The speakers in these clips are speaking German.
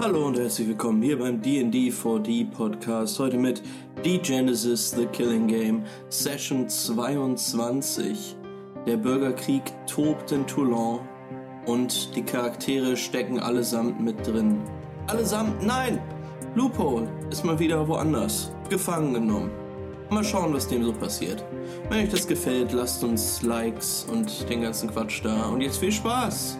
Hallo und herzlich willkommen hier beim D&D 4D Podcast. Heute mit The Genesis The Killing Game Session 22. Der Bürgerkrieg tobt in Toulon und die Charaktere stecken allesamt mit drin. Allesamt? Nein! Loophole ist mal wieder woanders. Gefangen genommen. Mal schauen, was dem so passiert. Wenn euch das gefällt, lasst uns Likes und den ganzen Quatsch da. Und jetzt viel Spaß!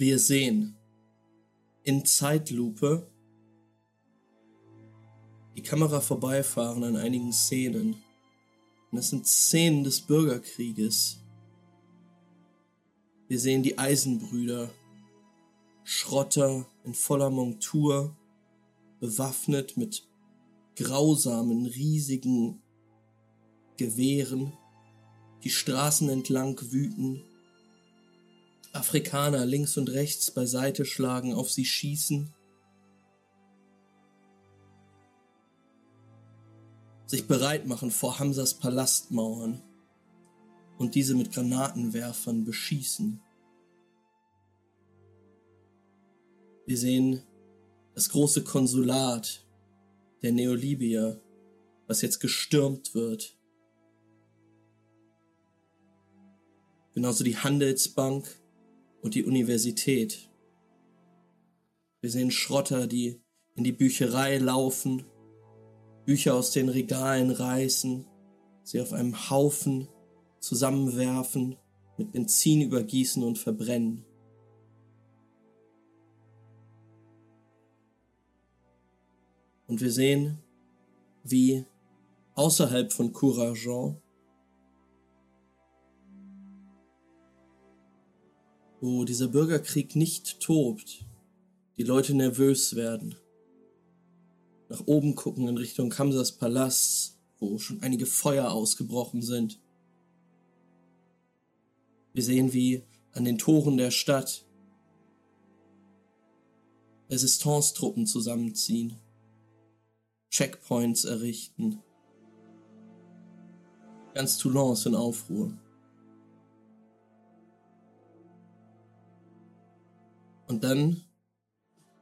Wir sehen in Zeitlupe die Kamera vorbeifahren an einigen Szenen. Und das sind Szenen des Bürgerkrieges. Wir sehen die Eisenbrüder, Schrotter in voller Montur, bewaffnet mit grausamen, riesigen Gewehren, die Straßen entlang wüten Afrikaner links und rechts beiseite schlagen, auf sie schießen, sich bereit machen vor Hamsas Palastmauern und diese mit Granatenwerfern beschießen. Wir sehen das große Konsulat der Neolibier, was jetzt gestürmt wird. Genauso die Handelsbank und die Universität. Wir sehen Schrotter, die in die Bücherei laufen, Bücher aus den Regalen reißen, sie auf einem Haufen zusammenwerfen, mit Benzin übergießen und verbrennen. Und wir sehen, wie außerhalb von Courageant wo dieser Bürgerkrieg nicht tobt, die Leute nervös werden, nach oben gucken in Richtung Kamsas Palast, wo schon einige Feuer ausgebrochen sind. Wir sehen, wie an den Toren der Stadt Resistance-Truppen zusammenziehen, Checkpoints errichten. Ganz Toulon ist in Aufruhr. Und dann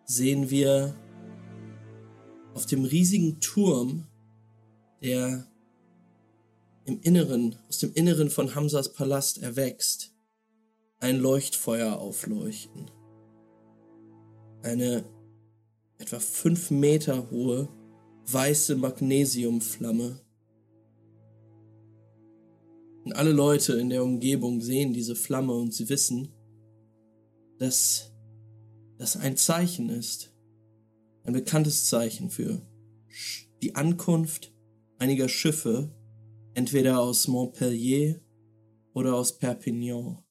sehen wir auf dem riesigen Turm, der im Inneren, aus dem Inneren von Hamsas Palast erwächst, ein Leuchtfeuer aufleuchten. Eine etwa fünf Meter hohe weiße Magnesiumflamme. Und alle Leute in der Umgebung sehen diese Flamme und sie wissen, dass das ein Zeichen ist, ein bekanntes Zeichen für die Ankunft einiger Schiffe, entweder aus Montpellier oder aus Perpignan.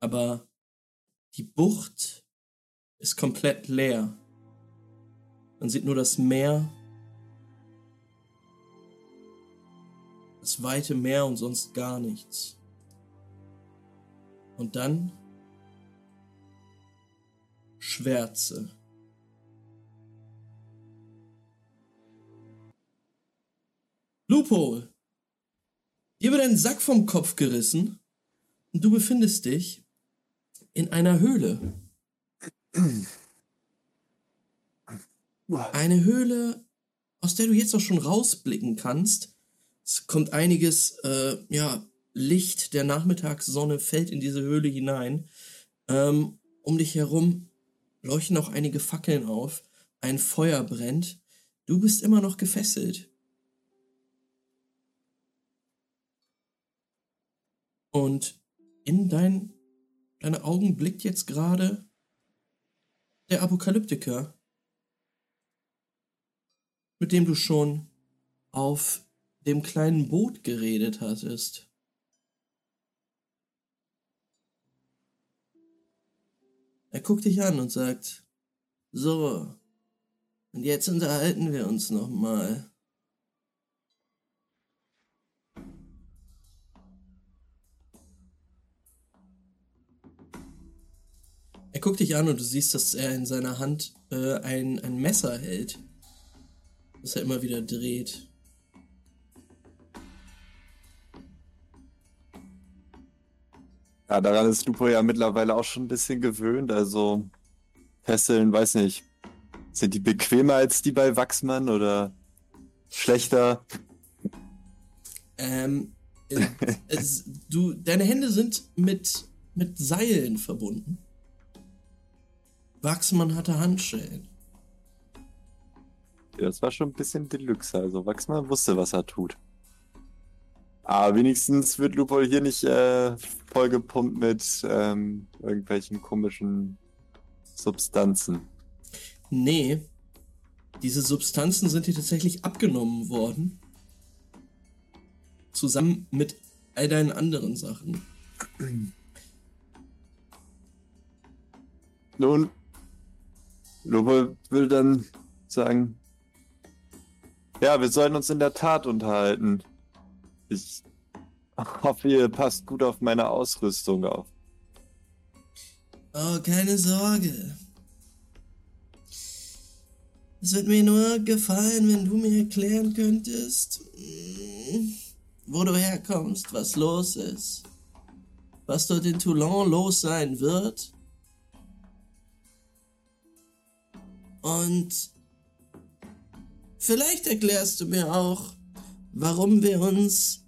Aber die Bucht ist komplett leer. Man sieht nur das Meer, das weite Meer und sonst gar nichts. Und dann Schwärze. Loophole! Dir wird ein Sack vom Kopf gerissen und du befindest dich in einer Höhle. Eine Höhle, aus der du jetzt auch schon rausblicken kannst. Es kommt einiges, äh, ja, Licht der Nachmittagssonne fällt in diese Höhle hinein. Ähm, um dich herum leuchten auch einige Fackeln auf. Ein Feuer brennt. Du bist immer noch gefesselt. Und in dein, deine Augen blickt jetzt gerade der Apokalyptiker, mit dem du schon auf dem kleinen Boot geredet hattest. Er guckt dich an und sagt, so, und jetzt unterhalten wir uns noch mal. Er guckt dich an und du siehst, dass er in seiner Hand äh, ein, ein Messer hält, das er immer wieder dreht. Ja, daran ist Lupo ja mittlerweile auch schon ein bisschen gewöhnt. Also Fesseln, weiß nicht. Sind die bequemer als die bei Wachsmann oder schlechter? Ähm, es, du, deine Hände sind mit, mit Seilen verbunden. Wachsmann hatte Handschellen. Ja, das war schon ein bisschen Deluxe. Also Wachsmann wusste, was er tut. Aber wenigstens wird Lupol hier nicht äh, vollgepumpt mit ähm, irgendwelchen komischen Substanzen. Nee. Diese Substanzen sind hier tatsächlich abgenommen worden. Zusammen mit all deinen anderen Sachen. Nun, Lupol will dann sagen, ja, wir sollen uns in der Tat unterhalten. Ich hoffe, ihr passt gut auf meine Ausrüstung auf. Oh, keine Sorge. Es wird mir nur gefallen, wenn du mir erklären könntest, hm, wo du herkommst, was los ist, was dort in Toulon los sein wird. Und vielleicht erklärst du mir auch, warum wir uns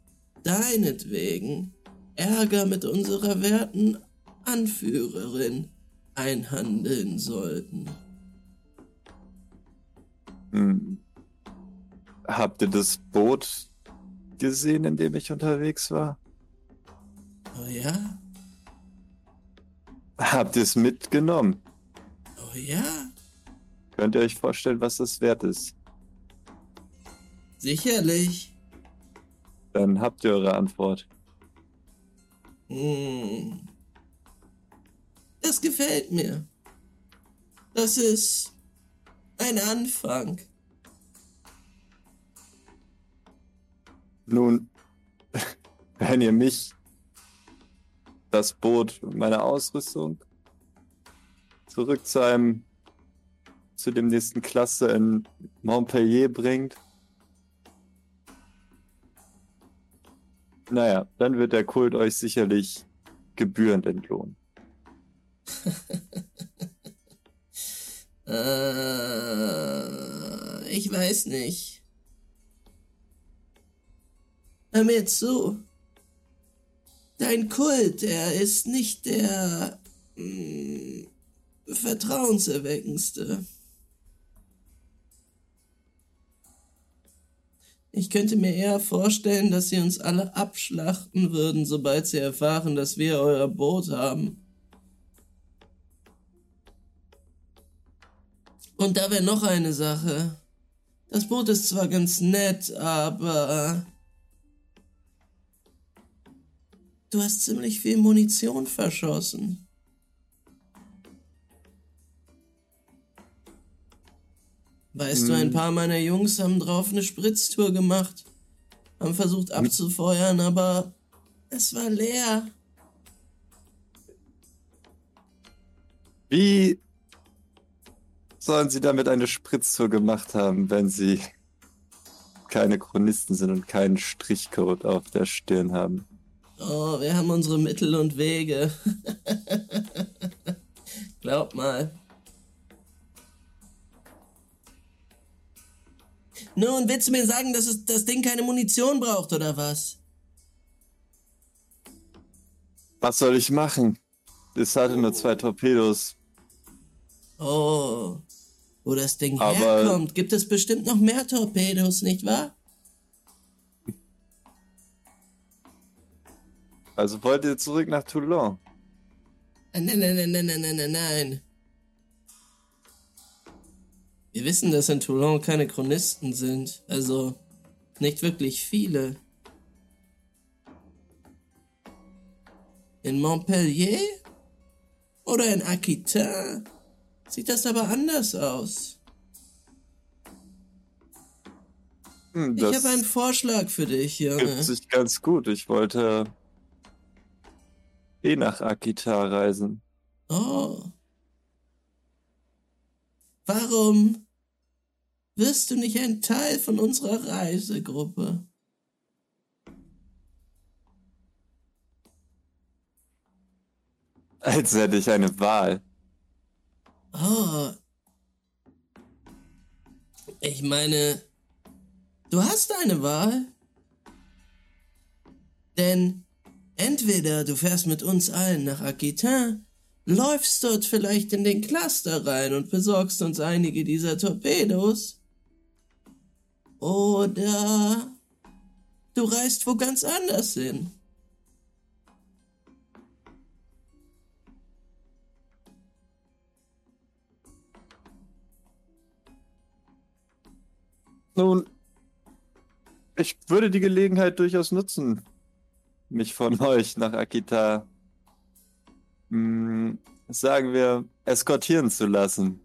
deinetwegen Ärger mit unserer werten Anführerin einhandeln sollten. Hm. Habt ihr das Boot gesehen, in dem ich unterwegs war? Oh ja? Habt ihr es mitgenommen? Oh ja? Könnt ihr euch vorstellen, was das wert ist? Sicherlich. Dann habt ihr eure Antwort. Hm. Das gefällt mir. Das ist ein Anfang. Nun, wenn ihr mich, das Boot und meine Ausrüstung zurück zu einem, zu dem nächsten Klasse in Montpellier bringt, Naja, dann wird der Kult euch sicherlich gebührend entlohnen. äh, ich weiß nicht. Hör mir zu. Dein Kult, er ist nicht der mh, hm, vertrauenserweckendste. Ich könnte mir eher vorstellen, dass sie uns alle abschlachten würden, sobald sie erfahren, dass wir euer Boot haben. Und da wäre noch eine Sache. Das Boot ist zwar ganz nett, aber... Du hast ziemlich viel Munition verschossen. Weißt hm. du, ein hm. paar meiner Jungs haben drauf eine Spritztour gemacht, haben versucht abzufeuern, aber es war leer. Wie sollen sie damit eine Spritztour gemacht haben, wenn sie keine Chronisten sind und keinen Strichcode auf der Stirn haben? Oh, wir haben unsere Mittel und Wege. Glaub mal. Nun, willst du mir sagen, dass es, das Ding keine Munition braucht, oder was? Was soll ich machen? es hatte nur zwei Torpedos. Oh, wo das Ding Aber- herkommt, gibt es bestimmt noch mehr Torpedos, nicht wahr? Also wollt ihr zurück nach Toulon? Nein, nein, nein, nein, nein, nein, nein, nein. Wir wissen, dass in Toulon keine Chronisten sind. Also nicht wirklich viele. In Montpellier? Oder in Aquitain? Sieht das aber anders aus. Hm, Ich das habe einen Vorschlag für dich, Junge. gibt sich ganz gut. Ich wollte eh nach Akita reisen. Oh. Warum wirst du nicht ein Teil von unserer Reisegruppe? Als hätte ich eine Wahl. Oh. Ich meine, du hast eine Wahl. Denn entweder du fährst mit uns allen nach Aquitain, läufst dort vielleicht in den Cluster rein und besorgst uns einige dieser Torpedos, oder du reist wo ganz anders hin. Nun, ich würde die Gelegenheit durchaus nutzen, mich von euch nach Akita, mh, sagen wir, eskortieren zu lassen.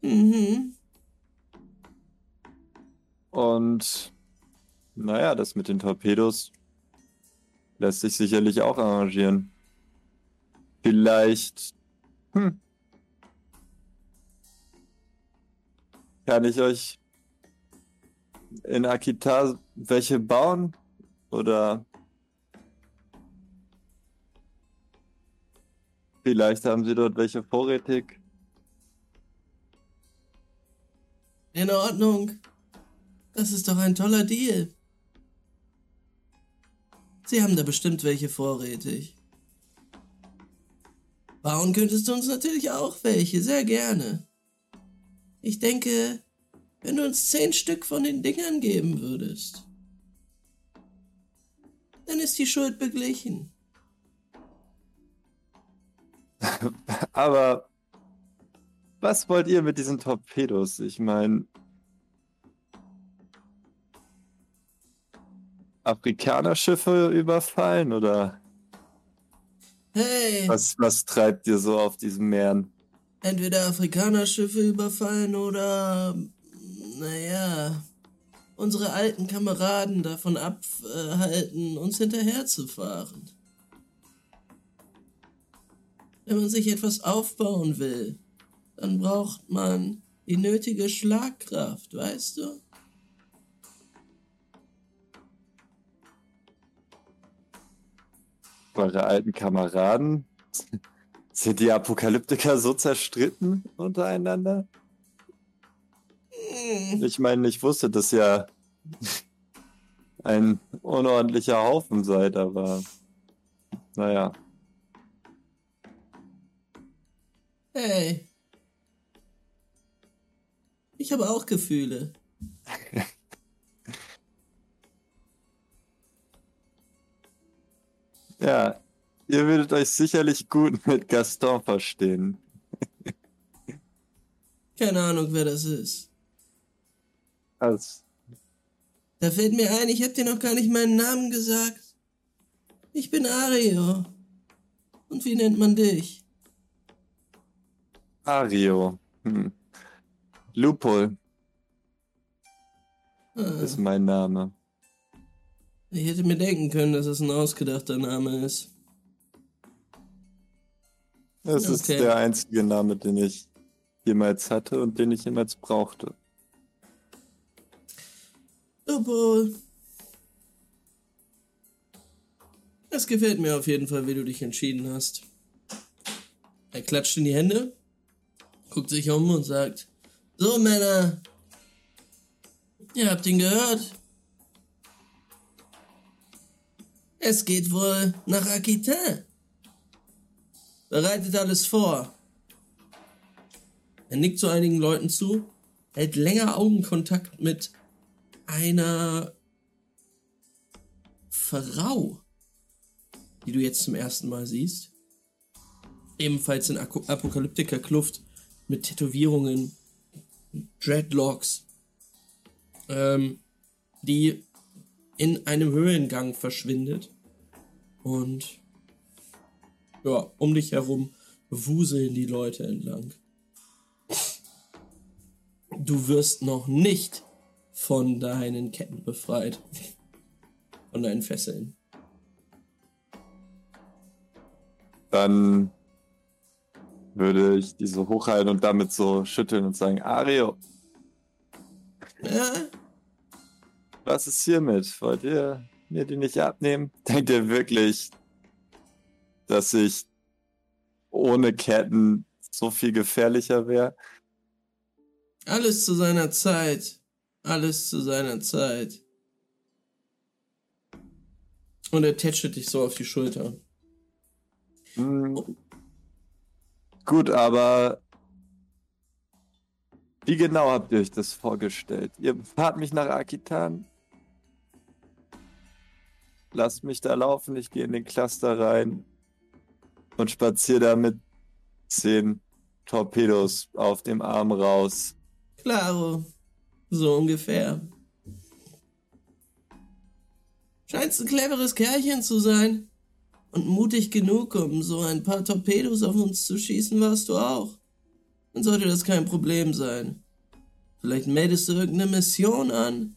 Mhm. Und naja, das mit den Torpedos lässt sich sicherlich auch arrangieren. Vielleicht, hm, kann ich euch in Akita welche bauen? Oder vielleicht haben sie dort welche vorrätig? In Ordnung. Das ist doch ein toller Deal. Sie haben da bestimmt welche vorrätig. Bauen könntest du uns natürlich auch welche, sehr gerne. Ich denke, wenn du uns zehn Stück von den Dingern geben würdest, dann ist die Schuld beglichen. Aber was wollt ihr mit diesen Torpedos? Ich meine, Afrikanerschiffe überfallen oder Hey, was, was treibt ihr so auf diesen Meeren? entweder Afrikanerschiffe überfallen oder, naja, unsere alten Kameraden davon abhalten, uns hinterherzufahren. Wenn man sich etwas aufbauen will, dann braucht man die nötige Schlagkraft, weißt du? Eure alten Kameraden? Sind die Apokalyptiker so zerstritten untereinander? Hm, Ich meine, ich wusste, dass ihr ein unordentlicher Haufen seid, aber naja. Hey. Ich habe auch Gefühle. Ja, ihr würdet euch sicherlich gut mit Gaston verstehen. Keine Ahnung, wer das ist. Also, Da fällt mir ein, ich hab dir noch gar nicht meinen Namen gesagt. Ich bin Ario. Und wie nennt man dich? Ario. Hm. Lupol Ah, ist mein Name. Ich hätte mir denken können, dass es ein ausgedachter Name ist. Das ist Okay. der einzige Name, den ich jemals hatte und den ich jemals brauchte. Obwohl. Es gefällt mir auf jeden Fall, wie du dich entschieden hast. Er klatscht in die Hände, guckt sich um und sagt: So, Männer, ihr habt ihn gehört. Es geht wohl nach Aquitain. bereitet alles vor. Er nickt zu einigen Leuten zu, hält länger Augenkontakt mit einer Frau, die du jetzt zum ersten Mal siehst. Ebenfalls in Apokalyptiker-Kluft mit Tätowierungen, Dreadlocks, ähm, die in einem Höhlengang verschwindet. Und ja, um dich herum wuseln die Leute entlang. Du wirst noch nicht von deinen Ketten befreit. Von deinen Fesseln. Dann würde ich diese hochhalten und damit so schütteln und sagen, Ario. Ja? Was ist hiermit? Wollt ihr mir die nicht abnehmen? Denkt ihr wirklich, dass ich ohne Ketten so viel gefährlicher wäre? Alles zu seiner Zeit. Alles zu seiner Zeit. Und er tätschelt dich so auf die Schulter. Hm. Gut, aber wie genau habt ihr euch das vorgestellt? Ihr fahrt mich nach Akitan? Lasst mich da laufen, ich gehe in den Cluster rein und spaziere da mit zehn Torpedos auf dem Arm raus. Klaro. So ungefähr. Scheinst ein cleveres Kerlchen zu sein. Und mutig genug, um so ein paar Torpedos auf uns zu schießen, warst du auch. Dann sollte das kein Problem sein. Vielleicht meldest du irgendeine Mission an.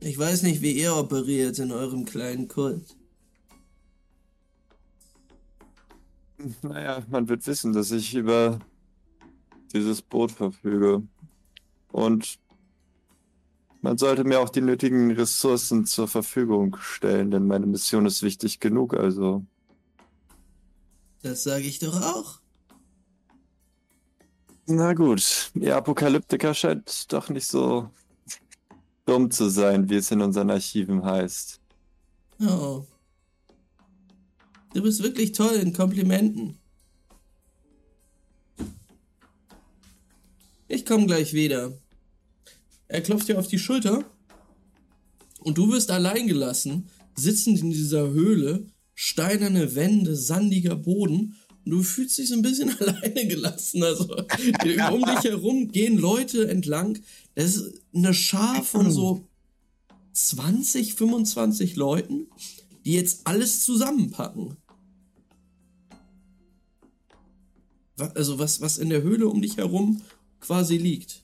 Ich weiß nicht, wie ihr operiert in eurem kleinen Kult. Naja, man wird wissen, dass ich über dieses Boot verfüge. Und man sollte mir auch die nötigen Ressourcen zur Verfügung stellen, denn meine Mission ist wichtig genug, also. Das sage ich doch auch. Na gut, ihr Apokalyptiker scheint doch nicht so dumm zu sein, wie es in unseren Archiven heißt. Oh. Du bist wirklich toll in Komplimenten. Ich komme gleich wieder. Er klopft dir auf die Schulter und du wirst allein gelassen, sitzend in dieser Höhle, steinerne Wände, sandiger Boden du fühlst dich so ein bisschen alleine gelassen. Also um dich herum gehen Leute entlang. Das ist eine Schar von so 20, 25 Leuten, die jetzt alles zusammenpacken. Also was, was in der Höhle um dich herum quasi liegt.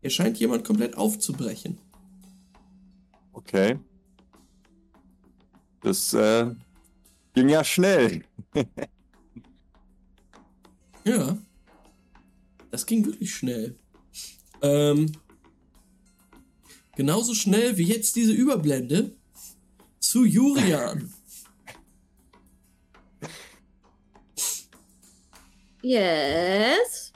Hier scheint jemand komplett aufzubrechen. Okay. Das äh, ging ja schnell. ja. Das ging wirklich schnell. Ähm, genauso schnell wie jetzt diese Überblende zu Jurian. Yes.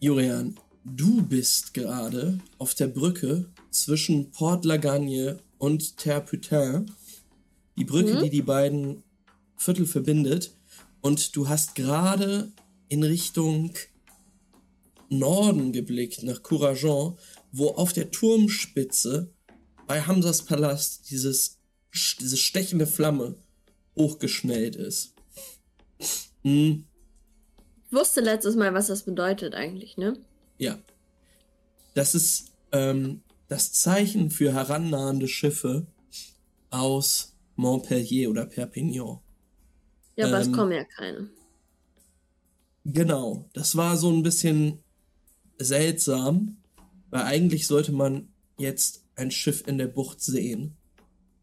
Jurian, du bist gerade auf der Brücke zwischen Port Lagagne und Terputin. Die Brücke, mhm. die die beiden Viertel verbindet. Und du hast gerade in Richtung Norden geblickt, nach Courageon, wo auf der Turmspitze bei Hamsas Palast dieses, diese stechende Flamme hochgeschnellt ist. Hm. Ich wusste letztes Mal, was das bedeutet eigentlich, ne? Ja. Das ist ähm, das Zeichen für herannahende Schiffe aus Montpellier oder Perpignan. Ja, aber ähm, es kommen ja keine. Genau, das war so ein bisschen seltsam, weil eigentlich sollte man jetzt ein Schiff in der Bucht sehen.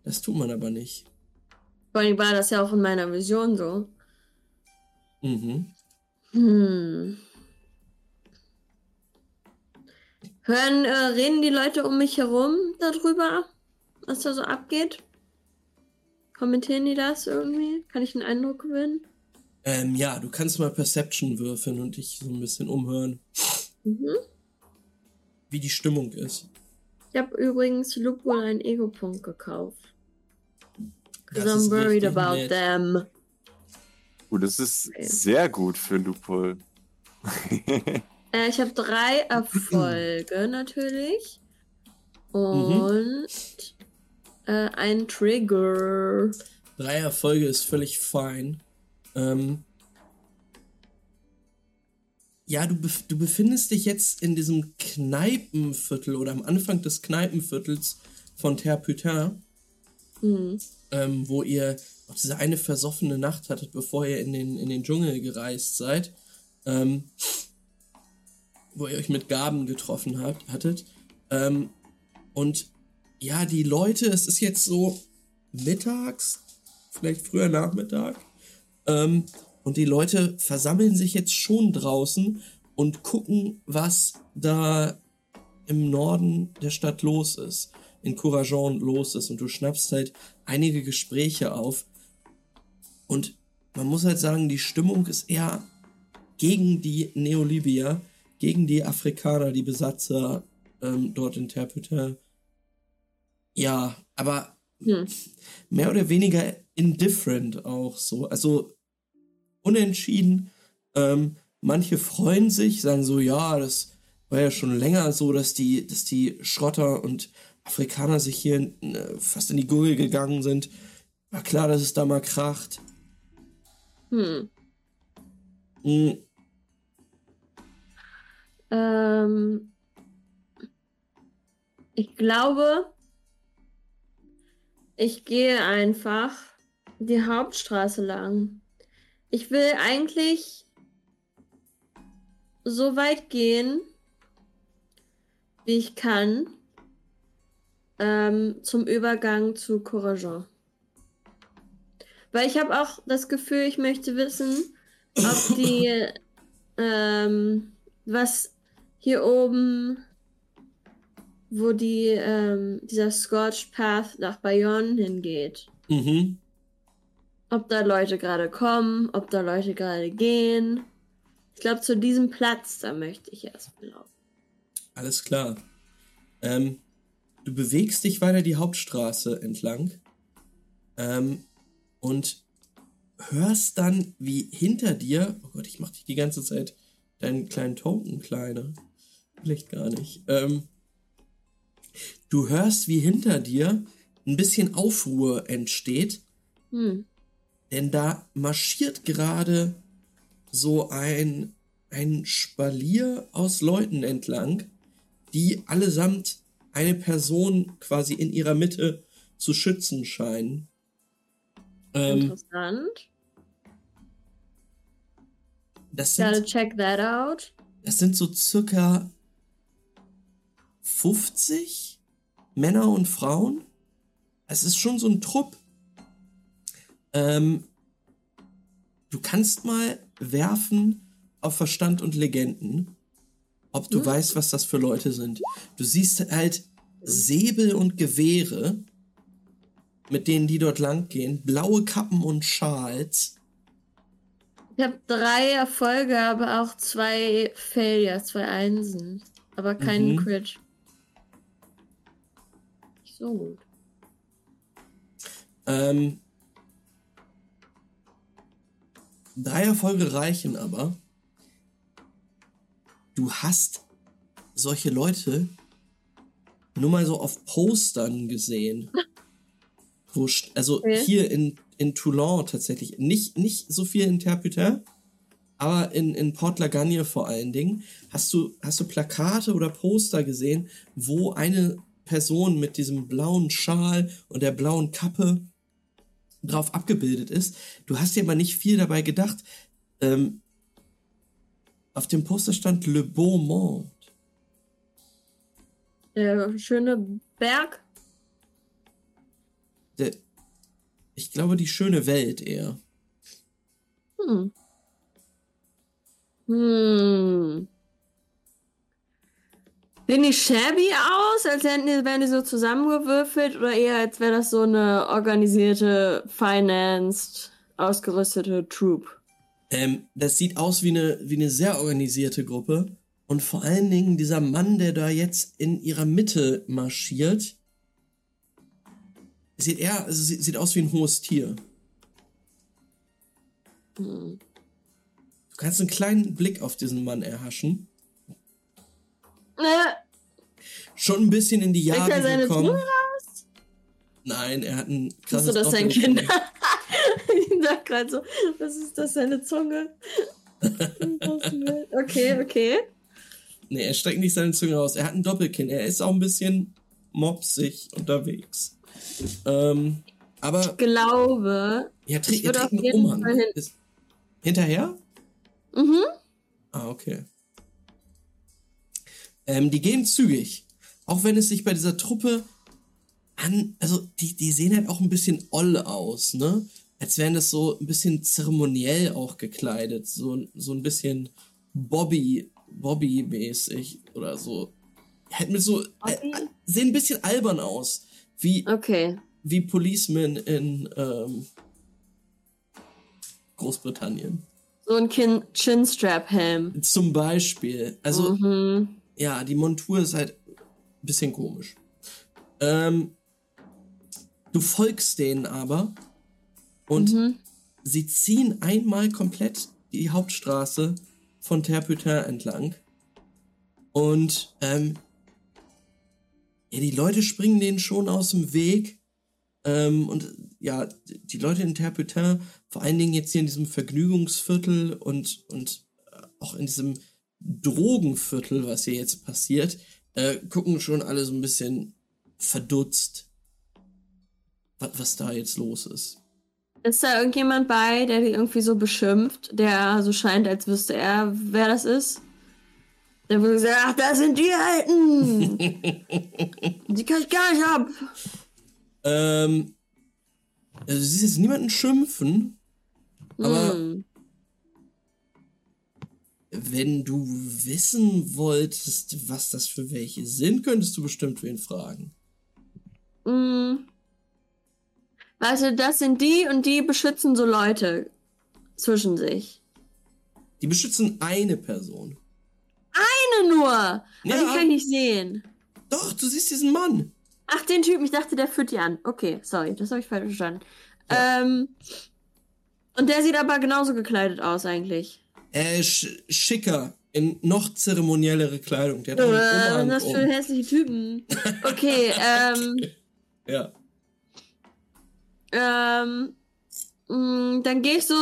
Das tut man aber nicht. Vor allem war das ja auch in meiner Vision so. Mhm. Hm. Hören, äh, reden die Leute um mich herum darüber, was da so abgeht? Kommentieren die das irgendwie? Kann ich einen Eindruck gewinnen? Ähm, ja, du kannst mal Perception würfeln und dich so ein bisschen umhören. Mhm. Wie die Stimmung ist. Ich habe übrigens Lupul einen Ego-Punkt gekauft. Das Because I'm ist worried about nett. them. Oh, das ist Okay. sehr gut für Lupol. Äh, ich habe drei Erfolge natürlich. Und äh, ein Trigger. Drei Erfolge ist völlig fein. Ähm, ja, du, bef du befindest dich jetzt in diesem Kneipenviertel oder am Anfang des Kneipenviertels von Terputin, Hm. ähm, wo ihr auch diese eine versoffene Nacht hattet, bevor ihr in den, in den Dschungel gereist seid. Ähm, wo ihr euch mit Gaben getroffen habt, hattet. Ähm, und ja, die Leute, es ist jetzt so mittags, vielleicht früher Nachmittag. Ähm, und die Leute versammeln sich jetzt schon draußen und gucken, was da im Norden der Stadt los ist, in Courageon los ist. Und du schnappst halt einige Gespräche auf. Und man muss halt sagen, die Stimmung ist eher gegen die Neolibier, gegen die Afrikaner, die Besatzer ähm, dort in Terputin. Ja, aber Hm. mehr oder weniger indifferent auch so. Also unentschieden. Ähm, manche freuen sich, sagen so, ja, das war ja schon länger so, dass die, dass die Schrotter und Afrikaner sich hier äh, fast in die Gurgel gegangen sind. War klar, dass es da mal kracht. Hm. Hm, Ähm, ich glaube, ich gehe einfach die Hauptstraße lang. Ich will eigentlich so weit gehen, wie ich kann, ähm, zum Übergang zu Courageant. Weil ich habe auch das Gefühl, ich möchte wissen, ob die, ähm, was hier oben, wo die, ähm, dieser Scorched Path nach Bayonne hingeht. Mhm. Ob da Leute gerade kommen, ob da Leute gerade gehen. Ich glaube, zu diesem Platz, da möchte ich erst laufen. Alles klar. Ähm, du bewegst dich weiter die Hauptstraße entlang ähm, und hörst dann, wie hinter dir, oh Gott, ich mach dich die ganze Zeit deinen kleinen Token kleiner. Vielleicht gar nicht. Ähm, du hörst, wie hinter dir ein bisschen Aufruhr entsteht, Hm. denn da marschiert gerade so ein, ein Spalier aus Leuten entlang, die allesamt eine Person quasi in ihrer Mitte zu schützen scheinen. Ähm, Interessant. das, Gotta sind, check that out. das sind so circa 50 Männer und Frauen. Es ist schon so ein Trupp. Ähm, du kannst mal werfen auf Verstand und Legenden, ob du Hm. weißt, was das für Leute sind. Du siehst halt Säbel und Gewehre, mit denen die dort lang gehen, blaue Kappen und Schals. Ich habe drei Erfolge, aber auch zwei Failures, zwei Einsen. Aber keinen Mhm. Crit. Nicht so gut. Ähm, drei Erfolge reichen aber. Du hast solche Leute nur mal so auf Postern gesehen. Wo, also Okay. hier in, in Toulon tatsächlich. Nicht, nicht so viel in Terputin, aber in, in Port Lagagne vor allen Dingen. Hast du, hast du Plakate oder Poster gesehen, wo eine Person mit diesem blauen Schal und der blauen Kappe drauf abgebildet ist. Du hast dir aber nicht viel dabei gedacht. Ähm, auf dem Poster stand Le Beau Monde. Der schöne Berg. Der, ich glaube, die schöne Welt eher. Hm. Hm. Sehen die shabby aus, als hätten die, wären die so zusammengewürfelt oder eher als wäre das so eine organisierte, financed, ausgerüstete Troop? Ähm, das sieht aus wie eine, wie eine sehr organisierte Gruppe. Und vor allen Dingen dieser Mann, der da jetzt in ihrer Mitte marschiert, sieht eher, also sieht, sieht aus wie ein hohes Tier. Hm. Du kannst einen kleinen Blick auf diesen Mann erhaschen. Äh, Schon ein bisschen in die Jahre er seine gekommen. Zunge raus? Nein, er hat ein Ist krasses so, dass sein. Kind. ich sag gerade so, was ist das, seine Zunge? okay, okay. Nee, er streckt nicht seine Zunge raus. Er hat ein Doppelkinn. Er ist auch ein bisschen mopsig unterwegs. Ähm, aber Glaube. ja, tr ich er trägt einen Umhang. Hin- Ist, hinterher? Mhm. Ah, okay. Ähm, die gehen zügig. Auch wenn es sich bei dieser Truppe an, also die, die sehen halt auch ein bisschen oll aus, ne? Als wären das so ein bisschen zeremoniell auch gekleidet. So, so ein bisschen Bobby, Bobby-mäßig oder so. Halt mit so, äh, sehen ein bisschen albern aus. Wie, Okay. wie Policemen in ähm, Großbritannien. So ein Chinstrap-Helm. Zum Beispiel. Also, Mhm. Ja, die Montur ist halt ein bisschen komisch. Ähm, du folgst denen aber und Mhm. sie ziehen einmal komplett die Hauptstraße von Terputin entlang. Und ähm, ja, die Leute springen denen schon aus dem Weg. Ähm, und ja, die Leute in Terputin, vor allen Dingen jetzt hier in diesem Vergnügungsviertel und, und äh, auch in diesem Drogenviertel, was hier jetzt passiert, äh, gucken schon alle so ein bisschen verdutzt, was, was da jetzt los ist. Ist da irgendjemand bei, der die irgendwie so beschimpft, der so scheint, als wüsste er, wer das ist? Der würde sagen, ach, das sind die Alten! die kann ich gar nicht ab! Ähm, also du siehst jetzt niemanden schimpfen, aber Hm. Wenn du wissen wolltest, was das für welche sind, könntest du bestimmt wen fragen. Hm. Warte, das sind die und die beschützen so Leute zwischen sich. Die beschützen eine Person. Eine nur! Aber Ja. die kann ich nicht sehen. Doch, du siehst diesen Mann. Ach, den Typen, ich dachte, der führt die an. Okay, sorry, das habe ich falsch verstanden. Ja. Ähm, und der sieht aber genauso gekleidet aus eigentlich. Äh, sch schicker, in noch zeremoniellere Kleidung. Der hat Äh, einen was für um. hässliche Typen? Okay, ähm, Ja. ähm, mh, dann gehe ich so,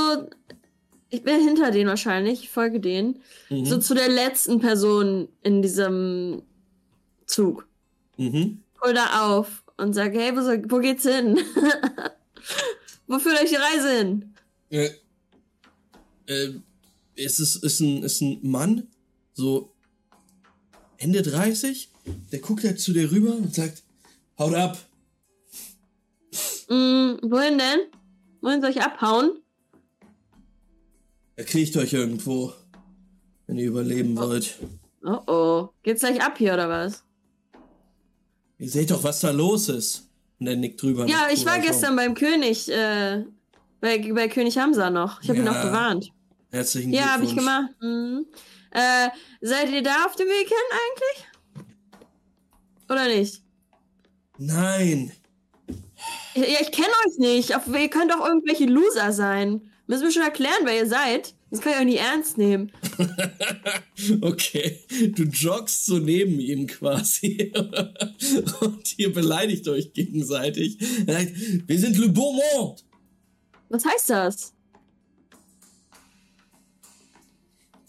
ich bin hinter denen wahrscheinlich, ich folge denen, Mhm. so zu der letzten Person in diesem Zug. Mhm. Hol da auf und sage, hey, wo, wo geht's hin? wo führt euch die Reise hin? Äh, äh, es ist, ist, ein, ist ein Mann, so Ende 30, der guckt halt zu dir rüber und sagt, haut ab. Mm, wohin denn? Wohin soll ich abhauen? Er kriegt euch irgendwo, wenn ihr überleben wollt. Oh oh. Geht's gleich ab hier oder was? Ihr seht doch, was da los ist. Und er nickt drüber. Ja, ich war gestern beim König, äh, bei, bei König Hamza noch. Ich habe ihn Ja. auch gewarnt. Herzlichen Ja, habe ich Glückwunsch. gemacht. Mhm. Äh, seid ihr da auf dem Weg hin eigentlich? Oder nicht? Nein. Ja, ich kenne euch nicht. Auf, ihr könnt auch irgendwelche Loser sein. Müssen wir schon erklären, wer ihr seid. Das kann ich euch nicht ernst nehmen. Okay, du joggst so neben ihm quasi und ihr beleidigt euch gegenseitig. Er sagt, wir sind Le Beau Monde. Was heißt das?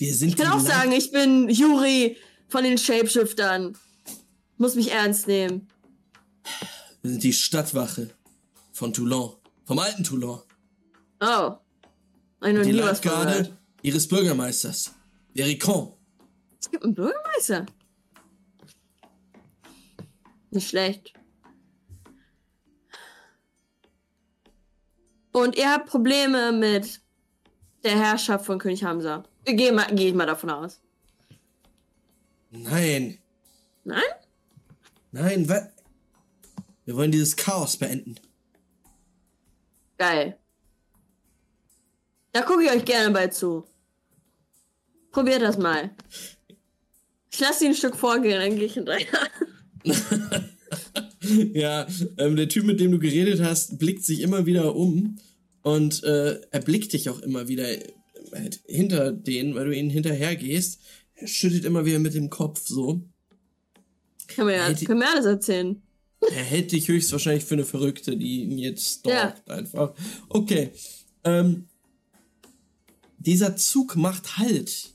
Wir sind Ich kann auch Leid- sagen, ich bin Juri von den Shapeshiftern. Muss mich ernst nehmen. Wir sind die Stadtwache von Toulon, vom alten Toulon. Oh. Ich noch Die nie gehört. ihres Bürgermeisters, Ericon. Es gibt einen Bürgermeister. Nicht schlecht. Und ihr habt Probleme mit der Herrschaft von König Hamza. Gehe mal, geh ich mal davon aus. Nein, Nein? nein, was? Wir wollen dieses Chaos beenden. Geil. Da gucke ich euch gerne bei zu. Probiert das mal. Ich lasse ihn ein Stück vorgehen, dann gehe ich hinterher. ja, ähm, der Typ, mit dem du geredet hast, blickt sich immer wieder um und äh, er blickt dich auch immer wieder halt hinter denen, weil du ihnen hinterher gehst. Er schüttelt immer wieder mit dem Kopf so. Kann mir, ja, können wir alles erzählen. Er hält dich höchstwahrscheinlich für eine Verrückte, die ihn jetzt stalkt ja. einfach. Okay. Ähm, dieser Zug macht Halt.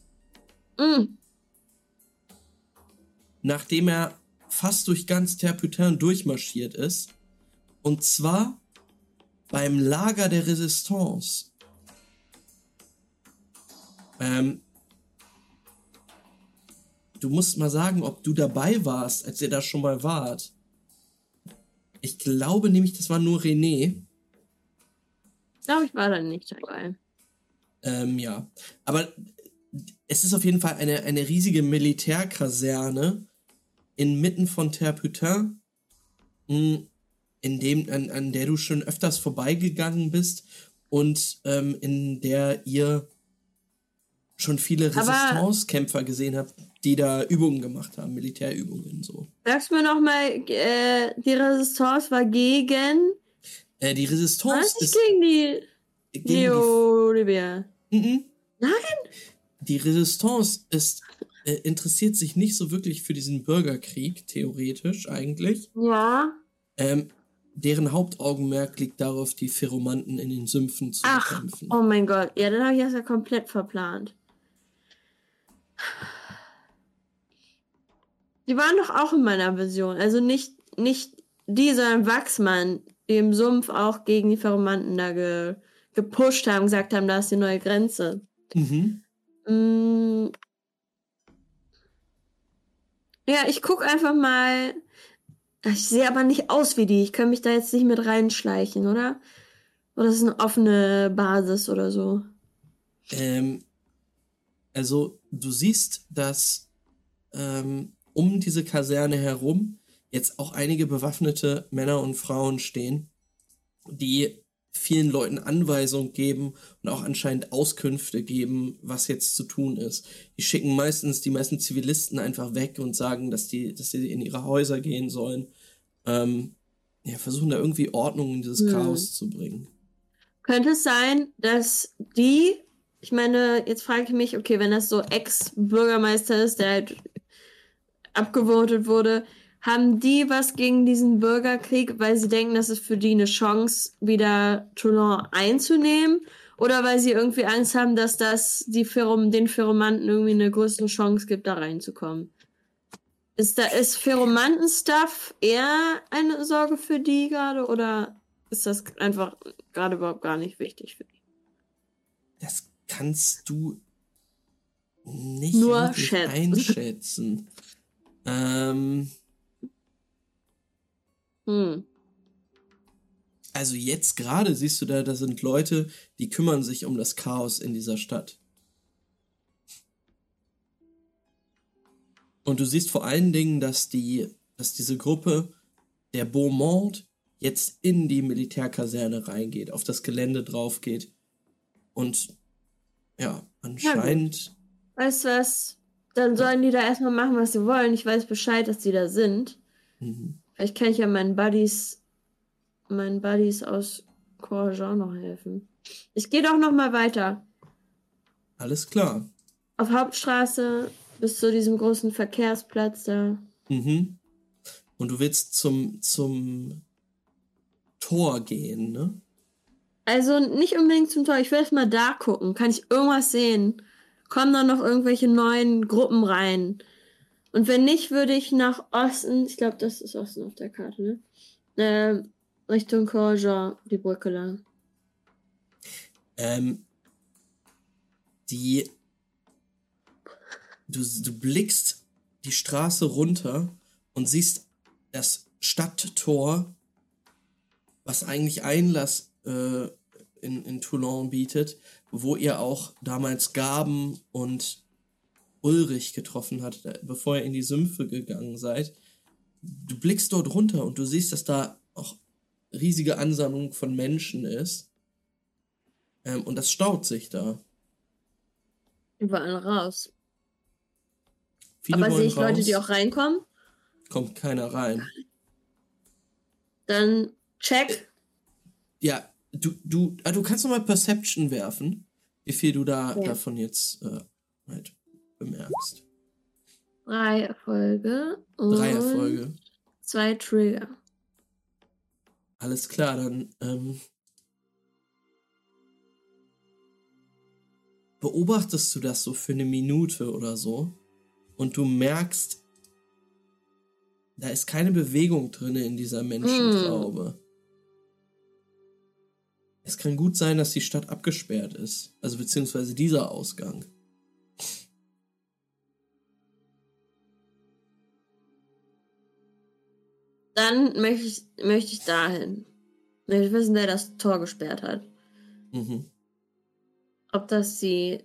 Mm. Nachdem er fast durch ganz Terputin durchmarschiert ist. Und zwar beim Lager der Resistance. Ähm, du musst mal sagen, ob du dabei warst, als ihr da schon mal wart. Ich glaube nämlich, das war nur René. Ich glaube, ich war da nicht dabei. Ähm, ja. Aber es ist auf jeden Fall eine, eine riesige Militärkaserne inmitten von Terputin, hm, in dem, an, an der du schon öfters vorbeigegangen bist und ähm, in der ihr schon viele Resistance-Kämpfer gesehen habt, die da Übungen gemacht haben, Militärübungen so. Sagst du mir nochmal, äh, die Resistance war gegen. Äh, die Resistance Was? ist. gegen die. Gegen. Mhm. Nein! Die Resistance ist äh, interessiert sich nicht so wirklich für diesen Bürgerkrieg, theoretisch eigentlich. Ja. Ähm, deren Hauptaugenmerk liegt darauf, die Pheromanten in den Sümpfen zu Ach, bekämpfen. Oh mein Gott, ja, dann habe ich das ja komplett verplant. Die waren doch auch in meiner Version. Also nicht, nicht die, sondern Wachsmann, die im Sumpf auch gegen die Pheromanten da ge, gepusht haben, gesagt haben, da ist die neue Grenze. Mhm. Mm. Ja, ich gucke einfach mal. Ich sehe aber nicht aus wie die. Ich kann mich da jetzt nicht mit reinschleichen, oder? Oder ist es eine offene Basis oder so? Ähm, also, du siehst, dass ähm, um diese Kaserne herum jetzt auch einige bewaffnete Männer und Frauen stehen, die vielen Leuten Anweisungen geben und auch anscheinend Auskünfte geben, was jetzt zu tun ist. Die schicken meistens die meisten Zivilisten einfach weg und sagen, dass die, dass sie in ihre Häuser gehen sollen. Ähm, ja, versuchen da irgendwie Ordnung in dieses hm. Chaos zu bringen. Könnte es sein, dass die, ich meine, jetzt frage ich mich, okay, wenn das so Ex-Bürgermeister ist, der halt abgevotet wurde, haben die was gegen diesen Bürgerkrieg, weil sie denken, das ist für die eine Chance, wieder Toulon einzunehmen? Oder weil sie irgendwie Angst haben, dass das die Pherom den Pheromanten irgendwie eine größere Chance gibt, da reinzukommen? Ist da ist Pheromanten-Stuff eher eine Sorge für die gerade oder ist das einfach gerade überhaupt gar nicht wichtig für die? Das kannst du nicht Nur schätzen. einschätzen. ähm, hm. Also jetzt gerade siehst du da, da sind Leute, die kümmern sich um das Chaos in dieser Stadt. Und du siehst vor allen Dingen, dass die, dass diese Gruppe der Beaumont jetzt in die Militärkaserne reingeht, auf das Gelände drauf geht. Und ja, anscheinend. Ja, weißt du was? Dann sollen die da erstmal machen, was sie wollen. Ich weiß Bescheid, dass die da sind. Mhm. Vielleicht kann ich ja meinen Buddies, meinen Buddies aus Courageux noch helfen. Ich gehe doch noch mal weiter. Alles klar. Auf Hauptstraße bis zu diesem großen Verkehrsplatz da. Mhm. Und du willst zum, zum Tor gehen, ne? Also nicht unbedingt zum Tor. Ich will erst mal da gucken. Kann ich irgendwas sehen? Kommen da noch irgendwelche neuen Gruppen rein? Und wenn nicht, würde ich nach Osten, ich glaube, das ist Osten auf der Karte, ne? Äh, Richtung Corja, die Brücke lang. Ähm, die. Du, du blickst die Straße runter und siehst das Stadttor, was eigentlich Einlass äh, in, in Toulon bietet, wo ihr auch damals Gaben und Ulrich getroffen hat, bevor ihr in die Sümpfe gegangen seid. Du blickst dort runter und du siehst, dass da auch riesige Ansammlung von Menschen ist. Ähm, und das staut sich da. Überall raus. Viele Aber sehe ich Leute, die raus. auch reinkommen? Kommt keiner rein. Dann check. Ja, du, du, ah, du kannst noch mal Perception werfen, wie viel du da Ja. davon jetzt äh, halt bemerkst. Drei Erfolge. Und Drei Erfolge. Zwei Trigger. Alles klar, dann ähm, beobachtest du das so für eine Minute oder so und du merkst, da ist keine Bewegung drin in dieser Menschentraube. Es kann gut sein, dass die Stadt abgesperrt ist, also beziehungsweise dieser Ausgang. Dann möchte ich, möchte ich dahin. Möchte ich wissen, wer das Tor gesperrt hat. Mhm. Ob das die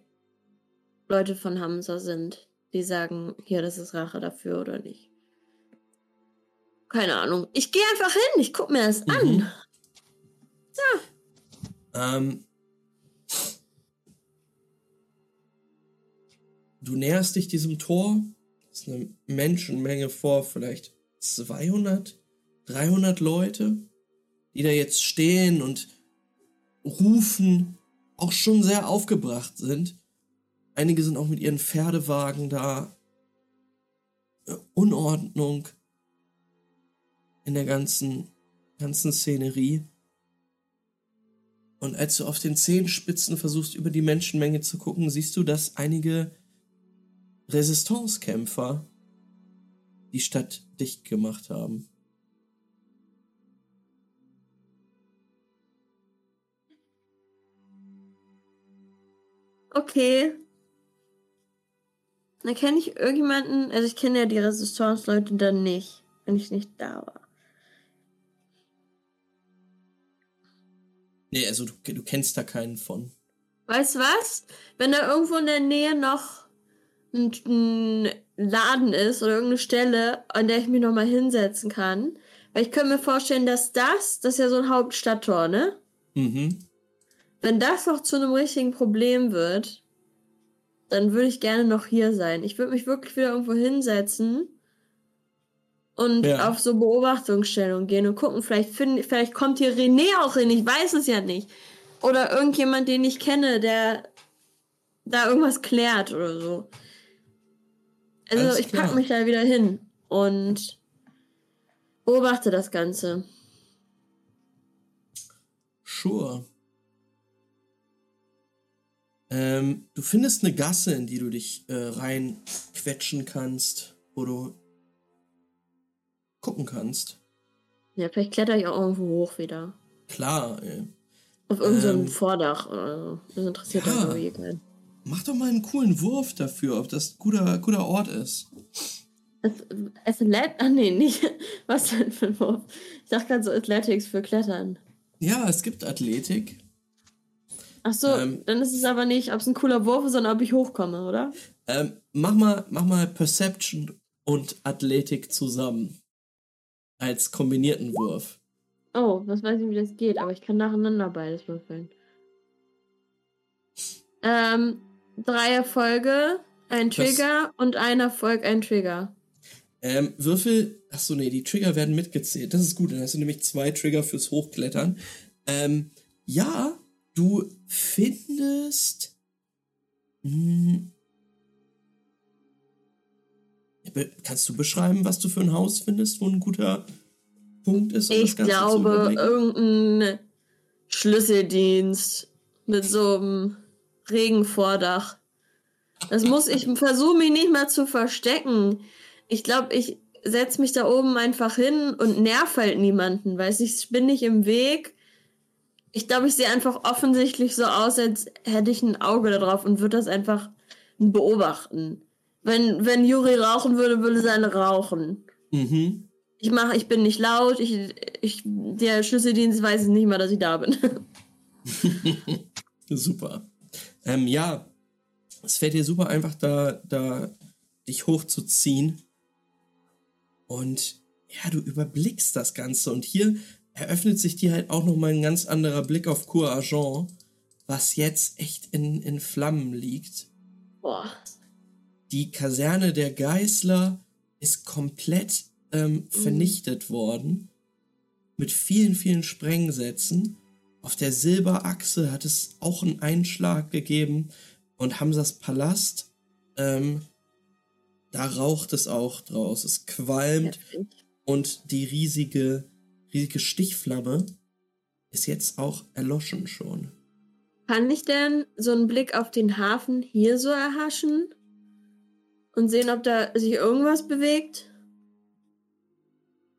Leute von Hamza sind, die sagen, hier, das ist Rache dafür oder nicht. Keine Ahnung. Ich gehe einfach hin. Ich guck mir das Mhm. an. Ähm, du näherst dich diesem Tor. Es ist eine Menschenmenge vor, vielleicht 200, 300 Leute, die da jetzt stehen und rufen, auch schon sehr aufgebracht sind. Einige sind auch mit ihren Pferdewagen da. Unordnung in der ganzen, ganzen Szenerie. Und als du auf den Zehenspitzen versuchst, über die Menschenmenge zu gucken, siehst du, dass einige Resistancekämpfer die Stadt dicht gemacht haben. Okay. Dann kenne ich irgendjemanden, also ich kenne ja die Resistance-Leute dann nicht, wenn ich nicht da war. Nee, also du, du kennst da keinen von. Weißt du was? Wenn da irgendwo in der Nähe noch ein, ein Laden ist oder irgendeine Stelle, an der ich mich nochmal hinsetzen kann. Weil ich könnte mir vorstellen, dass das, das ist ja so ein Hauptstadttor, ne? Mhm. Wenn das noch zu einem richtigen Problem wird, dann würde ich gerne noch hier sein. Ich würde mich wirklich wieder irgendwo hinsetzen und Ja. auf so Beobachtungsstellung gehen und gucken, vielleicht, find, vielleicht kommt hier René auch hin, ich weiß es ja nicht. Oder irgendjemand, den ich kenne, der da irgendwas klärt oder so. Also Alles ich pack klar. mich da wieder hin und beobachte das Ganze. Sure. Ähm, du findest eine Gasse, in die du dich äh, reinquetschen kannst, wo du gucken kannst. Ja, vielleicht kletter ich auch irgendwo hoch wieder. Klar, ey. Auf irgendeinem Ähm, Vordach oder so. Das interessiert ja. irgendwie keinen. Mach doch mal einen coolen Wurf dafür, ob das ein guter, guter Ort ist. Athlet? Ah, nee, nicht. Was denn für ein Wurf? Ich dachte gerade so Athletics für Klettern. Ja, es gibt Athletik. Ach so, Ähm. dann ist es aber nicht, ob es ein cooler Wurf ist, sondern ob ich hochkomme, oder? Ähm, mach, mal, mach mal Perception und Athletik zusammen. Als kombinierten Wurf. Oh, was weiß ich, wie das geht, aber ich kann nacheinander beides würfeln. Ähm, drei Erfolge, ein Das- Trigger und ein Erfolg, ein Trigger. Ähm, Würfel, achso, nee, die Trigger werden mitgezählt. Das ist gut, dann hast du nämlich zwei Trigger fürs Hochklettern. Ähm, ja, du findest. Hm, kannst du beschreiben, was du für ein Haus findest, wo ein guter Punkt ist? um Ich das Ganze zu glaube, irgendein Schlüsseldienst mit so einem Regenvordach. Das muss ich versuche mich nicht mal zu verstecken. Ich glaube, ich setze mich da oben einfach hin und nerv halt niemanden, weiß ich bin nicht im Weg. Ich glaube, ich sehe einfach offensichtlich so aus, als hätte ich ein Auge da drauf und würde das einfach beobachten. Wenn, wenn Juri rauchen würde, würde seine rauchen. Mhm. Ich mache, ich bin nicht laut, ich, ich, der Schlüsseldienst weiß nicht mal, dass ich da bin. Super. Ähm, ja, es fällt dir super einfach, da, da dich hochzuziehen. Und ja, du überblickst das Ganze. Und hier eröffnet sich dir halt auch nochmal ein ganz anderer Blick auf Cour Argent, was jetzt echt in, in Flammen liegt. Boah. Die Kaserne der Geißler ist komplett ähm, vernichtet worden. Mit vielen, vielen Sprengsätzen. Auf der Silberachse hat es auch einen Einschlag gegeben. Und Hamsas Palast, ähm, da raucht es auch draus. Es qualmt. Und die riesige, riesige Stichflamme ist jetzt auch erloschen schon. Kann ich denn so einen Blick auf den Hafen hier so erhaschen? Und sehen, ob da sich irgendwas bewegt?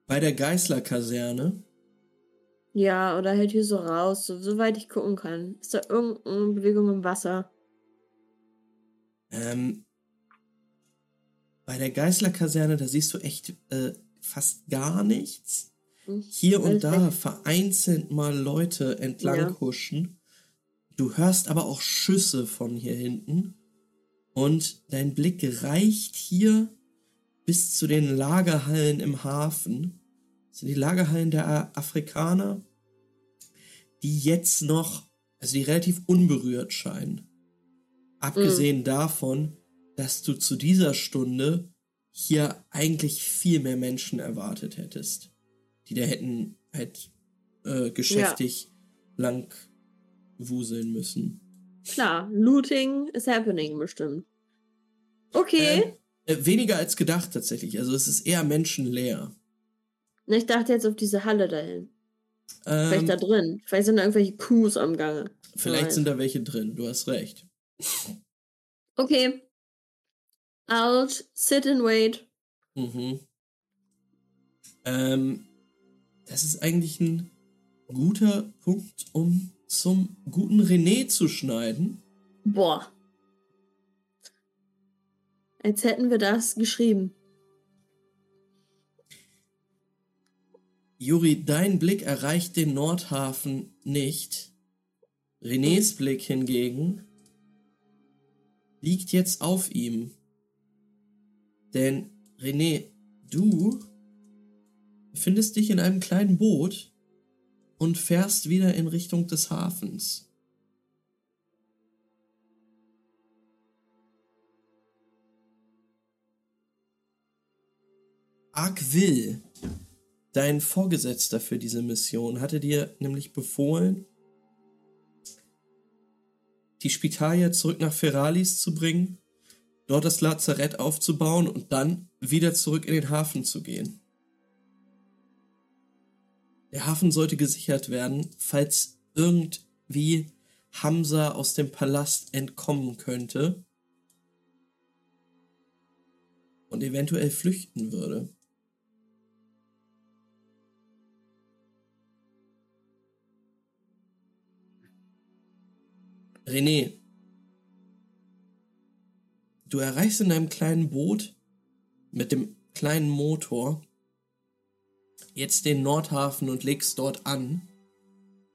Bei der Geißler-Kaserne? Ja, oder halt hier so raus, so, soweit ich gucken kann. Ist da irgendeine Bewegung im Wasser? Ähm, bei der Geißler-Kaserne, da siehst du echt äh, fast gar nichts. Hier und da vereinzelt mal Leute entlang ja. huschen. Du hörst aber auch Schüsse von hier hinten. Und dein Blick reicht hier bis zu den Lagerhallen im Hafen. Das sind die Lagerhallen der Afrikaner, die jetzt noch, also die relativ unberührt scheinen. Abgesehen mhm. davon, dass du zu dieser Stunde hier eigentlich viel mehr Menschen erwartet hättest, die da hätten halt äh, geschäftig ja. lang wuseln müssen. Klar, Looting is happening bestimmt. Okay. Ähm, äh, weniger als gedacht tatsächlich. Also es ist eher menschenleer. Ich dachte jetzt auf diese Halle dahin. Ähm, vielleicht da drin. Vielleicht sind da irgendwelche Kuhs am Gange. Vielleicht sind da welche drin, du hast recht. Okay. I'll sit and wait. Mhm. Ähm, das ist eigentlich ein guter Punkt, um zum guten René zu schneiden. Boah. Als hätten wir das geschrieben. Juri, dein Blick erreicht den Nordhafen nicht. Renés Blick hingegen liegt jetzt auf ihm. Denn René, du befindest dich in einem kleinen Boot und fährst wieder in Richtung des Hafens. Argwill, dein Vorgesetzter für diese Mission, hatte dir nämlich befohlen, die Spitalia zurück nach Feralis zu bringen, dort das Lazarett aufzubauen und dann wieder zurück in den Hafen zu gehen. Der Hafen sollte gesichert werden, falls irgendwie Hamza aus dem Palast entkommen könnte und eventuell flüchten würde. René, du erreichst in deinem kleinen Boot mit dem kleinen Motor jetzt den Nordhafen und legst dort an.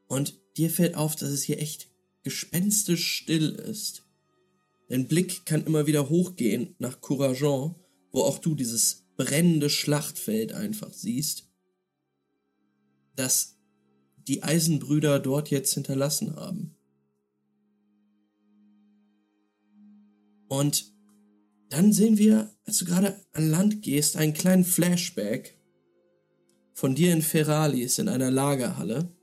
Und dir fällt auf, dass es hier echt gespenstisch still ist. Dein Blick kann immer wieder hochgehen nach Courageant, wo auch du dieses brennende Schlachtfeld einfach siehst, das die Eisenbrüder dort jetzt hinterlassen haben. Und dann sehen wir, als du gerade an Land gehst, einen kleinen Flashback von dir in Feralis in einer Lagerhalle.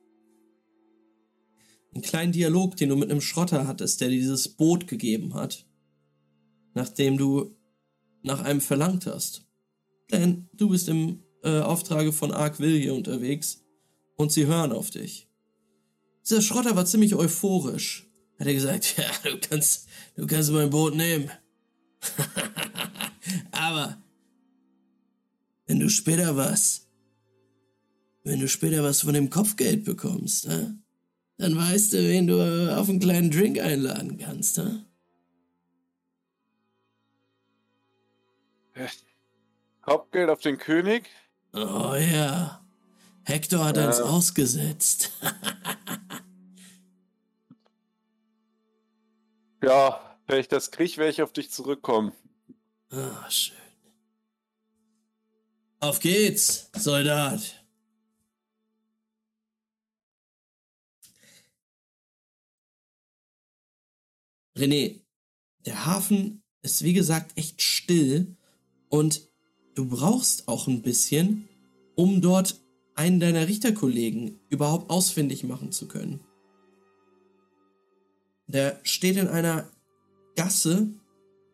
Einen kleinen Dialog, den du mit einem Schrotter hattest, der dir dieses Boot gegeben hat, nachdem du nach einem verlangt hast. Denn du bist im äh, Auftrage von Ark Will unterwegs und sie hören auf dich. Dieser Schrotter war ziemlich euphorisch hat er gesagt, ja, du kannst, du kannst mein Boot nehmen. Aber wenn du später was, wenn du später was von dem Kopfgeld bekommst, ne, dann weißt du, wen du auf einen kleinen Drink einladen kannst, ne? Kopfgeld auf den König? Oh ja. Hector hat ja. uns ausgesetzt. Ja, wenn ich das kriege, werde ich auf dich zurückkommen. Ah, schön. Auf geht's, Soldat. René, der Hafen ist wie gesagt echt still und du brauchst auch ein bisschen, um dort einen deiner Richterkollegen überhaupt ausfindig machen zu können. Der steht in einer Gasse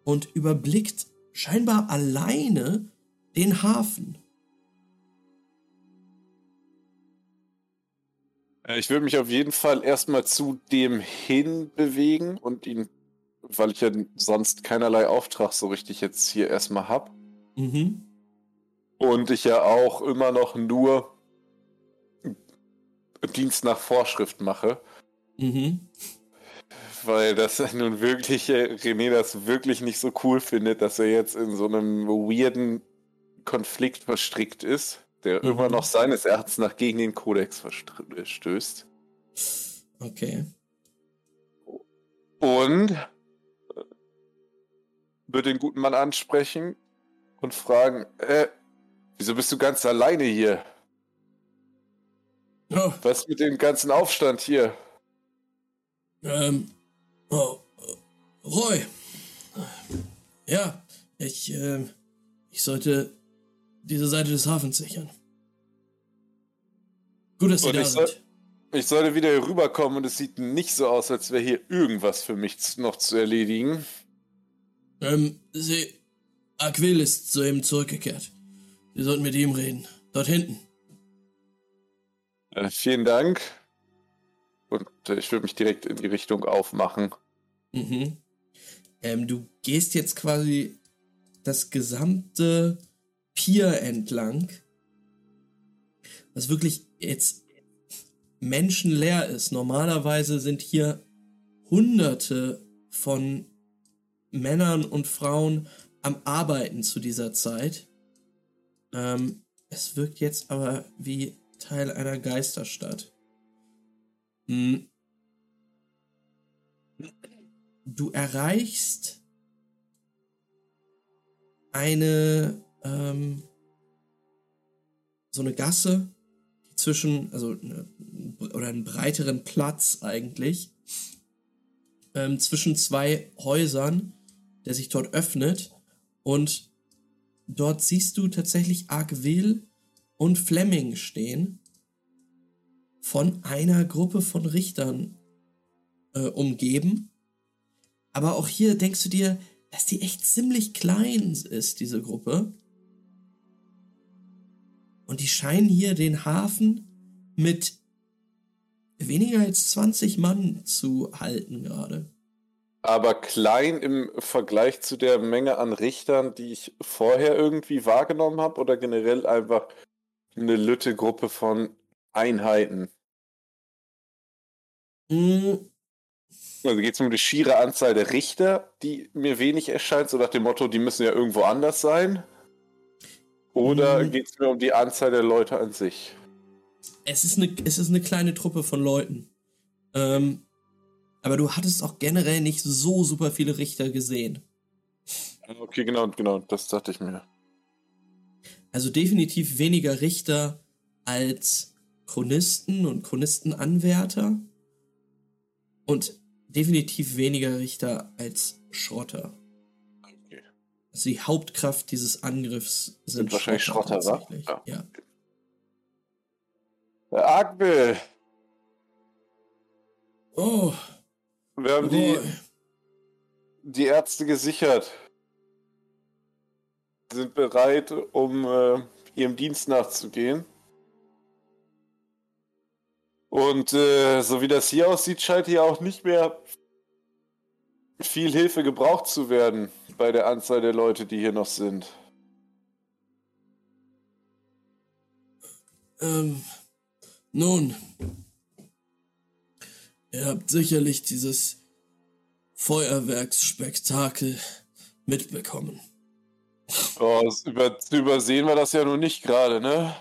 und überblickt scheinbar alleine den Hafen. Ich würde mich auf jeden Fall erstmal zu dem hin bewegen und ihn, weil ich ja sonst keinerlei Auftrag so richtig jetzt hier erstmal habe. Mhm. Und ich ja auch immer noch nur Dienst nach Vorschrift mache. Mhm. Weil das nun wirklich, äh, René das wirklich nicht so cool findet, dass er jetzt in so einem weirden Konflikt verstrickt ist der mhm. immer noch seines Erachtens nach gegen den Kodex verstößt. Okay. Und äh, wird den guten Mann ansprechen und fragen, äh, wieso bist du ganz alleine hier? Oh. Was mit dem ganzen Aufstand hier? Ähm, oh, Roy. Ja, ich, äh, ich sollte diese Seite des Hafens sichern. Gut, dass Sie und da sind. Soll, ich sollte wieder hier rüberkommen und es sieht nicht so aus, als wäre hier irgendwas für mich noch zu erledigen. Ähm, Sie. Aquil ist soeben zurückgekehrt. Sie sollten mit ihm reden. Dort hinten. Äh, vielen Dank. Und äh, ich würde mich direkt in die Richtung aufmachen. Mhm. Ähm, du gehst jetzt quasi das gesamte Pier entlang, was wirklich jetzt menschenleer ist. Normalerweise sind hier Hunderte von Männern und Frauen am Arbeiten zu dieser Zeit. Ähm, es wirkt jetzt aber wie Teil einer Geisterstadt. Hm. Du erreichst eine ähm, so eine Gasse, die zwischen, also eine, oder einen breiteren Platz eigentlich, ähm, zwischen zwei Häusern, der sich dort öffnet und dort siehst du tatsächlich Argwil und Fleming stehen, von einer Gruppe von Richtern äh, umgeben. Aber auch hier denkst du dir, dass die echt ziemlich klein ist, diese Gruppe. Und die scheinen hier den Hafen mit weniger als 20 Mann zu halten gerade. Aber klein im Vergleich zu der Menge an Richtern, die ich vorher irgendwie wahrgenommen habe, oder generell einfach eine lütte Gruppe von Einheiten? Mm. Also geht es um die schiere Anzahl der Richter, die mir wenig erscheint, so nach dem Motto, die müssen ja irgendwo anders sein? Oder mhm. geht es mir um die Anzahl der Leute an sich? Es ist eine, es ist eine kleine Truppe von Leuten. Ähm, aber du hattest auch generell nicht so super viele Richter gesehen. Okay, genau, genau, das dachte ich mir. Also definitiv weniger Richter als Chronisten und Chronistenanwärter. Und definitiv weniger Richter als Schrotter. Also die Hauptkraft dieses Angriffs sind, sind wahrscheinlich Schrotter, Schrotter wa? Ja. ja. Agbil. Oh. Wir haben oh. die, die Ärzte gesichert. Sie sind bereit, um äh, ihrem Dienst nachzugehen. Und äh, so wie das hier aussieht, scheint hier auch nicht mehr viel Hilfe gebraucht zu werden bei der Anzahl der Leute, die hier noch sind. Ähm, nun, ihr habt sicherlich dieses Feuerwerksspektakel mitbekommen. Oh, über, übersehen wir das ja nun nicht gerade, ne?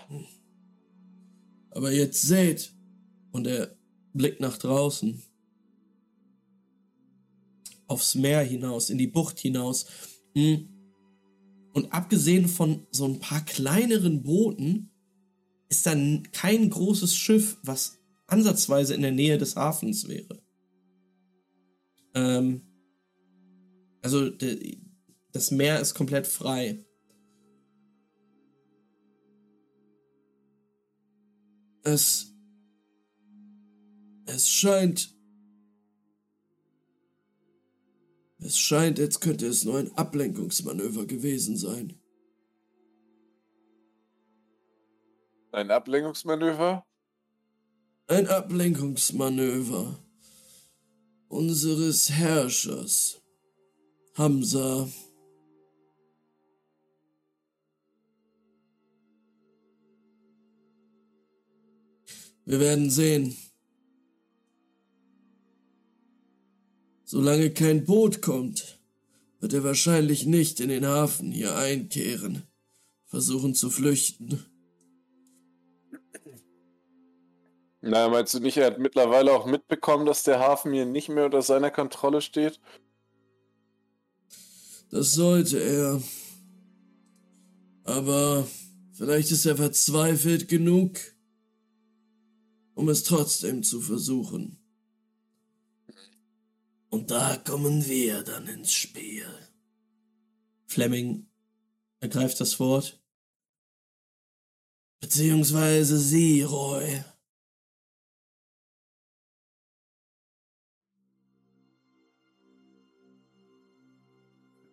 Aber jetzt seht, und er blickt nach draußen aufs Meer hinaus, in die Bucht hinaus. Hm. Und abgesehen von so ein paar kleineren Booten ist dann kein großes Schiff, was ansatzweise in der Nähe des Hafens wäre. Ähm, also Das Meer ist komplett frei. Es. Es scheint. Es scheint, als könnte es nur ein Ablenkungsmanöver gewesen sein. Ein Ablenkungsmanöver? Ein Ablenkungsmanöver unseres Herrschers, Hamza. Wir werden sehen. Solange kein Boot kommt, wird er wahrscheinlich nicht in den Hafen hier einkehren, versuchen zu flüchten. Na, meinst du nicht, er hat mittlerweile auch mitbekommen, dass der Hafen hier nicht mehr unter seiner Kontrolle steht? Das sollte er. Aber vielleicht ist er verzweifelt genug, um es trotzdem zu versuchen. Und da kommen wir dann ins Spiel. Fleming ergreift das Wort. Beziehungsweise Sie, Roy.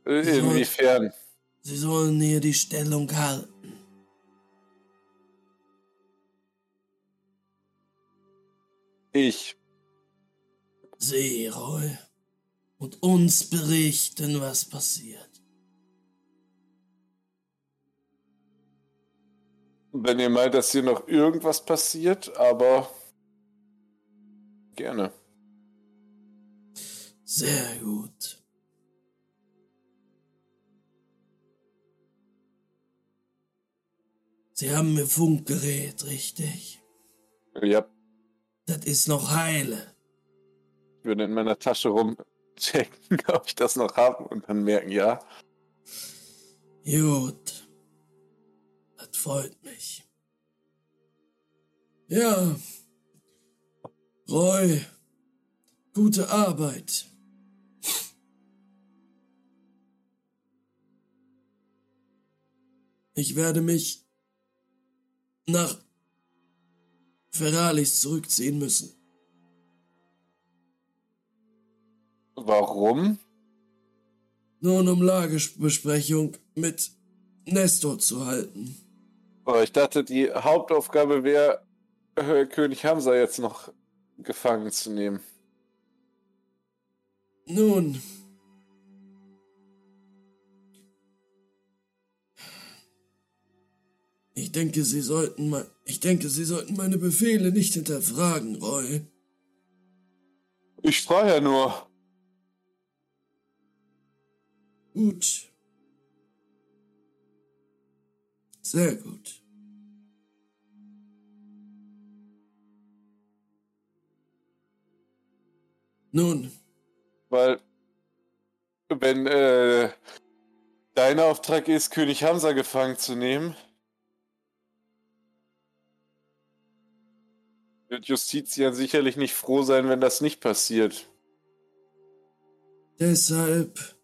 Inwiefern? Sie sollen hier die Stellung halten. Ich. Sie, Roy. Und uns berichten, was passiert. Wenn ihr meint, dass hier noch irgendwas passiert, aber gerne. Sehr gut. Sie haben mir Funkgerät, richtig? Ja. Das ist noch heile. Ich würde in meiner Tasche rumchecken, ob ich das noch habe und dann merken, ja. Gut. Das freut mich. Ja. Roy, gute Arbeit. Ich werde mich nach Ferralis zurückziehen müssen. Warum? Nun, um Lagebesprechung mit Nestor zu halten. Aber ich dachte, die Hauptaufgabe wäre, äh, König Hamza jetzt noch gefangen zu nehmen. Nun, Ich denke, Sie sollten mal, ich denke, Sie sollten meine Befehle nicht hinterfragen, Roy. Ich frage ja nur. Gut. Sehr gut. Nun. Weil, wenn äh, dein Auftrag ist, König Hamza gefangen zu nehmen, wird Justitia sicherlich nicht froh sein, wenn das nicht passiert. Deshalb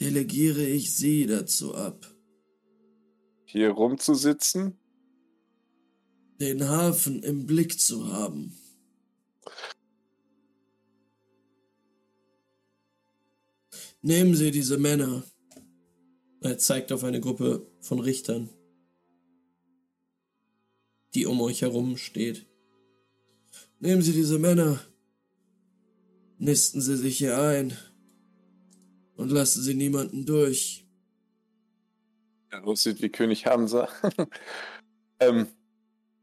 delegiere ich Sie dazu ab. Hier rumzusitzen? Den Hafen im Blick zu haben. Nehmen Sie diese Männer. Er zeigt auf eine Gruppe von Richtern die um euch herum steht. Nehmen Sie diese Männer, nisten Sie sich hier ein und lassen Sie niemanden durch. Ja, aussieht wie König Hamza. ähm,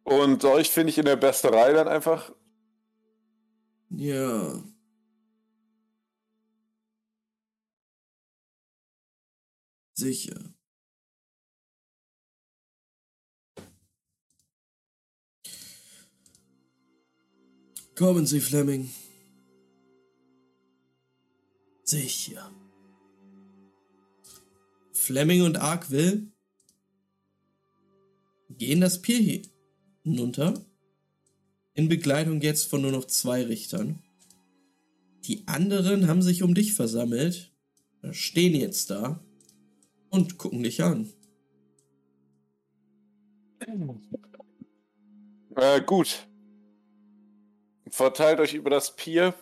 und euch finde ich in der Besterei dann einfach. Ja. Sicher. Kommen Sie, Fleming. Sicher. Fleming und Arkwill gehen das Pier hinunter. In Begleitung jetzt von nur noch zwei Richtern. Die anderen haben sich um dich versammelt stehen jetzt da und gucken dich an. Äh, gut. Verteilt euch über das Pier.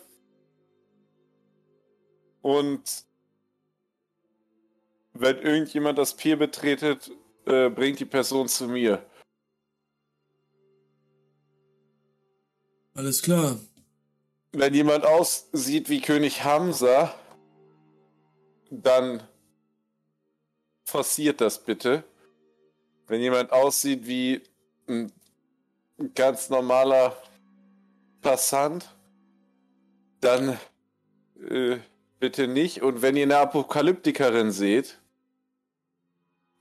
Und wenn irgendjemand das Pier betretet, äh, bringt die Person zu mir. Alles klar. Wenn jemand aussieht wie König Hamza, dann forciert das bitte. Wenn jemand aussieht wie ein ganz normaler Passant, dann äh, bitte nicht. Und wenn ihr eine Apokalyptikerin seht,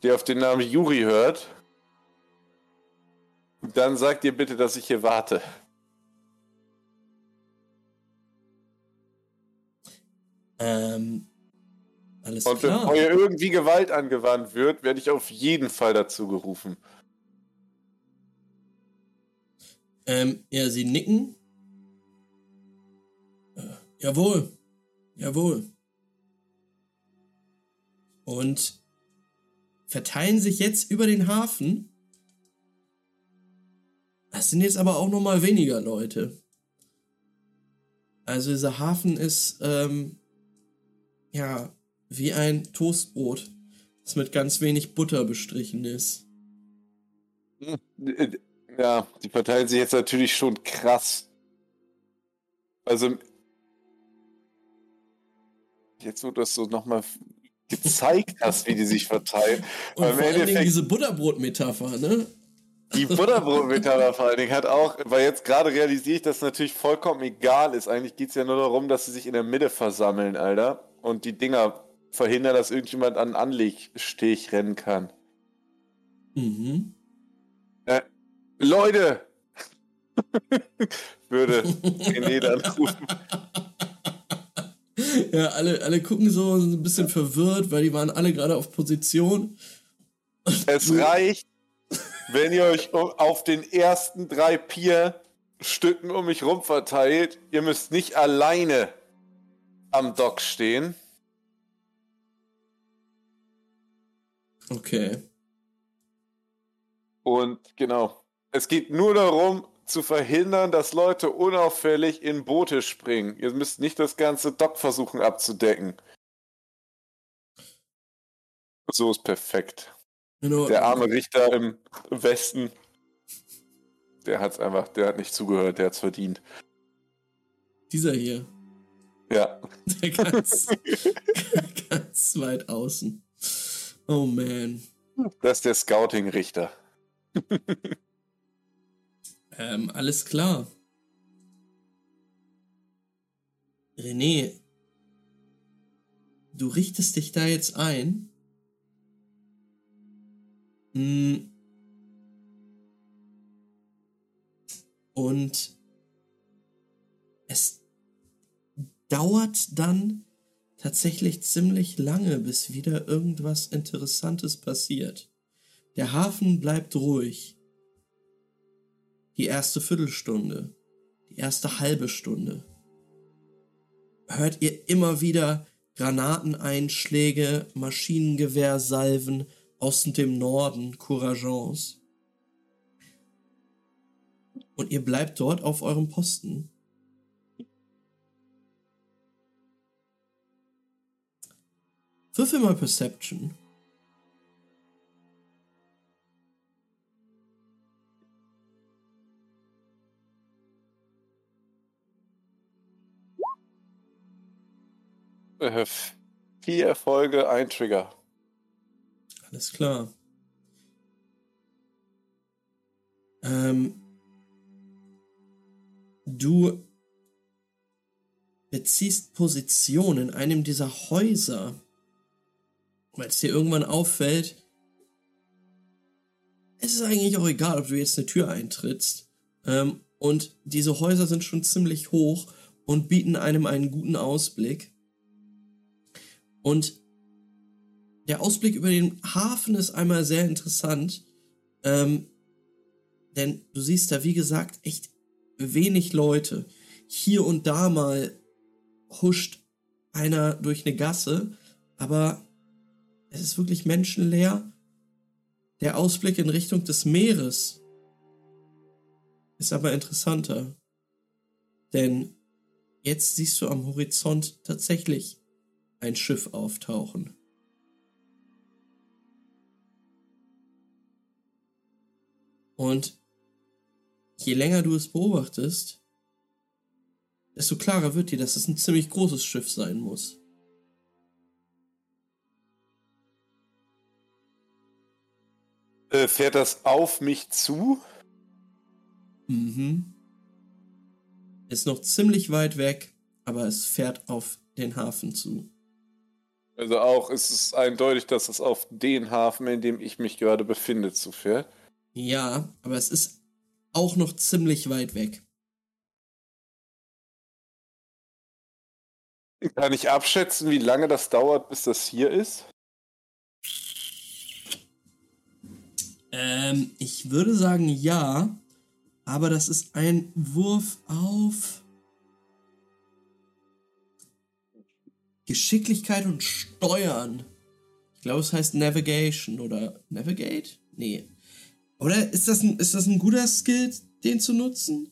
die auf den Namen Juri hört, dann sagt ihr bitte, dass ich hier warte. Ähm, alles Und klar. bevor hier irgendwie Gewalt angewandt wird, werde ich auf jeden Fall dazu gerufen. Ähm, ja, sie nicken. Äh, jawohl. Jawohl. Und verteilen sich jetzt über den Hafen. Das sind jetzt aber auch noch mal weniger Leute. Also dieser Hafen ist ähm, ja wie ein Toastbrot, das mit ganz wenig Butter bestrichen ist. Ja, die verteilen sich jetzt natürlich schon krass. Also, jetzt wo du das so nochmal gezeigt hast, wie die sich verteilen. Und im vor allen Dingen diese Butterbrot-Metapher, ne? Die Butterbrot-Metapher vor allen Dingen hat auch, weil jetzt gerade realisiere ich, dass es natürlich vollkommen egal ist. Eigentlich geht es ja nur darum, dass sie sich in der Mitte versammeln, Alter. Und die Dinger verhindern, dass irgendjemand an Anlegstich rennen kann. Mhm. Leute! Würde René dann rufen. Ja, alle, alle gucken so ein bisschen verwirrt, weil die waren alle gerade auf Position. Es reicht, wenn ihr euch auf den ersten drei Pier-Stücken um mich rum verteilt. Ihr müsst nicht alleine am Dock stehen. Okay. Und genau, es geht nur darum, zu verhindern, dass Leute unauffällig in Boote springen. Ihr müsst nicht das ganze Dock versuchen abzudecken. So ist perfekt. Genau. Der arme Richter im Westen, der hat's einfach, der hat nicht zugehört, der hat's verdient. Dieser hier. Ja. Der ganz, ganz weit außen. Oh man. Das ist der Scouting-Richter. Ähm, alles klar. René, du richtest dich da jetzt ein. Mm. Und es dauert dann tatsächlich ziemlich lange, bis wieder irgendwas Interessantes passiert. Der Hafen bleibt ruhig die erste Viertelstunde, die erste halbe Stunde, hört ihr immer wieder Granateneinschläge, Maschinengewehrsalven aus dem Norden Courageance. Und ihr bleibt dort auf eurem Posten. Würfel mal Perception. Vier Erfolge, ein Trigger. Alles klar. Ähm, du beziehst Position in einem dieser Häuser, weil es dir irgendwann auffällt, es ist eigentlich auch egal, ob du jetzt eine Tür eintrittst. Ähm, und diese Häuser sind schon ziemlich hoch und bieten einem einen guten Ausblick. Und der Ausblick über den Hafen ist einmal sehr interessant, ähm, denn du siehst da, wie gesagt, echt wenig Leute. Hier und da mal huscht einer durch eine Gasse, aber es ist wirklich menschenleer. Der Ausblick in Richtung des Meeres ist aber interessanter. Denn jetzt siehst du am Horizont tatsächlich ein Schiff auftauchen. Und je länger du es beobachtest, desto klarer wird dir, dass es ein ziemlich großes Schiff sein muss. Äh, fährt das auf mich zu? Mhm. Ist noch ziemlich weit weg, aber es fährt auf den Hafen zu. Also auch ist es eindeutig, dass es auf den Hafen, in dem ich mich gerade befinde, zufährt. Ja, aber es ist auch noch ziemlich weit weg. Kann ich abschätzen, wie lange das dauert, bis das hier ist? Ähm, ich würde sagen ja, aber das ist ein Wurf auf Geschicklichkeit und Steuern. Ich glaube, es heißt Navigation oder Navigate? Nee. Oder ist das ein, ist das ein guter Skill, den zu nutzen?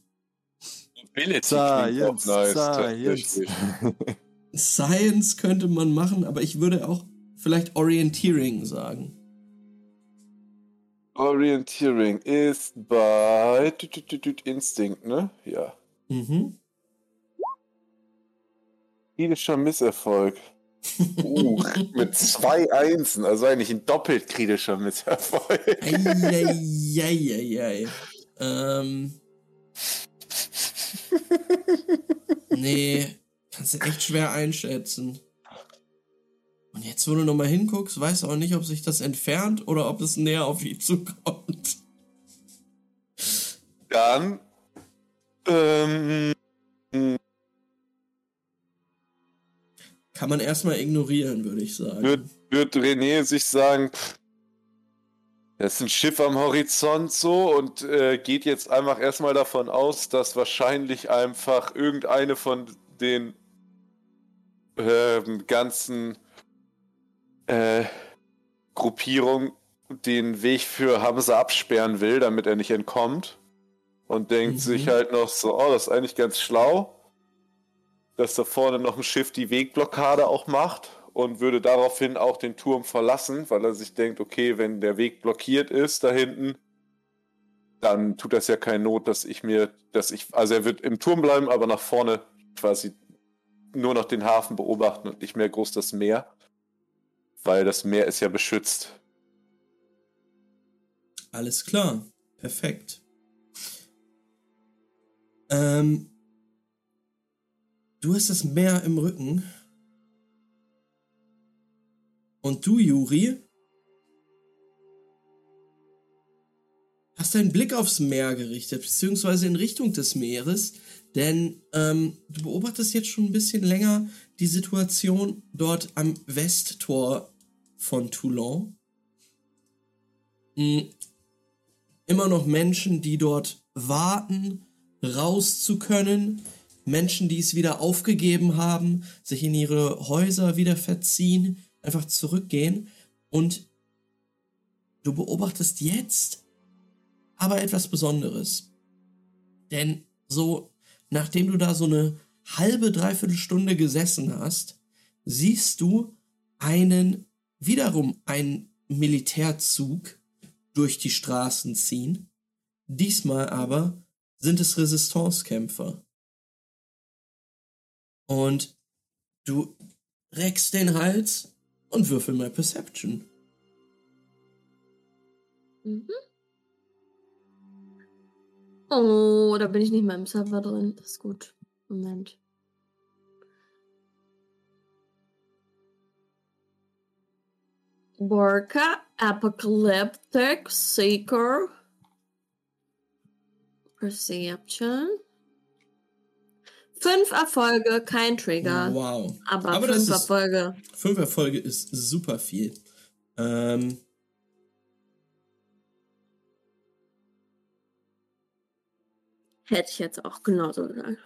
Ability Science, nice, Science. könnte man machen, aber ich würde auch vielleicht Orienteering sagen. Orienteering ist bei Instinct, ne? Ja. Mhm. Kritischer Misserfolg. Uh, mit zwei Einsen, also eigentlich ein doppelt kritischer Misserfolg. Eieieiei. ähm. Nee, kannst du echt schwer einschätzen. Und jetzt, wo du nochmal hinguckst, weißt du auch nicht, ob sich das entfernt oder ob es näher auf dich zukommt. Dann ähm, Kann man erstmal ignorieren, würde ich sagen. wird, wird René sich sagen, pff, das ist ein Schiff am Horizont so und äh, geht jetzt einfach erstmal davon aus, dass wahrscheinlich einfach irgendeine von den ähm, ganzen äh, Gruppierungen den Weg für Hamza absperren will, damit er nicht entkommt. Und denkt Mhm. sich halt noch so, oh, das ist eigentlich ganz schlau, dass da vorne noch ein Schiff die Wegblockade auch macht und würde daraufhin auch den Turm verlassen, weil er sich denkt, okay, wenn der Weg blockiert ist da hinten, dann tut das ja keine Not, dass ich mir, dass ich, also er wird im Turm bleiben, aber nach vorne quasi nur noch den Hafen beobachten und nicht mehr groß das Meer, weil das Meer ist ja beschützt. Alles klar. Perfekt. Ähm, du hast das Meer im Rücken. Und du, Juri, hast deinen Blick aufs Meer gerichtet, beziehungsweise in Richtung des Meeres, denn ähm, du beobachtest jetzt schon ein bisschen länger die Situation dort am Westtor von Toulon. Mm, immer noch Menschen, die dort warten, raus zu können. Menschen, die es wieder aufgegeben haben, sich in ihre Häuser wieder verziehen, einfach zurückgehen. Und du beobachtest jetzt aber etwas Besonderes. Denn so, nachdem du da so eine halbe, dreiviertel Stunde gesessen hast, siehst du einen, wiederum einen Militärzug durch die Straßen ziehen. Diesmal aber sind es Resistancekämpfer. Und du reckst den Hals und würfel mal Perception. Mhm. Oh, da bin ich nicht mehr im Server drin. Das ist gut. Moment. Worker, Apocalyptic, Seeker, Perception. Fünf Erfolge, kein Trigger. Wow. Aber, Aber fünf ist- Erfolge. Fünf Erfolge ist super viel. Ähm, Hätte ich jetzt auch genauso gesagt.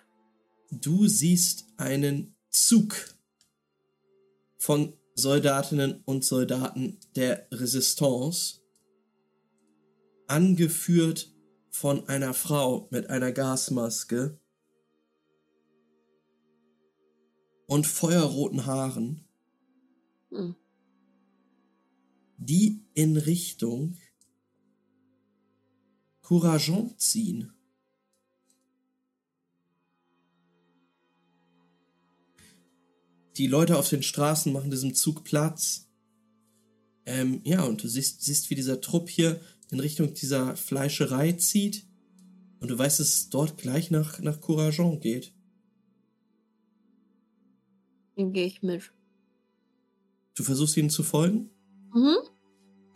du siehst einen Zug von Soldatinnen und Soldaten der Resistance, angeführt von einer Frau mit einer Gasmaske und feuerroten Haaren, Hm. die in Richtung Courageant ziehen. Die Leute auf den Straßen machen diesem Zug Platz. Ähm, ja, und du siehst, siehst, wie dieser Trupp hier in Richtung dieser Fleischerei zieht. Und du weißt, dass es dort gleich nach, nach Courageant geht. Den gehe ich mit. Du versuchst ihnen zu folgen? Mhm.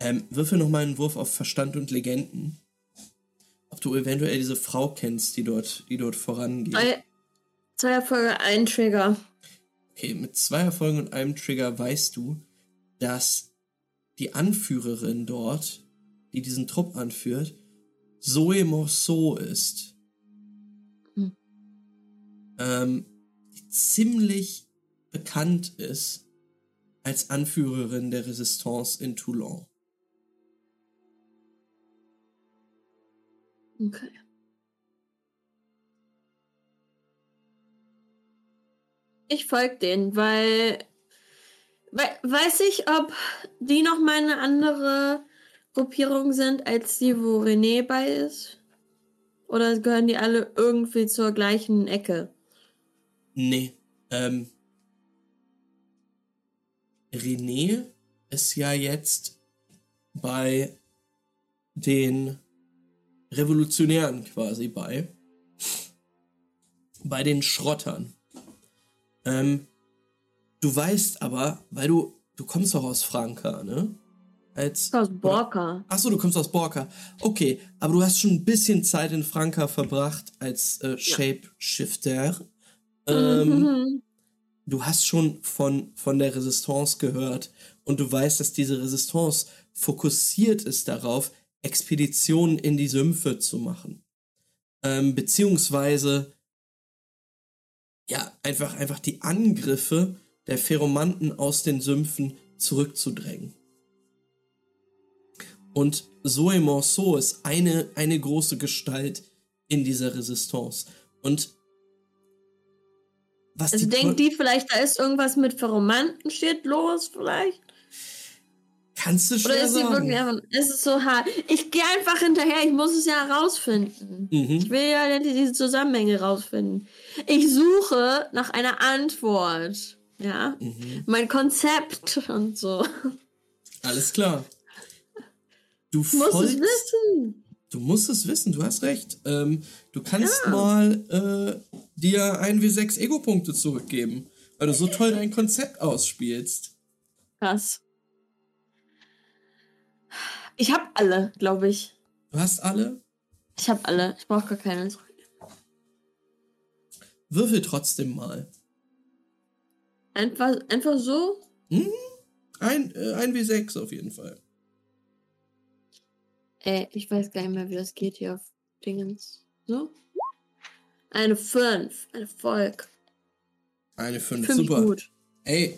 Ähm, würfel nochmal einen Wurf auf Verstand und Legenden. Ob du eventuell diese Frau kennst, die dort, die dort vorangeht. Zwei, zwei Erfolge, ein Trigger. Okay, mit zwei Erfolgen und einem Trigger weißt du, dass die Anführerin dort, die diesen Trupp anführt, Zoe Morceau ist. Hm. Ähm, die ziemlich bekannt ist als Anführerin der Resistance in Toulon. Okay. Ich folge denen, weil, weil. Weiß ich, ob die noch mal eine andere Gruppierung sind, als die, wo René bei ist? Oder gehören die alle irgendwie zur gleichen Ecke? Nee, ähm. René ist ja jetzt bei den Revolutionären quasi bei. Bei den Schrottern. Ähm, du weißt aber, weil du, du kommst doch aus Franka, ne? Als, Aus Borka. Achso, du kommst aus Borka. Okay, aber du hast schon ein bisschen Zeit in Franka verbracht als äh, Shapeshifter. Ähm, Mhm. Du hast schon von, von der Resistance gehört und du weißt, dass diese Resistance fokussiert ist darauf, Expeditionen in die Sümpfe zu machen. Ähm, beziehungsweise, ja, einfach, einfach die Angriffe der Pheromanten aus den Sümpfen zurückzudrängen. Und Zoe Morceau ist eine, eine große Gestalt in dieser Resistance. Und was Also die denkt die vielleicht, da ist irgendwas mit Pheromanten steht los, vielleicht? Kannst du schwer Oder ist sie sagen. wirklich einfach, ist es so hart? Ich gehe einfach hinterher, ich muss es ja herausfinden. Ich Mhm. will ja diese Zusammenhänge rausfinden. Ich suche nach einer Antwort. Ja, Mhm. mein Konzept und so. Alles klar. Du Ich muss es folgst, wissen. Du musst es wissen, du hast recht. Ähm, du kannst mal äh, dir ein W6 Ego-Punkte zurückgeben, weil du so toll dein Konzept ausspielst. Krass. Ich habe alle, glaube ich. Du hast alle. Ich habe alle. Ich brauche gar keine. Würfel trotzdem mal. Einfach, einfach so? Ein, äh, ein W6 auf jeden Fall. Ey, ich weiß gar nicht mehr, wie das geht hier auf Dingens. So? Eine 5. Ein Erfolg. Eine 5. Für mich Super. gut. Ey,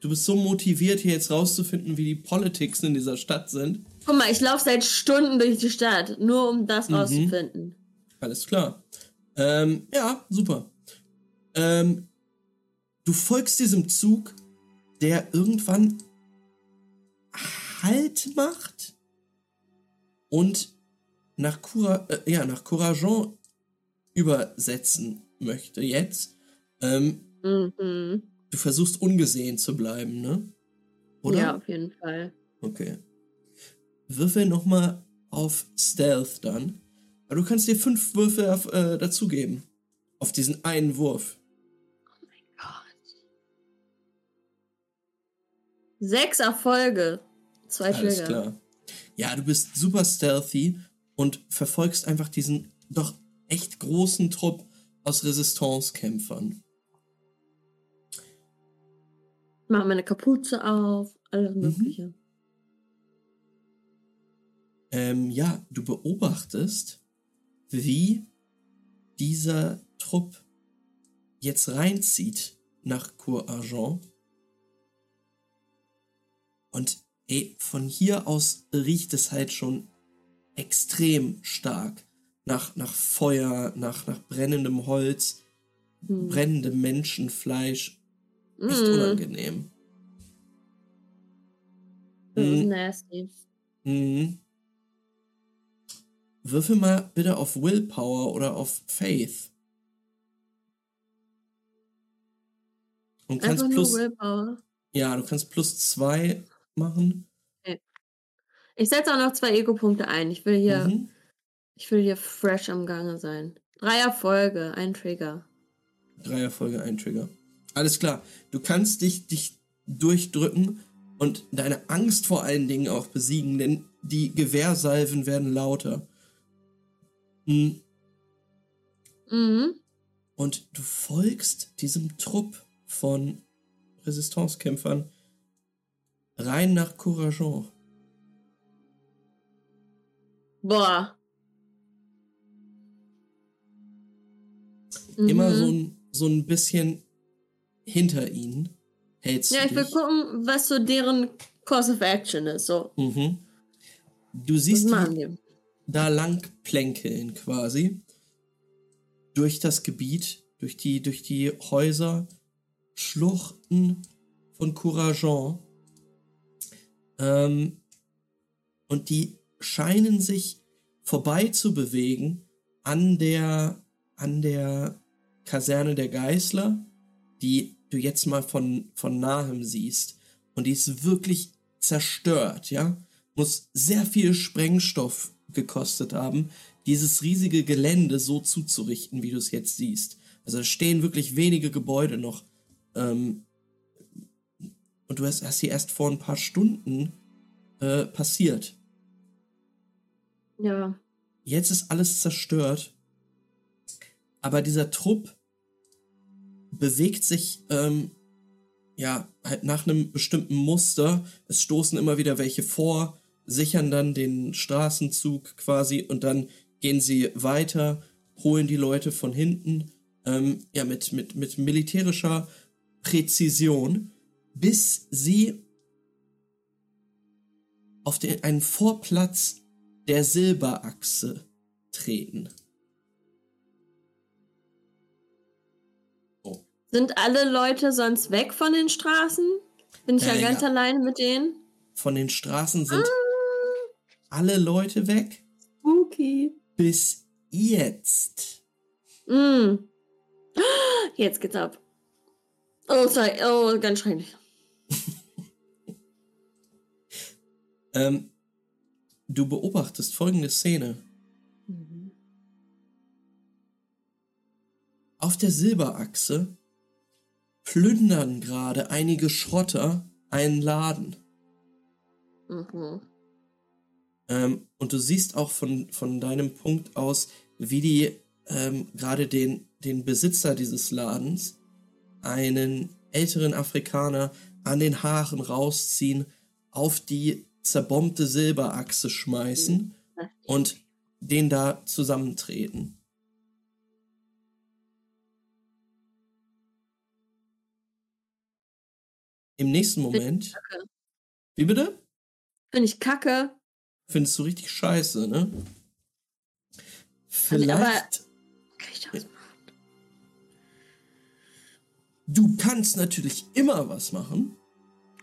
du bist so motiviert, hier jetzt rauszufinden, wie die Politics in dieser Stadt sind. Guck mal, ich laufe seit Stunden durch die Stadt, nur um das Mhm. rauszufinden. Alles klar. Ähm, ja, super. Ähm, du folgst diesem Zug, der irgendwann Halt macht und nach, Cura äh, ja, nach Courageant übersetzen möchte jetzt. Ähm, Mhm. du versuchst ungesehen zu bleiben, ne? Oder? Ja, auf jeden Fall. Okay. Würfel nochmal auf Stealth dann. Aber du kannst dir fünf Würfel auf, äh, dazugeben. Auf diesen einen Wurf. Gott. Sechs Erfolge. Zwei Alles Trigger. klar. Ja, du bist super stealthy und verfolgst einfach diesen doch echt großen Trupp aus Resistance-Kämpfern. Mach meine Kapuze auf, alles Mhm. Mögliche. Ähm, ja, du beobachtest, wie dieser Trupp jetzt reinzieht nach Cour Argent Und ey, von hier aus riecht es halt schon extrem stark nach, nach Feuer, nach, nach brennendem Holz, Hm. brennendem Menschenfleisch. Echt Mm, unangenehm. das ist Mhm. nasty. Mhm. Würfel mal bitte auf Willpower oder auf Faith. Und kannst Einfach plus, nur Willpower. ja, du kannst plus zwei machen. Ich setze auch noch zwei Ego-Punkte ein. Ich will hier, Mhm. ich will hier fresh am Gange sein. Drei Erfolge, ein Trigger. Drei Erfolge, ein Trigger. Alles klar. Du kannst dich, dich durchdrücken und deine Angst vor allen Dingen auch besiegen, denn die Gewehrsalven werden lauter. Mhm. Mhm. Und du folgst diesem Trupp von Resistancekämpfern rein nach Courageon. Boah. Immer Mhm. so ein, so ein bisschen hinter ihnen hältst Ja, du ich will dich. gucken, was so deren Course of Action ist. So, Mhm. Du siehst die? da lang plänkeln quasi durch das Gebiet, durch die, durch die Häuser, Schluchten von Courageon. Ähm, und die scheinen sich vorbei zu bewegen an der, an der Kaserne der Geißler, die du jetzt mal von, von nahem siehst. Und die ist wirklich zerstört, ja. Muss sehr viel Sprengstoff gekostet haben, dieses riesige Gelände so zuzurichten, wie du es jetzt siehst. Also stehen wirklich wenige Gebäude noch. Ähm, und du hast, hast sie erst vor ein paar Stunden äh, passiert. Ja. Jetzt ist alles zerstört. Aber dieser Trupp bewegt sich, ähm, ja, halt nach einem bestimmten Muster. Es stoßen immer wieder welche vor, sichern dann den Straßenzug quasi und dann gehen sie weiter, holen die Leute von hinten, ähm, ja, mit, mit, mit militärischer Präzision, bis sie auf den, einen Vorplatz der Silberachse treten. Sind alle Leute sonst weg von den Straßen? Bin ich ja Äh, ganz ja. alleine mit denen? Von den Straßen sind Ah, alle Leute weg, spooky. bis jetzt. Mm. Jetzt geht's ab. Oh, sorry. Oh, ganz schrecklich. Ähm, du beobachtest folgende Szene. Auf der Silberachse plündern gerade einige Schrotter einen Laden. Mhm. Ähm, und du siehst auch von, von deinem Punkt aus, wie die ähm, gerade den, den Besitzer dieses Ladens, einen älteren Afrikaner, an den Haaren rausziehen, auf die zerbombte Silberachse schmeißen und den da zusammentreten. Im nächsten Moment. kacke. Wie bitte? Finde ich kacke. Findest du richtig scheiße, ne? aber- Vielleicht. Kann ich das machen? Du kannst natürlich immer was machen.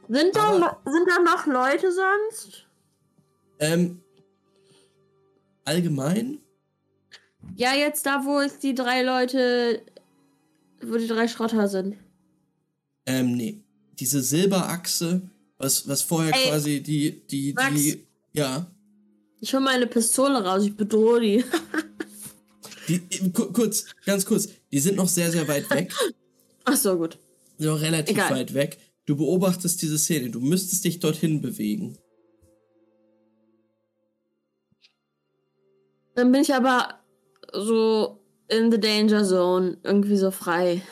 Sind da, Aber- noch- sind da noch Leute sonst? Ähm, allgemein, Ja, jetzt da, wo es die drei Leute, wo die drei Schrotter sind. ähm, nee. Diese Silberachse, was, was vorher Ey, quasi die, die, Max. die, ja. Ich hol meine Pistole raus, ich bedrohe die. Die, ku- kurz, ganz kurz, die sind noch sehr, sehr weit weg. Ach so, gut. Sind noch relativ Egal. weit weg. Du beobachtest diese Szene, du müsstest dich dorthin bewegen. Dann bin ich aber so in the danger zone, irgendwie so frei.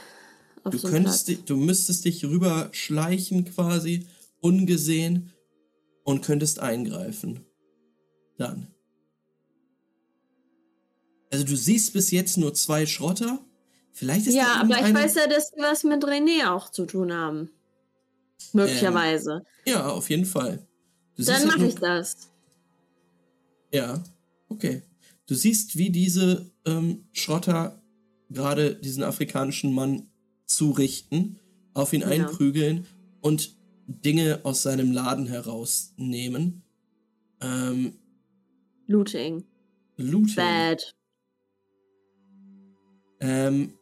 Du so könntest dich, du müsstest dich rüber schleichen quasi, ungesehen, und könntest eingreifen. Dann. Also du siehst bis jetzt nur zwei Schrotter. Vielleicht ist Ja, aber ich weiß ja, dass die was mit René auch zu tun haben. Möglicherweise. Ja, auf jeden Fall. Du Dann halt mache ich das. Ja, okay. Du siehst, wie diese ähm, Schrotter gerade diesen afrikanischen Mann zurichten, auf ihn Ja. einprügeln und Dinge aus seinem Laden herausnehmen. Ähm, Looting. Looting. Bad. Ähm,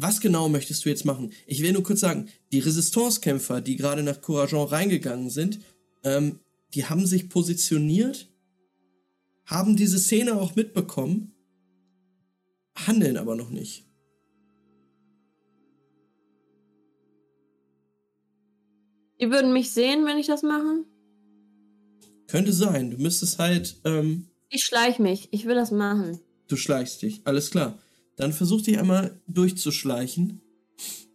was genau möchtest du jetzt machen? Ich will nur kurz sagen, die Resistance-Kämpfer, die gerade nach Courageon reingegangen sind, ähm, die haben sich positioniert, haben diese Szene auch mitbekommen, handeln aber noch nicht. Die würden mich sehen, wenn ich das mache? Könnte sein, du müsstest halt, ähm, Ich schleich mich. Ich will das machen. du schleichst dich, alles klar. Dann versuch dich einmal durchzuschleichen.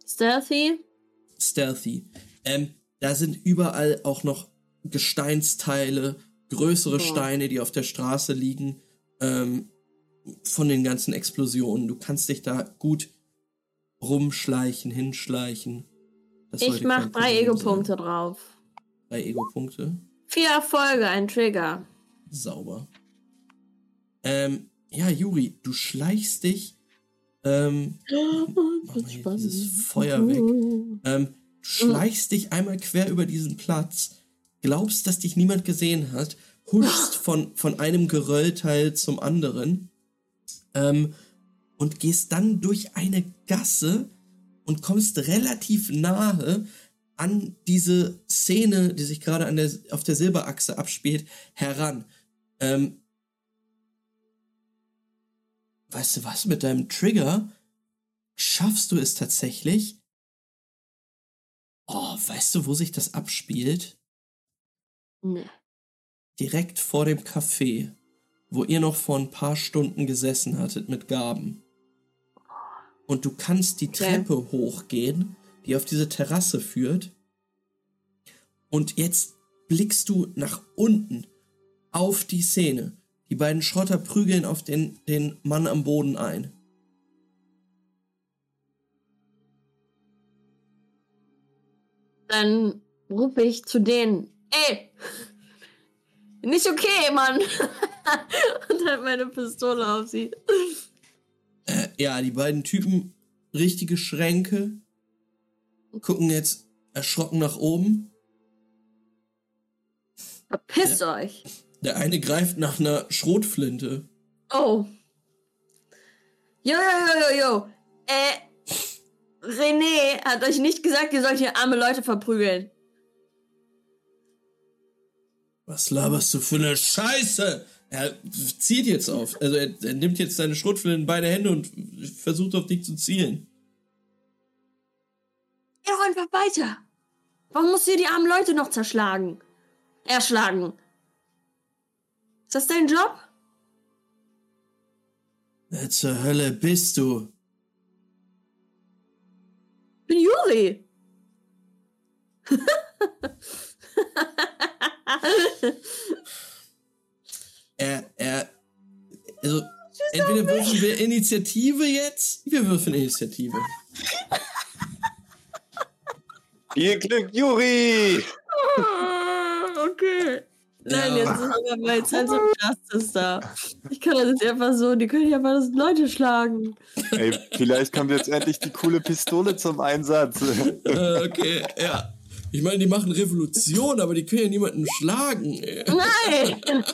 Stealthy? stealthy. Ähm, da sind überall auch noch Gesteinsteile, größere Oh. Steine, die auf der Straße liegen, ähm, von den ganzen Explosionen. Du kannst dich da gut rumschleichen, hinschleichen. Das Ich mach drei Ego-Punkte drauf. Drei Ego-Punkte. Vier Erfolge, ein Trigger. Sauber. Ähm, ja, Juri, du schleichst dich. Ähm, mal hier dieses Feuer weg. Ähm, du schleichst dich einmal quer über diesen Platz, glaubst, dass dich niemand gesehen hat, huschst von, von einem Geröllteil zum anderen ähm, und gehst dann durch eine Gasse und kommst relativ nahe an diese Szene, die sich gerade an der, auf der Silberachse abspielt, heran. Ähm, weißt du was, mit deinem Trigger schaffst du es tatsächlich. Oh, weißt du, wo sich das abspielt? Nee. Direkt vor dem Café, wo ihr noch vor ein paar Stunden gesessen hattet mit Gaben. Und du kannst die. Treppe hochgehen, die auf diese Terrasse führt. Und jetzt blickst du nach unten auf die Szene. Die beiden Schrotter prügeln auf den, den Mann am Boden ein. Dann rufe ich zu denen. Ey! Nicht okay, Mann! Und halt meine Pistole auf sie. Äh, ja, die beiden Typen, richtige Schränke, gucken jetzt erschrocken nach oben. Verpisst euch! Der eine greift nach einer Schrotflinte. Oh. Jo, jo, jo, jo, jo. Äh, René hat euch nicht gesagt, ihr sollt hier arme Leute verprügeln. Was laberst du für eine Scheiße? Er zieht jetzt auf. Also er, er nimmt jetzt seine Schrotflinte in beide Hände und versucht auf dich zu zielen. Geh doch einfach weiter. Warum musst du hier die armen Leute noch zerschlagen? Erschlagen. Ist das dein Job? Wer zur Hölle bist du? Ich bin Juri. Er, er, also, entweder würfeln wir Initiative jetzt. Wir würfeln Initiative. Viel Glück, Juri! Ah, okay. Nein, Ja. jetzt ist aber mein Sense of Justice da. Ich kann das jetzt einfach so, die können ja einfach das Leute schlagen. Ey, vielleicht kommt jetzt endlich die coole Pistole zum Einsatz. Äh, okay, ja. Ich meine, die machen Revolution, aber die können ja niemanden schlagen. Ey. Nein!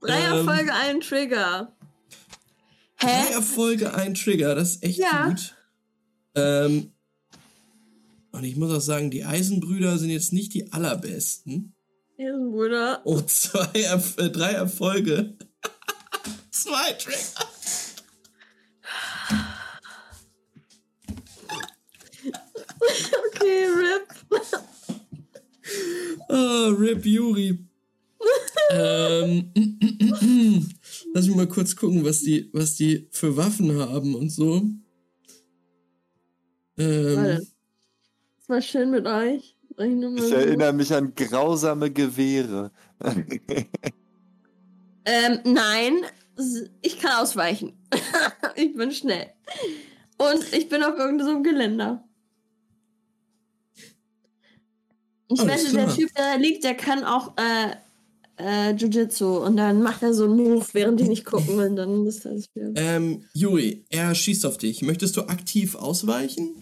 Drei Ähm. Erfolge, ein Trigger. Drei Hä? Erfolge, ein Trigger, das ist echt Ja. gut. Ähm, und ich muss auch sagen, die Eisenbrüder sind jetzt nicht die allerbesten. Bruder. Oh, zwei, Erf äh, drei Erfolge. zwei Trigger. Okay, RIP. Ah, Rip Yuri. ähm, lass mich mal kurz gucken, was die, was die für Waffen haben und so. Ähm, Warte. War schön mit euch. Ich, Ich erinnere mich an grausame Gewehre. Ähm, nein. Ich kann ausweichen. ich bin schnell. Und ich bin auf irgendeinem so einem Geländer. Ich Alles wette, der klar. Typ, der da liegt, der kann auch äh, äh, Jiu-Jitsu und dann macht er so einen Move, während die nicht gucken und dann ist das wieder. Ähm, Juri, er schießt auf dich. Möchtest du aktiv ausweichen?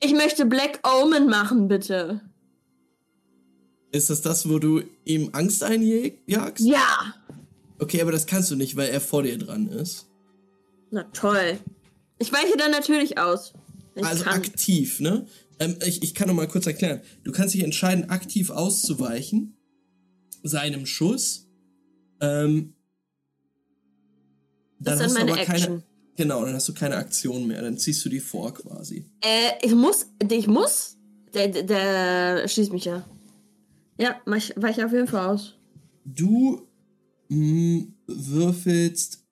Ich möchte Black Omen machen, bitte. Ist das das, wo du ihm Angst einjagst? Ja! Okay, aber das kannst du nicht, weil er vor dir dran ist. Na toll. Ich weiche dann natürlich aus. also kann. aktiv, ne? Ähm, ich, ich kann noch mal kurz erklären. Du kannst dich entscheiden, aktiv auszuweichen, seinem Schuss. Ähm, Das dann ist hast dann meine keine. Action. Genau, dann hast du keine Aktion mehr. Dann ziehst du die vor quasi. Äh, ich muss. Ich muss. Der, der, der schießt mich ja. Ja, mach ich, weiche auf jeden Fall aus. Du mh, würfelst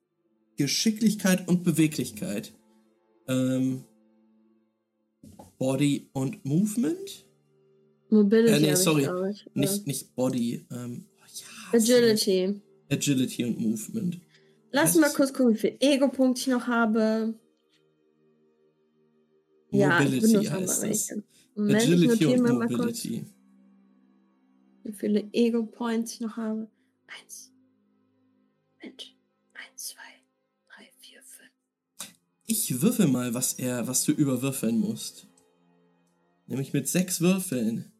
Geschicklichkeit und Beweglichkeit. Ähm, Body und Movement? Mobility. Äh, nee, sorry. ich. Nicht, nicht Body. Ähm, oh, ja, Agility. Agility und Movement. Lass Was? mal kurz gucken, wie viel Ego-Punkte ich noch habe. Ja, ich Mobility benutze heißt das. welche. Moment, ich Agility notiere und mal kurz, Mobility. wie viele Ego-Points ich noch habe. Eins. Moment. Eins, zwei, drei, vier, fünf. Ich würfel mal, was er, was du überwürfeln musst. Nämlich mit sechs Würfeln.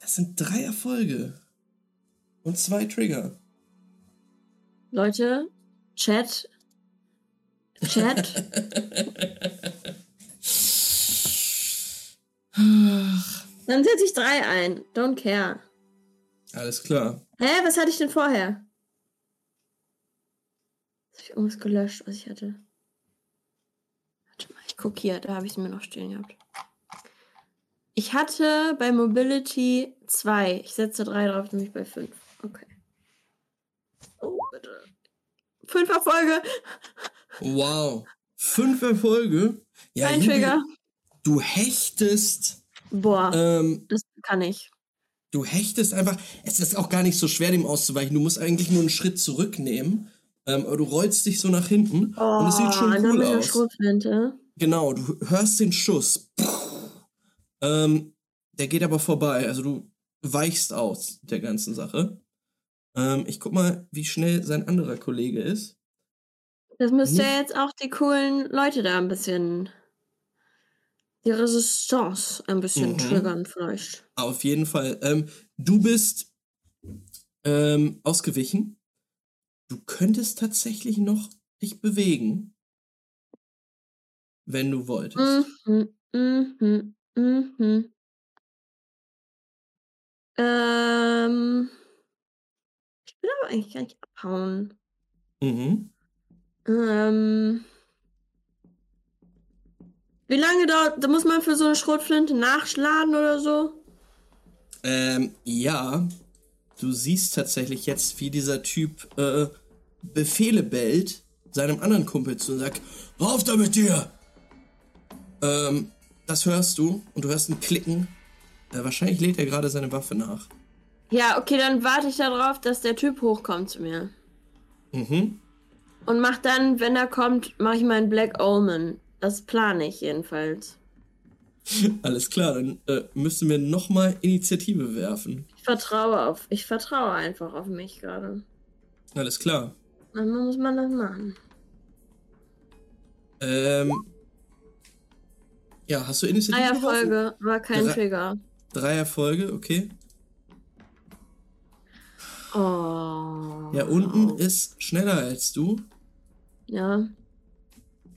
Das sind drei Erfolge. Und zwei Trigger. Leute, Chat. Chat. Dann setze ich drei ein. Don't care. Alles klar. Hä, was hatte ich denn vorher? Habe ich irgendwas gelöscht, was ich hatte? Warte mal, ich gucke hier, da habe ich es mir noch stehen gehabt. Ich hatte bei Mobility 2. Ich setze 3 drauf, nämlich bei 5. Okay. Oh, bitte. 5 Erfolge. Wow. Fünf Erfolge. Ja, Ein Juri, Trigger. Du hechtest, Boah, ähm, das kann ich. du hechtest einfach. Es ist auch gar nicht so schwer, dem auszuweichen. Du musst eigentlich nur einen Schritt zurücknehmen. Ähm, aber du rollst dich so nach hinten und es sieht schon Oh, cool aus. Genau, du hörst den Schuss. Ähm, der geht aber vorbei. Also du weichst aus der ganzen Sache. Ähm, ich guck mal, wie schnell sein anderer Kollege ist. Das müsste ja jetzt auch die coolen Leute da ein bisschen. Die Resistance ein bisschen Mhm. triggern, vielleicht. Auf jeden Fall. Ähm, du bist ähm, ausgewichen. Du könntest tatsächlich noch dich bewegen. Wenn du wolltest. Mhm, mhm, mhm. Ähm. Will aber eigentlich gar nicht abhauen. Mhm. Ähm. Wie lange dauert, da muss man für so eine Schrotflinte nachschlagen oder so? Ähm, ja. Du siehst tatsächlich jetzt, wie dieser Typ äh, Befehle bellt, seinem anderen Kumpel zu und sagt, rauf da mit dir! Ähm, das hörst du und du hörst ein Klicken. Äh, wahrscheinlich lädt er gerade seine Waffe nach. Ja, okay, dann warte ich darauf, dass der Typ hochkommt zu mir. Mhm. Und mach dann, wenn er kommt, mache ich meinen Black Omen. Das plane ich jedenfalls. Alles klar, dann äh, müssen wir nochmal Initiative werfen. Ich vertraue auf. Ich vertraue einfach auf mich gerade. Alles klar. Manchmal muss man das machen. Ähm. Ja, hast du Initiative Drei? Erfolge, war kein Drei- Trigger. Drei Erfolge, okay. Oh. Der unten ist schneller als du. Ja.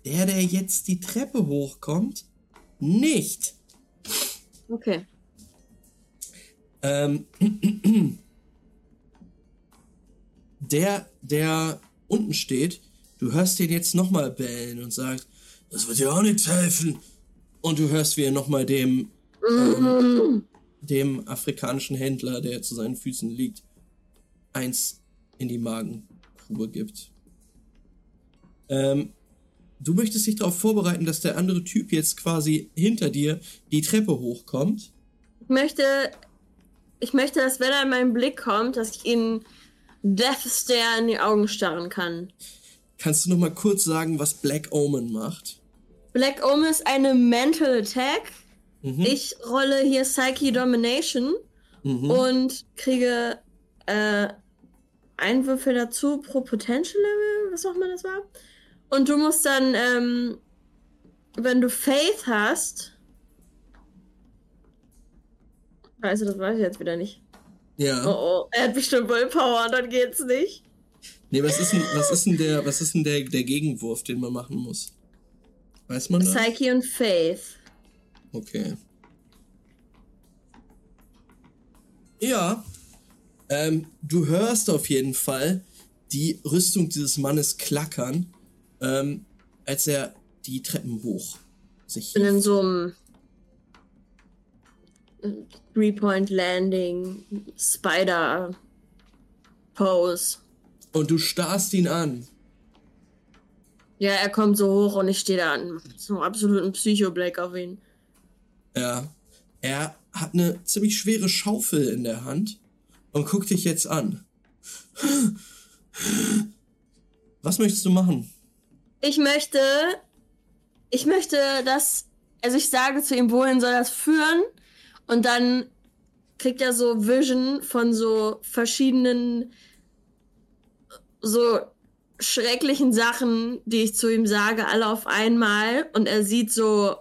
Der, der jetzt die Treppe hochkommt, nicht. Okay. Ähm, der, der unten steht, du hörst den jetzt nochmal bellen und sagt, das wird dir auch nichts helfen. Und du hörst, wie er nochmal dem, ähm, dem afrikanischen Händler, der zu seinen Füßen liegt, eins in die Magengrube gibt. Ähm, du möchtest dich darauf vorbereiten, dass der andere Typ jetzt quasi hinter dir die Treppe hochkommt. Ich möchte, ich möchte, dass wenn er in meinen Blick kommt, dass ich ihn Death Stare in die Augen starren kann. Kannst du noch mal kurz sagen, was Black Omen macht? Black Omen ist eine Mental Attack. Mhm. Ich rolle hier Psyche Domination mhm. und kriege äh, einen Würfel dazu pro Potential Level, was auch immer das war. Und du musst dann, ähm, wenn du Faith hast. Also, das weiß ich jetzt wieder nicht. ja. Oh oh, er hat bestimmt Willpower und dann geht's nicht. Nee, was ist denn, was ist denn der, was ist denn der, der Gegenwurf, den man machen muss? Weiß man das? Psyche und Faith. Okay. Ja. Ähm, du hörst auf jeden Fall die Rüstung dieses Mannes klackern, ähm, als er die Treppen hoch sich. Ich bin in so einem Three-Point-Landing, Spider-Pose. Und du starrst ihn an. Ja, er kommt so hoch und ich stehe da an. So einen absoluten Psycho-Black auf ihn. Ja. Er hat eine ziemlich schwere Schaufel in der Hand und guckt dich jetzt an. Was möchtest du machen? Ich möchte. Ich möchte, dass. Also ich sage zu ihm, wohin soll das führen? Und dann kriegt er so Vision von so verschiedenen. so schrecklichen Sachen, die ich zu ihm sage, alle auf einmal. Und er sieht so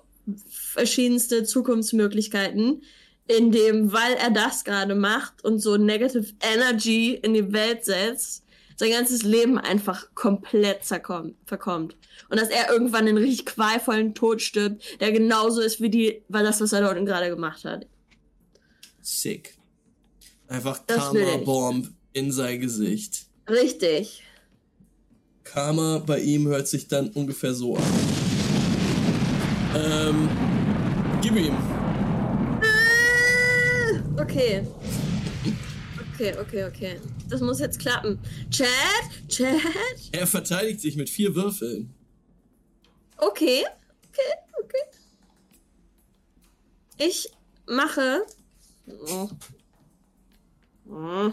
verschiedenste Zukunftsmöglichkeiten, in dem, weil er das gerade macht und so Negative Energy in die Welt setzt, sein ganzes Leben einfach komplett verkommt. Und dass er irgendwann einen richtig qualvollen Tod stirbt, der genauso ist wie die, weil das, was er dort gerade gemacht hat. Sick. Einfach ich. Karma-Bomb in sein Gesicht. Richtig. Karma bei ihm hört sich dann ungefähr so an. Ähm, gib ihm. Okay. Okay, okay, okay. Das muss jetzt klappen. Chat? Chat? Er verteidigt sich mit vier Würfeln. Okay. Okay, okay. Ich mache. Oh. Oh.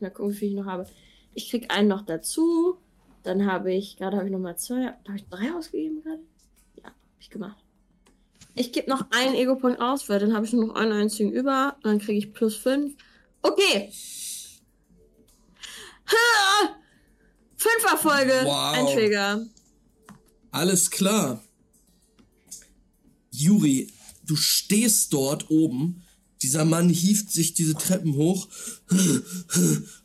Mal gucken, wie viel ich noch habe. Ich krieg einen noch dazu. Dann habe ich, gerade habe ich nochmal zwei. Habe ich drei ausgegeben gerade? Ja, habe ich gemacht. Ich gebe noch einen Ego-Point aus, weil dann habe ich nur noch einen einzigen über. Dann kriege ich plus fünf. Okay. Ha! Fünf Erfolge. Wow. Ein Trigger. Alles klar. Juri, du stehst dort oben. Dieser Mann hieft sich diese Treppen hoch.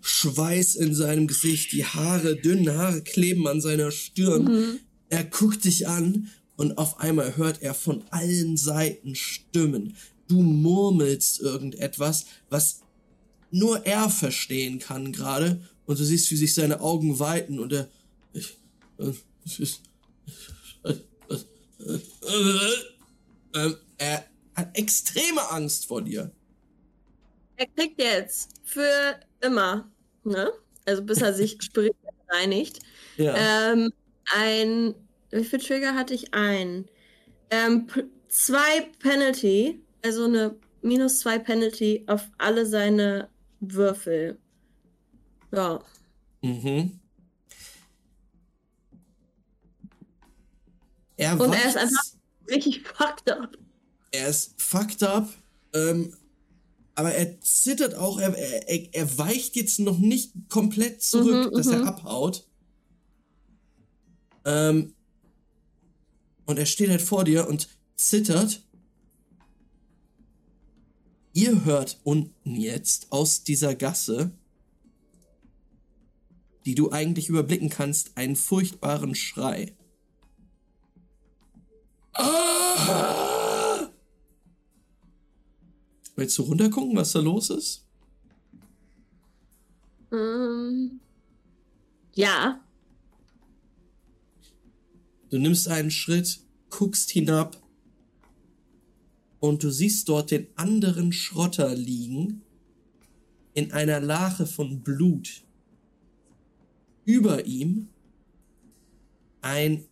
Schweiß in seinem Gesicht, die Haare, dünnen Haare kleben an seiner Stirn. Er guckt dich an und auf einmal hört er von allen Seiten Stimmen. Du murmelst irgendetwas, was nur er verstehen kann gerade. Und du siehst, wie sich seine Augen weiten und er. Ich, äh, ist, ähm, er hat extreme Angst vor dir. Er kriegt jetzt für immer, ne? Also bis er sich spirituell reinigt, Ja. ähm, ein, wie viel Trigger hatte ich? Ein. Ähm, zwei Penalty, also eine minus zwei Penalty auf alle seine Würfel. Ja. Mhm. Er Und er ist einfach richtig fucked up. er ist fucked up, ähm, aber er zittert auch, er, er, er weicht jetzt noch nicht komplett zurück, Mhm, dass er mhm. abhaut. Ähm, und er steht halt vor dir und zittert. Ihr hört unten jetzt aus dieser Gasse, die du eigentlich überblicken kannst, einen furchtbaren Schrei. Ah! Willst du runtergucken, was da los ist? Ähm, ja. Du nimmst einen Schritt, guckst hinab und du siehst dort den anderen Schrotter liegen in einer Lache von Blut. Über ihm ein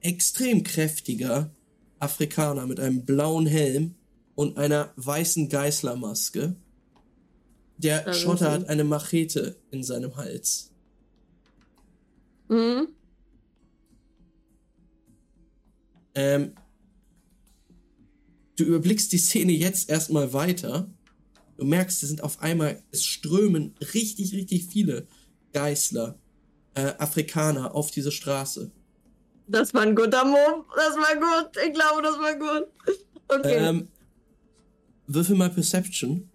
extrem kräftiger Afrikaner mit einem blauen Helm und einer weißen Geißlermaske. Der Schotter so- hat eine Machete in seinem Hals. Mhm. Ähm, du überblickst die Szene jetzt erstmal weiter. Du merkst, es sind auf einmal, es strömen richtig, richtig viele Geißler, äh, Afrikaner auf diese Straße. Das war ein guter Move. Das war gut. Ich glaube, das war gut. Okay. Ähm, würfel mal Perception.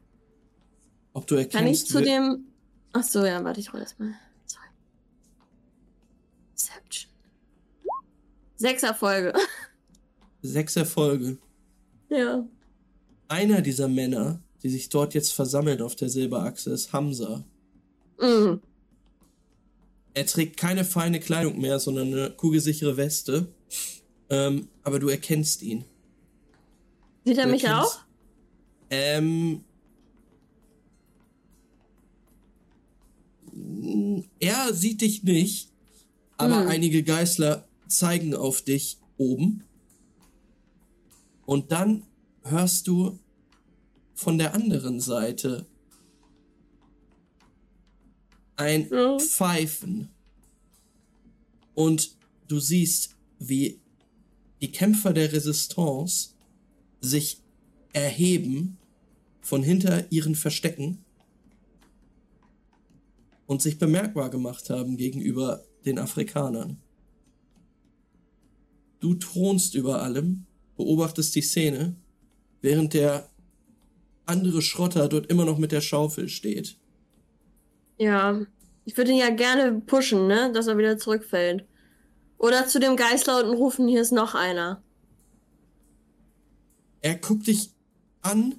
Ob du erkennst. Kann ich zu dem. Ach so, ja, warte, ich roll das mal. Sorry. Perception. Sechs Erfolge. Sechs Erfolge. ja. Einer dieser Männer, die sich dort jetzt versammeln auf der Silberachse, ist Hamza. Mhm. Er trägt keine feine Kleidung mehr, sondern eine kugelsichere Weste. Ähm, aber du erkennst ihn. Sieht er Du mich erkennst- auch? Ähm. Er sieht dich nicht, aber Hm. einige Geißler zeigen auf dich oben. Und dann hörst du von der anderen Seite ein Ja. Pfeifen. Und du siehst, wie die Kämpfer der Resistance sich erheben von hinter ihren Verstecken und sich bemerkbar gemacht haben gegenüber den Afrikanern. Du thronst über allem, beobachtest die Szene, während der andere Schrotter dort immer noch mit der Schaufel steht. Ja. Ich würde ihn ja gerne pushen, ne? Dass er wieder zurückfällt. Oder zu dem Geißler unten rufen, hier ist noch einer. Er guckt dich an,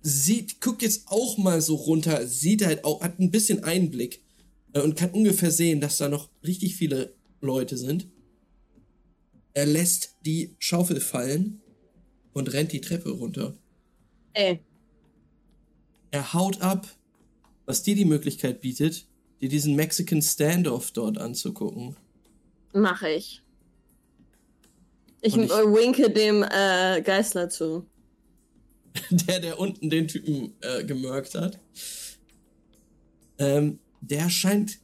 sieht, guckt jetzt auch mal so runter, sieht halt auch, hat ein bisschen Einblick äh, und kann ungefähr sehen, dass da noch richtig viele Leute sind. Er lässt die Schaufel fallen und rennt die Treppe runter. Ey. Er haut ab, was dir die Möglichkeit bietet, dir diesen Mexican Standoff dort anzugucken. Mache ich. Ich, ich- äh, winke dem äh, Geißler zu. der, der unten den Typen äh, gemerkt hat. Ähm, der scheint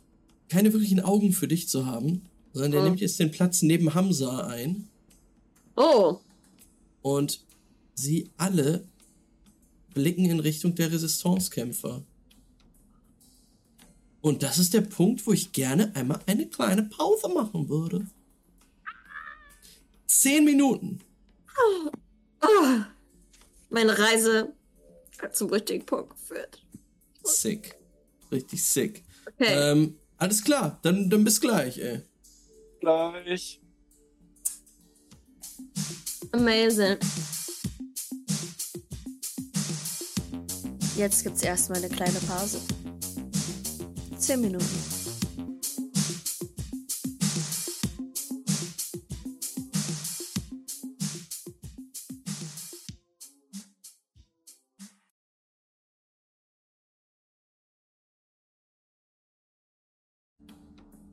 keine wirklichen Augen für dich zu haben, sondern der Oh. nimmt jetzt den Platz neben Hamza ein Oh. und sie alle blicken in Richtung der Resistancekämpfer. Und das ist der Punkt, wo ich gerne einmal eine kleine Pause machen würde. Zehn Minuten. Ah. Meine Reise hat zum richtigen Punkt geführt. Sick. Richtig sick. Okay. Ähm, alles klar, dann, dann bis gleich, ey. Gleich. Amazing. Jetzt gibt's erstmal eine kleine Pause. Zehn Minuten.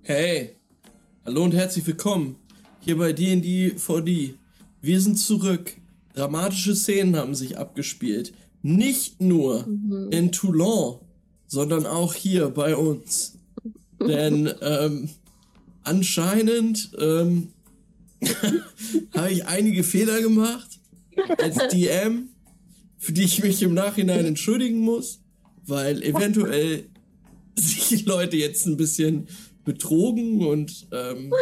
Hey, hallo und herzlich willkommen hier bei D&D 4D. Wir sind zurück. Dramatische Szenen haben sich abgespielt. Nicht nur in Toulon, sondern auch hier bei uns. Denn ähm, anscheinend ähm, habe ich einige Fehler gemacht als DM, für die ich mich im Nachhinein entschuldigen muss, weil eventuell sich die Leute jetzt ein bisschen betrogen und ähm,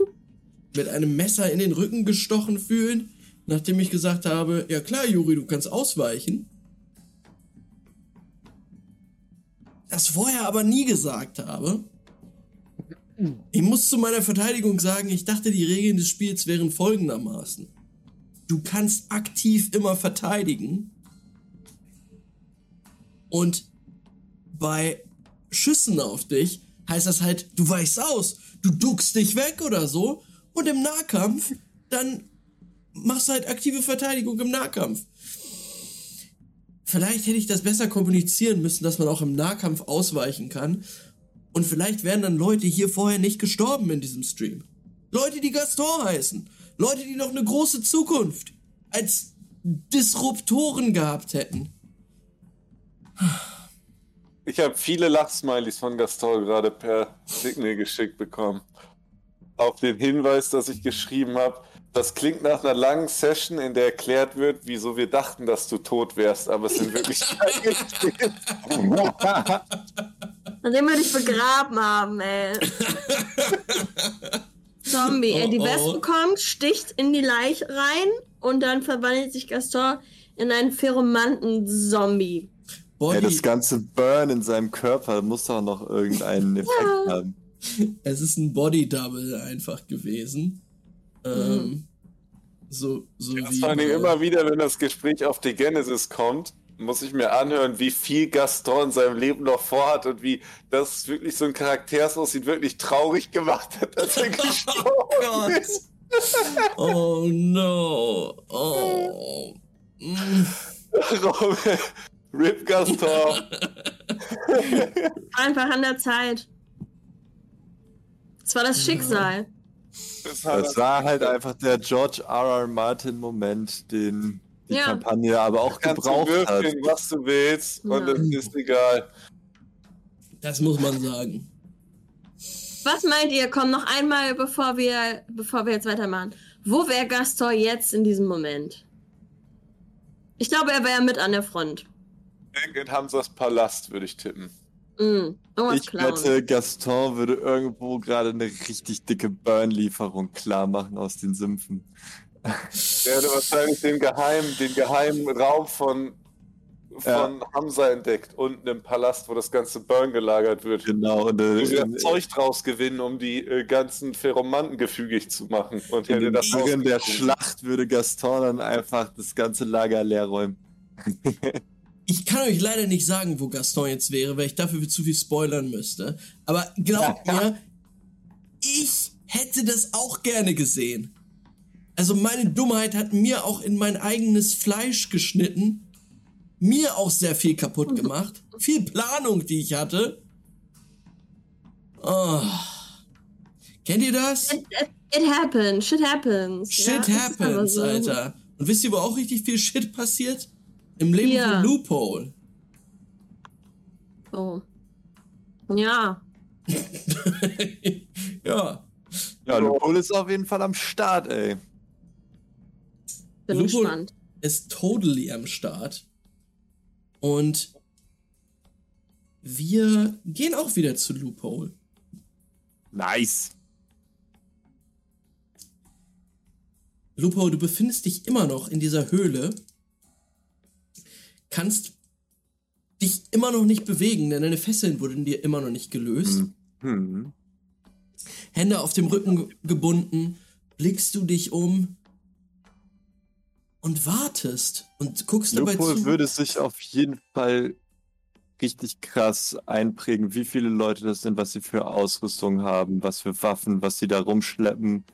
mit einem Messer in den Rücken gestochen fühlen, nachdem ich gesagt habe, ja klar, Juri, du kannst ausweichen. Das vorher aber nie gesagt habe. Ich muss zu meiner Verteidigung sagen, ich dachte, die Regeln des Spiels wären folgendermaßen. Du kannst aktiv immer verteidigen. Und bei Schüssen auf dich heißt das halt, du weichst aus, du duckst dich weg oder so. Und im Nahkampf, dann machst du halt aktive Verteidigung im Nahkampf. Vielleicht hätte ich das besser kommunizieren müssen, dass man auch im Nahkampf ausweichen kann. Und vielleicht wären dann Leute hier vorher nicht gestorben in diesem Stream. Leute, die Gaston heißen. Leute, die noch eine große Zukunft als Disruptoren gehabt hätten. Ich habe viele Lachsmileys von Gaston gerade per Signal geschickt bekommen. auf den Hinweis, dass ich geschrieben habe. Das klingt nach einer langen Session, in der erklärt wird, wieso wir dachten, dass du tot wärst, aber es sind wirklich Nachdem wir dich begraben haben, ey. Zombie, ey, die Oh, oh. Wespe kommt, sticht in die Leiche rein und dann verwandelt sich Gaston in einen Pheromanten-Zombie. Body, Ja, das ganze Burn in seinem Körper muss doch noch irgendeinen Effekt haben. es ist ein Body Double einfach gewesen. Ähm, Mhm. So, so Das wie. vor allem immer wieder, wenn das Gespräch auf die Genesis kommt, muss ich mir anhören, wie viel Gaston in seinem Leben noch vorhat und wie das wirklich so ein Charaktersaussieht, wirklich traurig gemacht hat, dass er gestorben Gott. ist. Oh no. Oh. Mm. Rip Gaston. Einfach an der Zeit. Es war das Schicksal. Das hat Das war halt einfach der George R. R. Martin Moment, den die Ja. Kampagne aber auch kannst du gebraucht hat. würfeln, was du willst, und Ja. es ist egal. Das muss man sagen. Was meint ihr? Komm noch einmal, bevor wir, bevor wir jetzt weitermachen. Wo wäre Gaston jetzt in diesem Moment? Ich glaube, er wäre mit an der Front. In Hamsas Palast würde ich tippen. Mm, Ich klauen. wette, Gaston würde irgendwo gerade eine richtig dicke Burn-Lieferung klar machen aus den Sümpfen. Der hätte wahrscheinlich den geheimen, den geheimen Raum von, von Hamza entdeckt, unten im Palast, wo das ganze Burn gelagert wird. Genau, und äh, sie das Zeug draus gewinnen, um die äh, ganzen Pheromanten gefügig zu machen. Und in hätte den das der. Schlacht würde Gaston dann einfach das ganze Lager leer räumen. Ich kann euch leider nicht sagen, wo Gaston jetzt wäre, weil ich dafür zu viel spoilern müsste. Aber glaubt mir, ich hätte das auch gerne gesehen. Also meine Dummheit hat mir auch in mein eigenes Fleisch geschnitten, mir auch sehr viel kaputt gemacht, viel Planung, die ich hatte. Oh. Kennt ihr das? It, it, happens. Shit happens. Shit Ja, happens, so. Alter. Und wisst ihr, wo auch richtig viel Shit passiert? Im Leben Ja. von Loophole. Oh. Ja. ja. Ja, Lupol ist auf jeden Fall am Start, ey. Bin Lupo- gespannt. ist totally am Start. Und wir gehen auch wieder zu Loophole. Nice. Loophole, du befindest dich immer noch in dieser Höhle. Kannst dich immer noch nicht bewegen, denn deine Fesseln wurden dir immer noch nicht gelöst. Hm. Hände auf dem Rücken gebunden, blickst du dich um und wartest und guckst dabei Lupol zu. würde sich auf jeden Fall richtig krass einprägen, wie viele Leute das sind, was sie für Ausrüstung haben, was für Waffen, was sie da rumschleppen.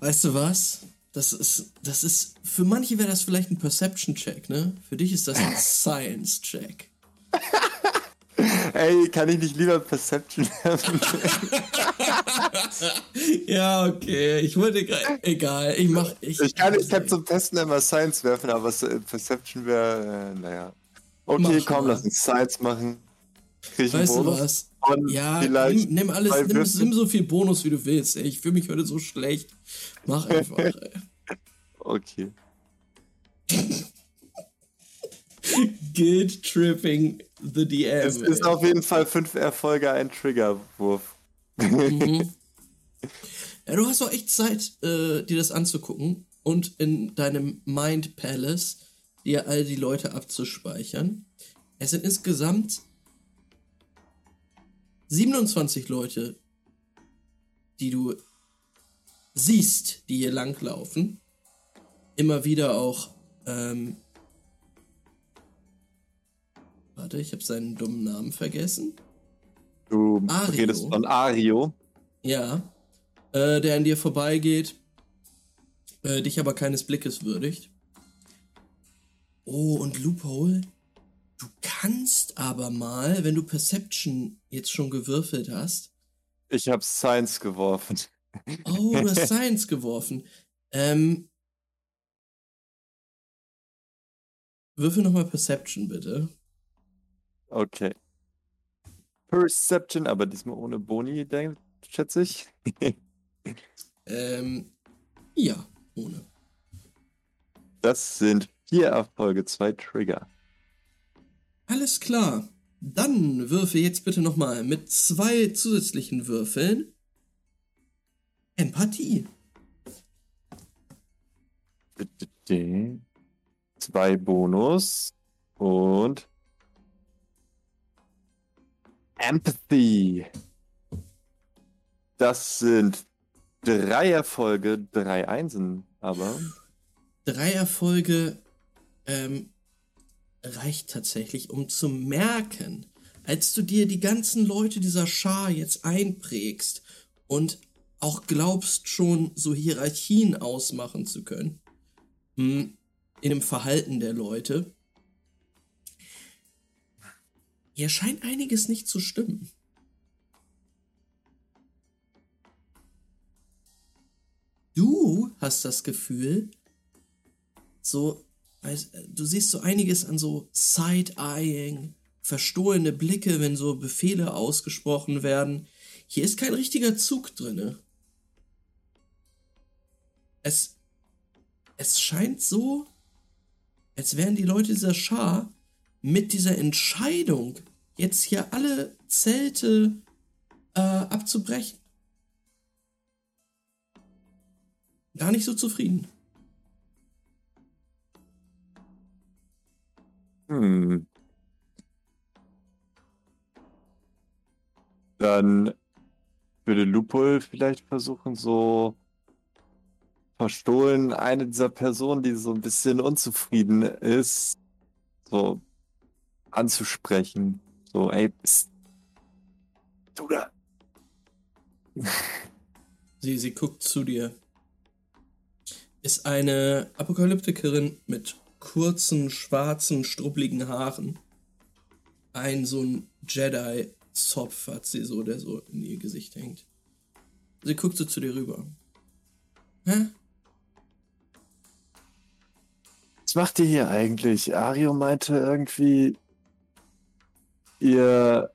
Weißt du was? Das ist, das ist, für manche wäre das vielleicht ein Perception-Check, ne? Für dich ist das ein Science-Check. Ey, kann ich nicht lieber Perception haben? Ja, okay. Ich wollte gerade, egal. Ich mach, ich, Ich kann, ich kann zum Testen immer Science werfen, aber äh, Perception wäre, äh, naja. Okay, Mach komm, mal. lass uns Science machen. Krieg Weißt du was? Ja, nimm, nimm alles, nimm, nimm so viel Bonus, wie du willst. Ey. Ich fühle mich heute so schlecht. Mach einfach, ey. Okay. Guilt tripping the DM. Es ist ey. auf jeden Fall fünf Erfolge, ein Triggerwurf. Mhm. Ja, du hast auch echt Zeit, äh, dir das anzugucken und in deinem Mind Palace dir all die Leute abzuspeichern. Es sind insgesamt 27 Leute, die du siehst, die hier langlaufen. Immer wieder auch. Ähm, warte, ich habe seinen dummen Namen vergessen. Du Ario. redest von Ario. Ja. Äh, der an dir vorbeigeht, äh, dich aber keines Blickes würdigt. Oh, und Loophole, du kannst aber mal, wenn du Perception jetzt schon gewürfelt hast, Ich habe Science geworfen. oh, du hast Science geworfen. Ähm, würfel nochmal Perception, bitte. Okay. Perception, aber diesmal ohne Boni, schätze ich. Ähm, ja, ohne. Das sind vier Erfolge, zwei Trigger. Alles klar. Dann würfe jetzt bitte nochmal mit zwei zusätzlichen Würfeln Empathie. Zwei Bonus und Empathy. Das sind drei Erfolge, drei Einsen, aber Drei Erfolge ähm, reicht tatsächlich, um zu merken, als du dir die ganzen Leute dieser Schar jetzt einprägst und auch glaubst schon so Hierarchien ausmachen zu können hm, in dem Verhalten der Leute. Hier scheint einiges nicht zu stimmen. Du hast das Gefühl, so, du siehst so einiges an so Side-Eyeing, verstohlene Blicke, wenn so Befehle ausgesprochen werden. Hier ist kein richtiger Zug drinne. Es, es scheint so, als wären die Leute dieser Schar mit dieser Entscheidung, jetzt hier alle Zelte äh, abzubrechen, gar nicht so zufrieden. Hm. Dann würde Lupol vielleicht versuchen, so verstohlen eine dieser Personen, die so ein bisschen unzufrieden ist, so anzusprechen. So, ey, bist du da? Sie, sie guckt zu dir. Ist eine Apokalyptikerin mit kurzen, schwarzen, struppligen Haaren. Ein so ein Jedi-Zopf hat sie so, der so in ihr Gesicht hängt. Sie guckt so zu dir rüber. Hä? Was macht ihr hier eigentlich? Ario meinte irgendwie, ihr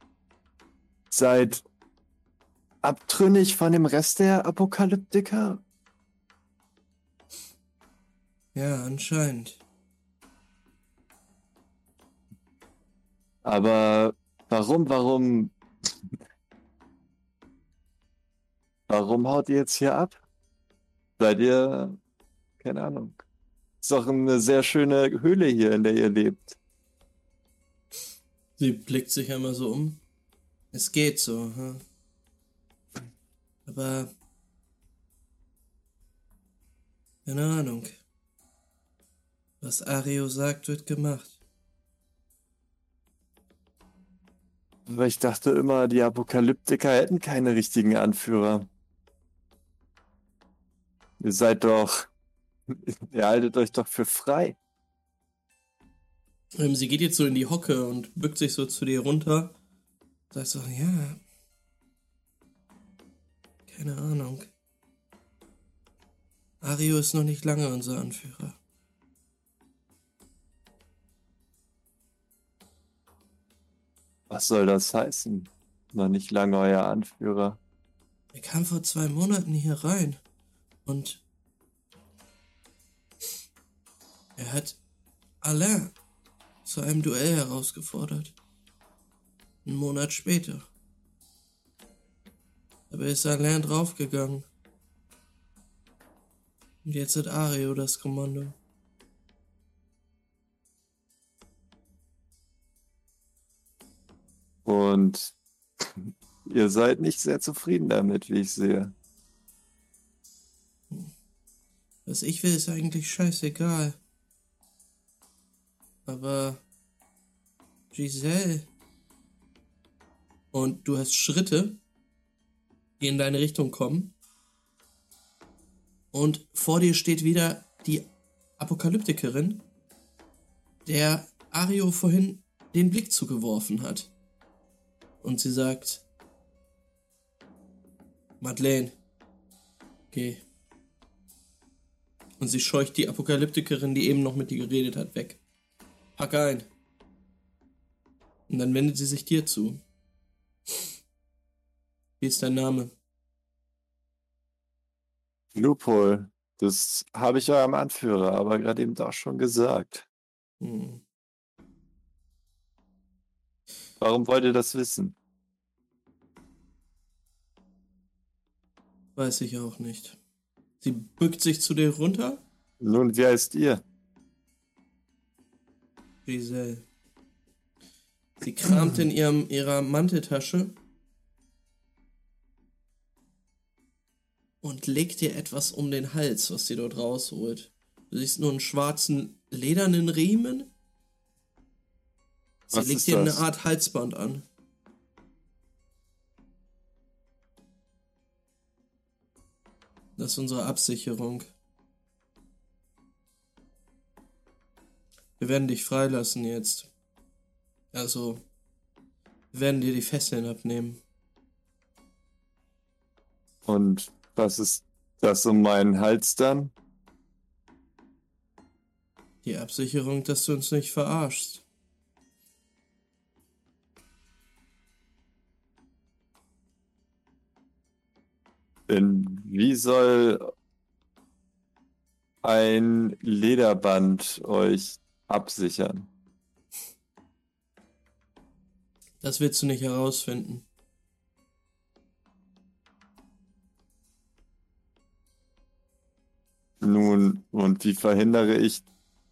seid abtrünnig von dem Rest der Apokalyptiker? Ja, anscheinend. Aber warum, warum, warum haut ihr jetzt hier ab? Seid ihr, keine Ahnung. Ist doch eine sehr schöne Höhle hier, in der ihr lebt. Sie blickt sich einmal so um. Es geht so, hm? aber keine Ahnung. Was Ario sagt, wird gemacht. Aber ich dachte immer, die Apokalyptiker hätten keine richtigen Anführer. Ihr seid doch. Ihr haltet euch doch für frei. Ähm, sie geht jetzt so in die Hocke und bückt sich so zu dir runter. Sagt so, ja. Keine Ahnung. Ario ist noch nicht lange unser Anführer. Was soll das heißen? Noch nicht lange euer Anführer. Er kam vor zwei Monaten hier rein und er hat Alain zu einem Duell herausgefordert. Einen Monat später. Aber ist Alain draufgegangen. Und jetzt hat Ario das Kommando. Und ihr seid nicht sehr zufrieden damit, wie ich sehe. Was ich will, ist eigentlich scheißegal. Aber Giselle. Und du hast Schritte, die in deine Richtung kommen. Und vor dir steht wieder die Apokalyptikerin, der Ario vorhin den Blick zugeworfen hat. Und sie sagt, Madeleine, geh. Und sie scheucht die Apokalyptikerin, die eben noch mit dir geredet hat, weg. Pack ein. Und dann wendet sie sich dir zu. Wie ist dein Name? Loophole, das habe ich eurem Anführer aber gerade eben auch schon gesagt. Hm. Warum wollt ihr das wissen? Weiß ich auch nicht. Sie bückt sich zu dir runter. Nun, wer ist ihr? Giselle. Sie kramt in ihrem, ihrer Manteltasche und legt dir etwas um den Hals, was sie dort rausholt. Du siehst nur einen schwarzen ledernen Riemen. Sie Was legt dir eine Art Halsband an. Das ist unsere Absicherung. Wir werden dich freilassen jetzt. Also, wir werden dir die Fesseln abnehmen. Und was ist das um meinen Hals dann? Die Absicherung, dass du uns nicht verarschst. Denn wie soll ein Lederband euch absichern? Das willst du nicht herausfinden. Nun, und wie verhindere ich,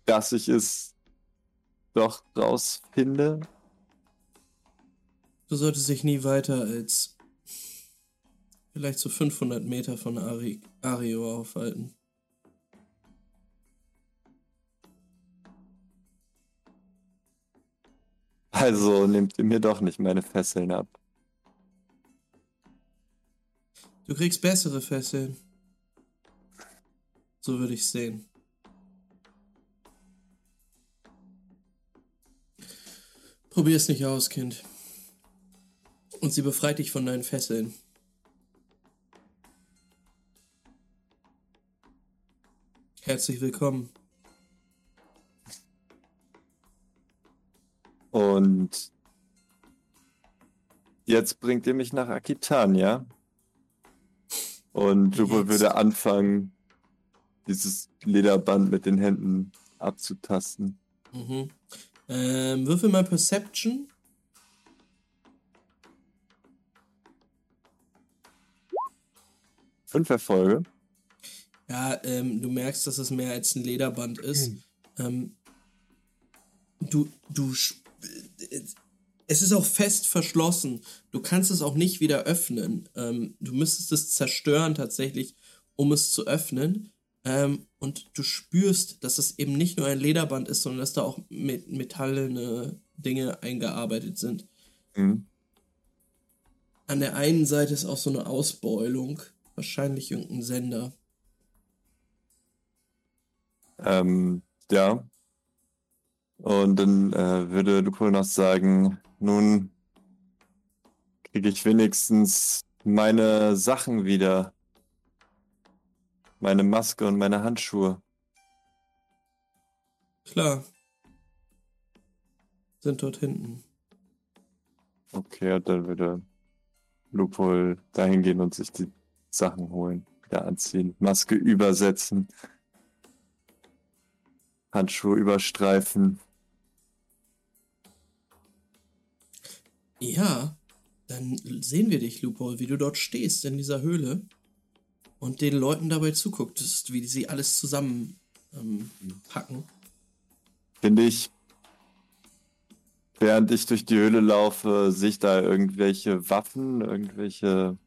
dass ich es doch rausfinde? Du solltest dich nie weiter als vielleicht so 500 Meter von Ari Ario aufhalten. Also nehmt ihr mir doch nicht meine Fesseln ab. Du kriegst bessere Fesseln. So würde ich sehen. Probier es nicht aus, Kind. Und sie befreit dich von deinen Fesseln. Herzlich willkommen. Und jetzt bringt ihr mich nach Aquitania. Und Jubel würde anfangen, dieses Lederband mit den Händen abzutasten. Mhm. Ähm, würfel mal Perception. Fünf Erfolge. Ja, ähm, du merkst, dass es mehr als ein Lederband ist. Ähm, du, du, es ist auch fest verschlossen. Du kannst es auch nicht wieder öffnen. Ähm, du müsstest es zerstören tatsächlich, um es zu öffnen. Ähm, und du spürst, dass es eben nicht nur ein Lederband ist, sondern dass da auch met metallene Dinge eingearbeitet sind. Mhm. An der einen Seite ist auch so eine Ausbeulung. Wahrscheinlich irgendein Sender. Ähm, ja. Und dann äh, würde Lupol noch sagen, nun kriege ich wenigstens meine Sachen wieder. Meine Maske und meine Handschuhe. Klar. Sind dort hinten. Okay, und dann würde Lupol dahin gehen und sich die Sachen holen, wieder anziehen, Maske übersetzen, Handschuhe überstreifen. Ja, dann sehen wir dich, Lupol, wie du dort stehst in dieser Höhle und den Leuten dabei zuguckst, wie sie alles zusammen ähm, packen. Finde ich, während ich durch die Höhle laufe, sehe ich da irgendwelche Waffen, irgendwelche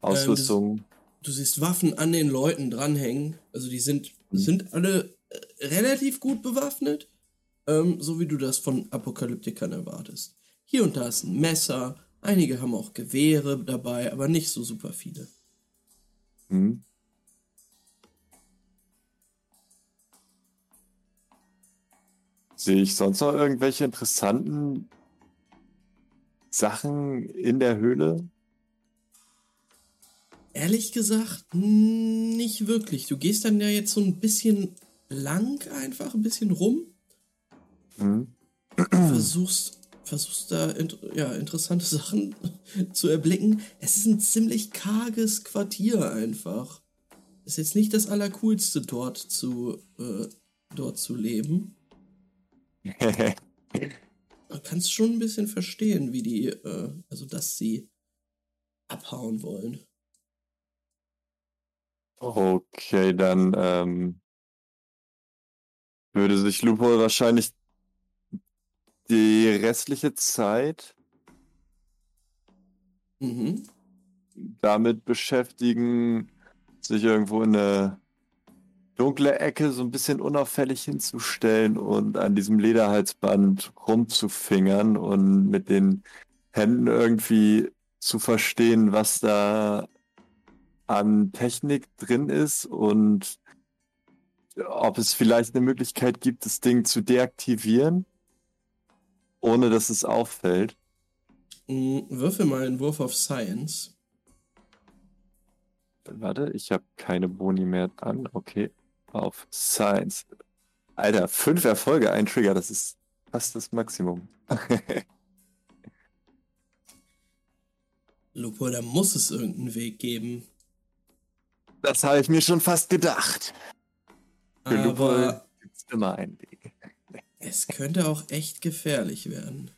Ausrüstung. Du siehst Waffen an den Leuten dranhängen. Also die sind, sind alle äh, relativ gut bewaffnet, ähm, so wie du das von Apokalyptikern erwartest. Hier und da ist ein Messer, einige haben auch Gewehre dabei, aber nicht so super viele. Hm? Sehe ich sonst noch irgendwelche interessanten Sachen in der Höhle? Ehrlich gesagt, mm, nicht wirklich. Du gehst dann ja jetzt so ein bisschen lang einfach, ein bisschen rum, Hm? versuchst, versuchst da ja, interessante Sachen zu erblicken. Es ist ein ziemlich karges Quartier einfach. Ist jetzt nicht das Allercoolste dort zu, äh, dort zu leben. Man kann es schon ein bisschen verstehen, wie die, äh, also dass sie abhauen wollen. Okay, dann ähm, würde sich Lupo wahrscheinlich die restliche Zeit Mhm. damit beschäftigen, sich irgendwo in eine dunkle Ecke so ein bisschen unauffällig hinzustellen und an diesem Lederhalsband rumzufingern und mit den Händen irgendwie zu verstehen, was da an Technik drin ist und ob es vielleicht eine Möglichkeit gibt, das Ding zu deaktivieren, ohne dass es auffällt. Mm, Würfel mal einen Wurf auf Science. Warte, ich habe keine Boni mehr an. Okay, auf Science. Alter, fünf Erfolge, ein Trigger, das ist fast das Maximum. Lupo, da muss es irgendeinen Weg geben. Das habe ich mir schon fast gedacht. Für Lupo Aber gibt es immer einen Weg. es könnte auch echt gefährlich werden.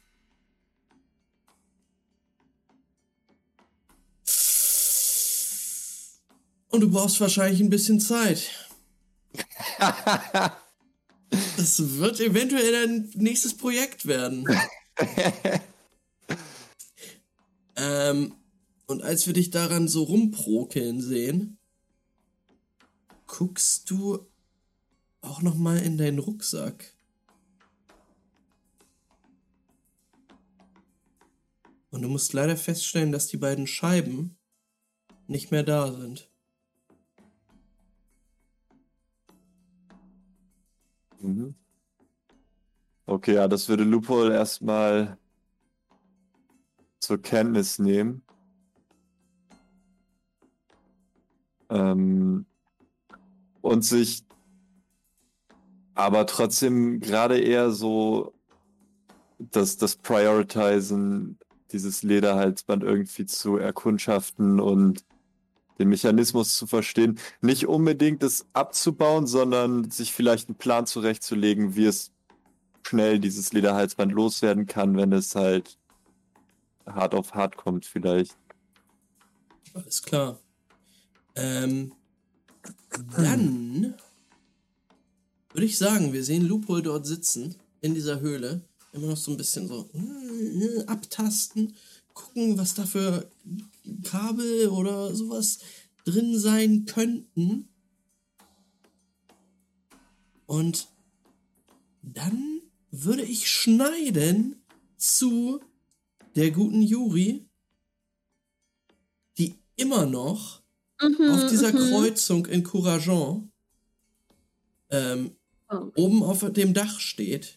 Und du brauchst wahrscheinlich ein bisschen Zeit. Das wird eventuell dein nächstes Projekt werden. ähm, und als wir dich daran so rumprokeln sehen, guckst du auch noch mal in deinen Rucksack. Und du musst leider feststellen, dass die beiden Scheiben nicht mehr da sind. Mhm. Okay, ja, das würde Lupol erstmal zur Kenntnis nehmen. Ähm, und sich aber trotzdem gerade eher so das, das Prioritizen dieses Lederhalsband irgendwie zu erkundschaften und den Mechanismus zu verstehen. Nicht unbedingt das abzubauen, sondern sich vielleicht einen Plan zurechtzulegen, wie es schnell dieses Lederhalsband loswerden kann, wenn es halt hart auf hart kommt vielleicht. Alles klar. Ähm, dann würde ich sagen, wir sehen Lupol dort sitzen, in dieser Höhle. Immer noch so ein bisschen so äh, abtasten, gucken, was da für Kabel oder sowas drin sein könnten. Und dann würde ich schneiden zu der guten Juri, die immer noch Mhm, auf dieser mhm. Kreuzung in Courageon ähm, Oh. oben auf dem Dach steht,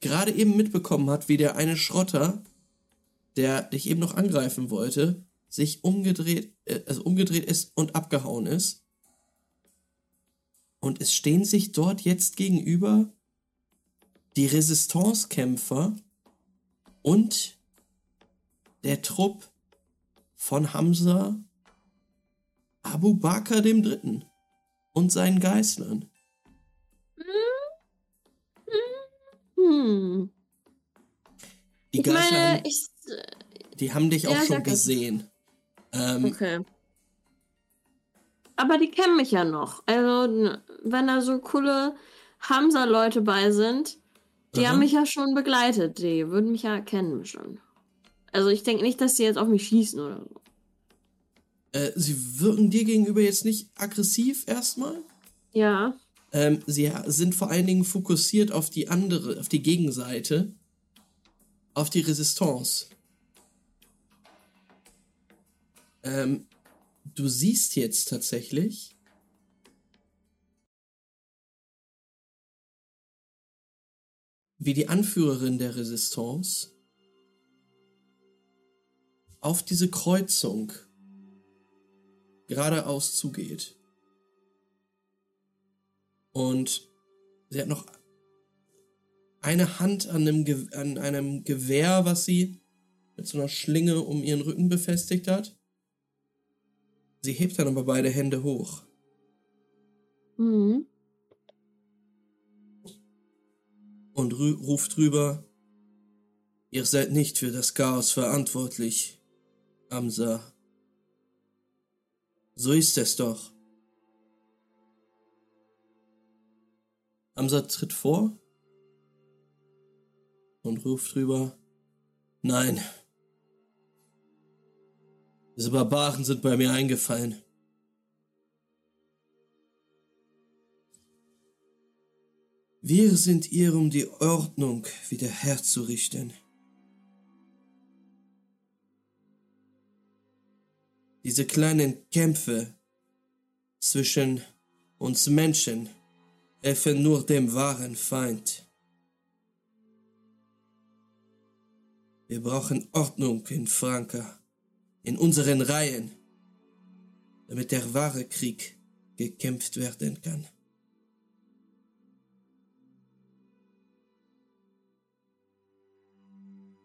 gerade eben mitbekommen hat, wie der eine Schrotter, der dich eben noch angreifen wollte, sich umgedreht, äh, also umgedreht ist und abgehauen ist. Und es stehen sich dort jetzt gegenüber die Resistance-Kämpfer und der Trupp von Hamza Abu Bakr dem Dritten und seinen Geißlern. Hm. Die Ich Geißler meine, haben, ich. die haben dich auch Ja, schon sag es. gesehen. Ähm, Okay. Aber die kennen mich ja noch. Also, wenn da so coole Hamza-Leute bei sind, die Aha. haben mich ja schon begleitet. Die würden mich ja kennen schon. Also, ich denke nicht, dass sie jetzt auf mich schießen oder so. Äh, sie wirken dir gegenüber jetzt nicht aggressiv erstmal. Ja. Ähm, sie sind vor allen Dingen fokussiert auf die andere, auf die Gegenseite, auf die Resistance. Ähm, du siehst jetzt tatsächlich, wie die Anführerin der Resistance auf diese Kreuzung geradeaus zugeht. Und sie hat noch eine Hand an einem, Ge an einem Gewehr, was sie mit so einer Schlinge um ihren Rücken befestigt hat. Sie hebt dann aber beide Hände hoch. Mhm. und ruft drüber, ihr seid nicht für das Chaos verantwortlich, Amsa. So ist es doch. Amsa tritt vor und ruft drüber, nein. Diese Barbaren sind bei mir eingefallen. Wir sind hier, um die Ordnung wiederherzurichten. Diese kleinen Kämpfe zwischen uns Menschen helfen nur dem wahren Feind. Wir brauchen Ordnung in Franka, in unseren Reihen, damit der wahre Krieg gekämpft werden kann.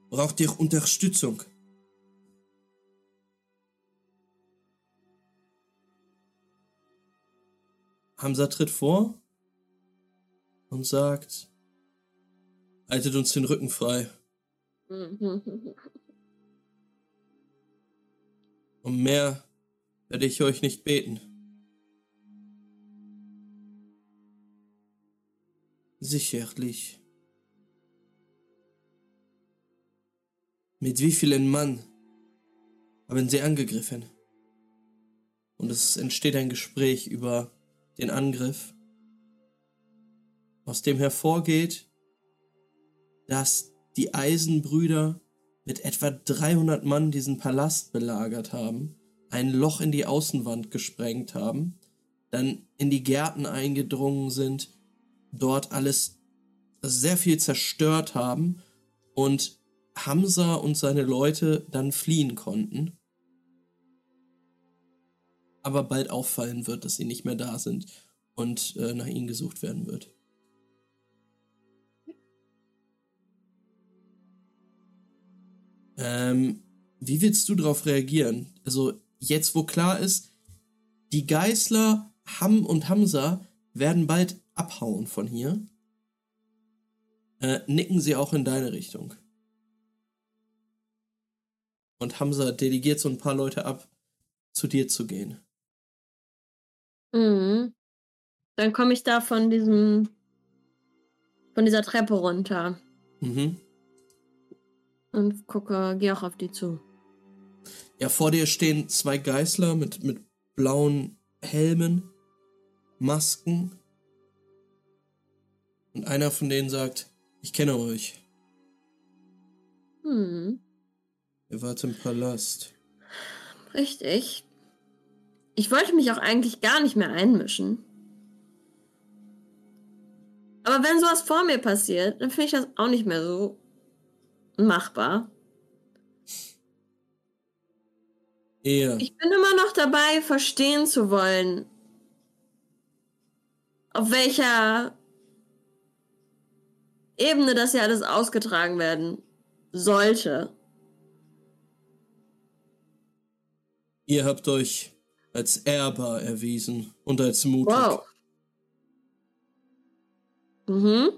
Braucht ihr Unterstützung? Hamza tritt vor und sagt, haltet uns den Rücken frei. Um mehr werde ich euch nicht beten. Sicherlich. Mit wie vielen Mann haben sie angegriffen? Und es entsteht ein Gespräch über den Angriff, aus dem hervorgeht, dass die Eisenbrüder mit etwa 300 Mann diesen Palast belagert haben, ein Loch in die Außenwand gesprengt haben, dann in die Gärten eingedrungen sind, dort alles sehr viel zerstört haben und Hamza und seine Leute dann fliehen konnten. Aber bald auffallen wird, dass sie nicht mehr da sind und äh, nach ihnen gesucht werden wird. Ähm, wie willst du darauf reagieren? Also jetzt, wo klar ist, die Geißler Ham und Hamza werden bald abhauen von hier, äh, nicken sie auch in deine Richtung. Und Hamza delegiert so ein paar Leute ab, zu dir zu gehen. Mhm. Dann komme ich da von diesem, von dieser Treppe runter Mhm. und gucke, gehe auch auf die zu. Ja, vor dir stehen zwei Geißler mit, mit blauen Helmen, Masken. Und einer von denen sagt, ich kenne euch. Hm, Ihr wart im Palast. richtig. Ich wollte mich auch eigentlich gar nicht mehr einmischen. Aber wenn sowas vor mir passiert, dann finde ich das auch nicht mehr so machbar. Ihr, Ich bin immer noch dabei, verstehen zu wollen, auf welcher Ebene das ja alles ausgetragen werden sollte. ihr habt euch als ehrbar erwiesen und als mutig. Wow. Mhm.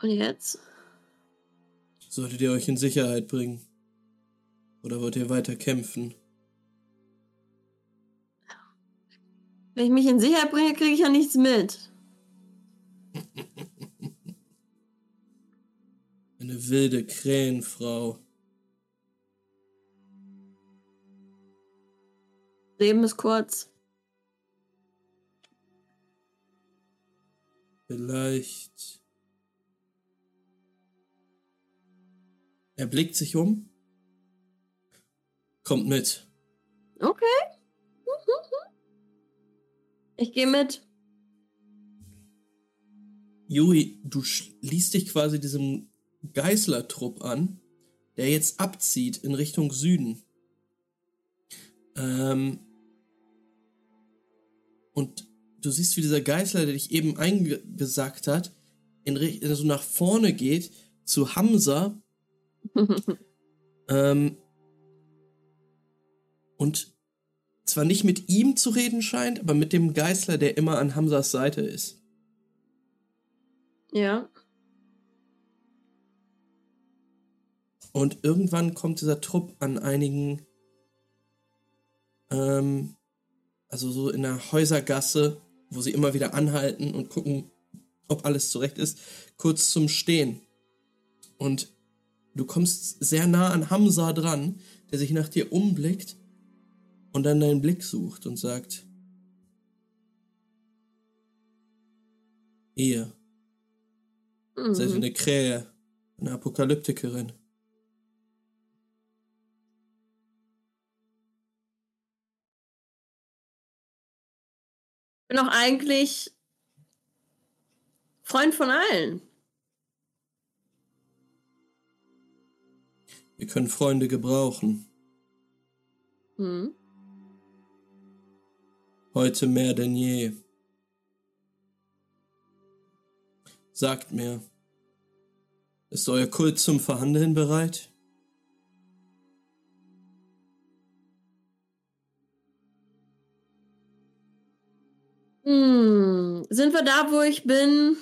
Und jetzt? Solltet ihr euch in Sicherheit bringen? Oder wollt ihr weiter kämpfen? Wenn ich mich in Sicherheit bringe, kriege ich ja nichts mit. Eine wilde Krähenfrau. Leben ist kurz. Vielleicht. Er blickt sich um. Kommt mit. Okay. Ich gehe mit. Juri, du schließt dich quasi diesem Geißlertrupp an, der jetzt abzieht in Richtung Süden. Ähm, Und du siehst, wie dieser Geißler, der dich eben eingesackt hat, in, Richt- so nach vorne geht zu Hamza ähm, und zwar nicht mit ihm zu reden scheint, aber mit dem Geißler, der immer an Hamzas Seite ist. Ja. Und irgendwann kommt dieser Trupp an einigen, ähm, also so in der Häusergasse, wo sie immer wieder anhalten und gucken, ob alles zurecht ist, kurz zum Stehen. Und du kommst sehr nah an Hamza dran, der sich nach dir umblickt und dann deinen Blick sucht und sagt, ihr seid Mhm. eine Krähe, eine Apokalyptikerin. bin auch eigentlich Freund von allen. Wir können Freunde gebrauchen. Hm. Heute mehr denn je. Sagt mir, ist euer Kult zum Verhandeln bereit? Hm. Sind wir da, wo ich bin?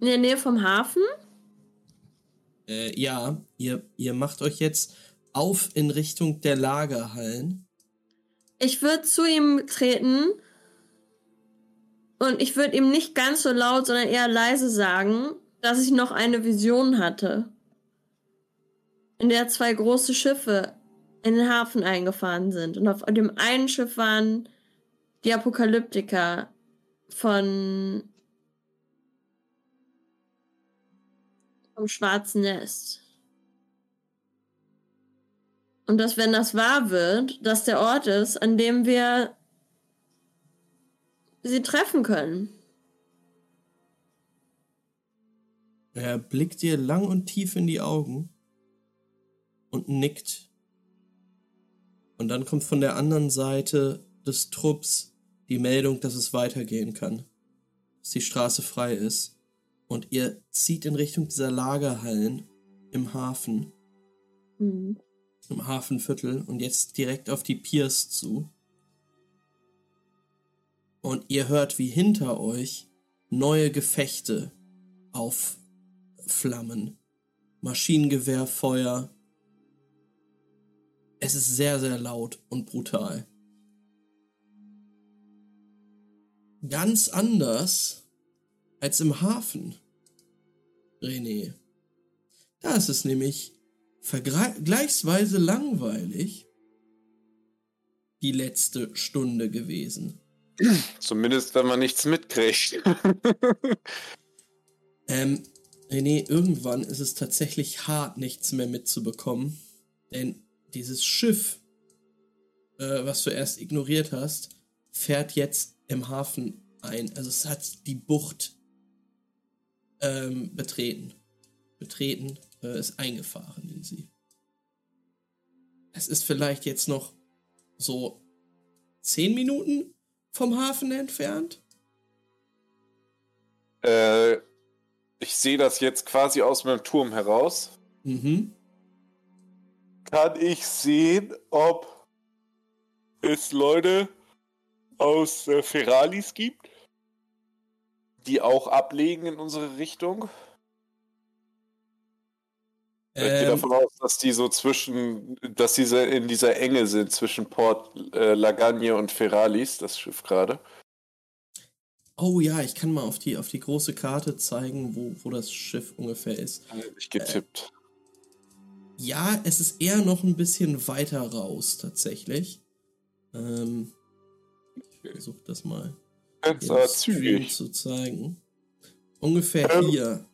In der Nähe vom Hafen? Äh, ja, ihr, ihr macht euch jetzt auf in Richtung der Lagerhallen. Ich würde zu ihm treten und ich würde ihm nicht ganz so laut, sondern eher leise sagen, dass ich noch eine Vision hatte, in der zwei große Schiffe in den Hafen eingefahren sind. Und auf dem einen Schiff waren die Apokalyptiker von vom Schwarzen Nest. Und dass, wenn das wahr wird, dass der Ort ist, an dem wir sie treffen können. Er blickt dir lang und tief in die Augen und nickt. Und dann kommt von der anderen Seite des Trupps die Meldung, dass es weitergehen kann. Dass die Straße frei ist. Und ihr zieht in Richtung dieser Lagerhallen im Hafen, Hm. im Hafenviertel und jetzt direkt auf die Piers zu. Und ihr hört, wie hinter euch neue Gefechte aufflammen. Maschinengewehrfeuer. Es ist sehr, sehr laut und brutal. Ganz anders als im Hafen, René. Da ist es nämlich vergleichsweise langweilig die letzte Stunde gewesen. Zumindest, wenn man nichts mitkriegt. Ähm, René, irgendwann ist es tatsächlich hart, nichts mehr mitzubekommen. Denn dieses Schiff, äh, was du erst ignoriert hast, fährt jetzt im Hafen ein. Also es hat die Bucht ähm, betreten. Betreten, äh, ist eingefahren in sie. Es ist vielleicht jetzt noch so zehn Minuten vom Hafen entfernt. äh, ich sehe das jetzt quasi aus meinem Turm heraus. Mhm. Kann ich sehen, ob es Leute aus äh, Feralis gibt, die auch ablegen in unsere Richtung? Ich gehe Ähm, davon aus, dass die so zwischen, dass diese in dieser Enge sind zwischen Port äh, Lagagne und Feralis, das Schiff gerade. Oh ja, ich kann mal auf die, auf die große Karte zeigen, wo, wo das Schiff ungefähr ist. Hab Ich getippt. Ja, es ist eher noch ein bisschen weiter raus, tatsächlich. Ähm, ich versuche das mal Stream zügig. zu zeigen. Ungefähr Ähm. hier.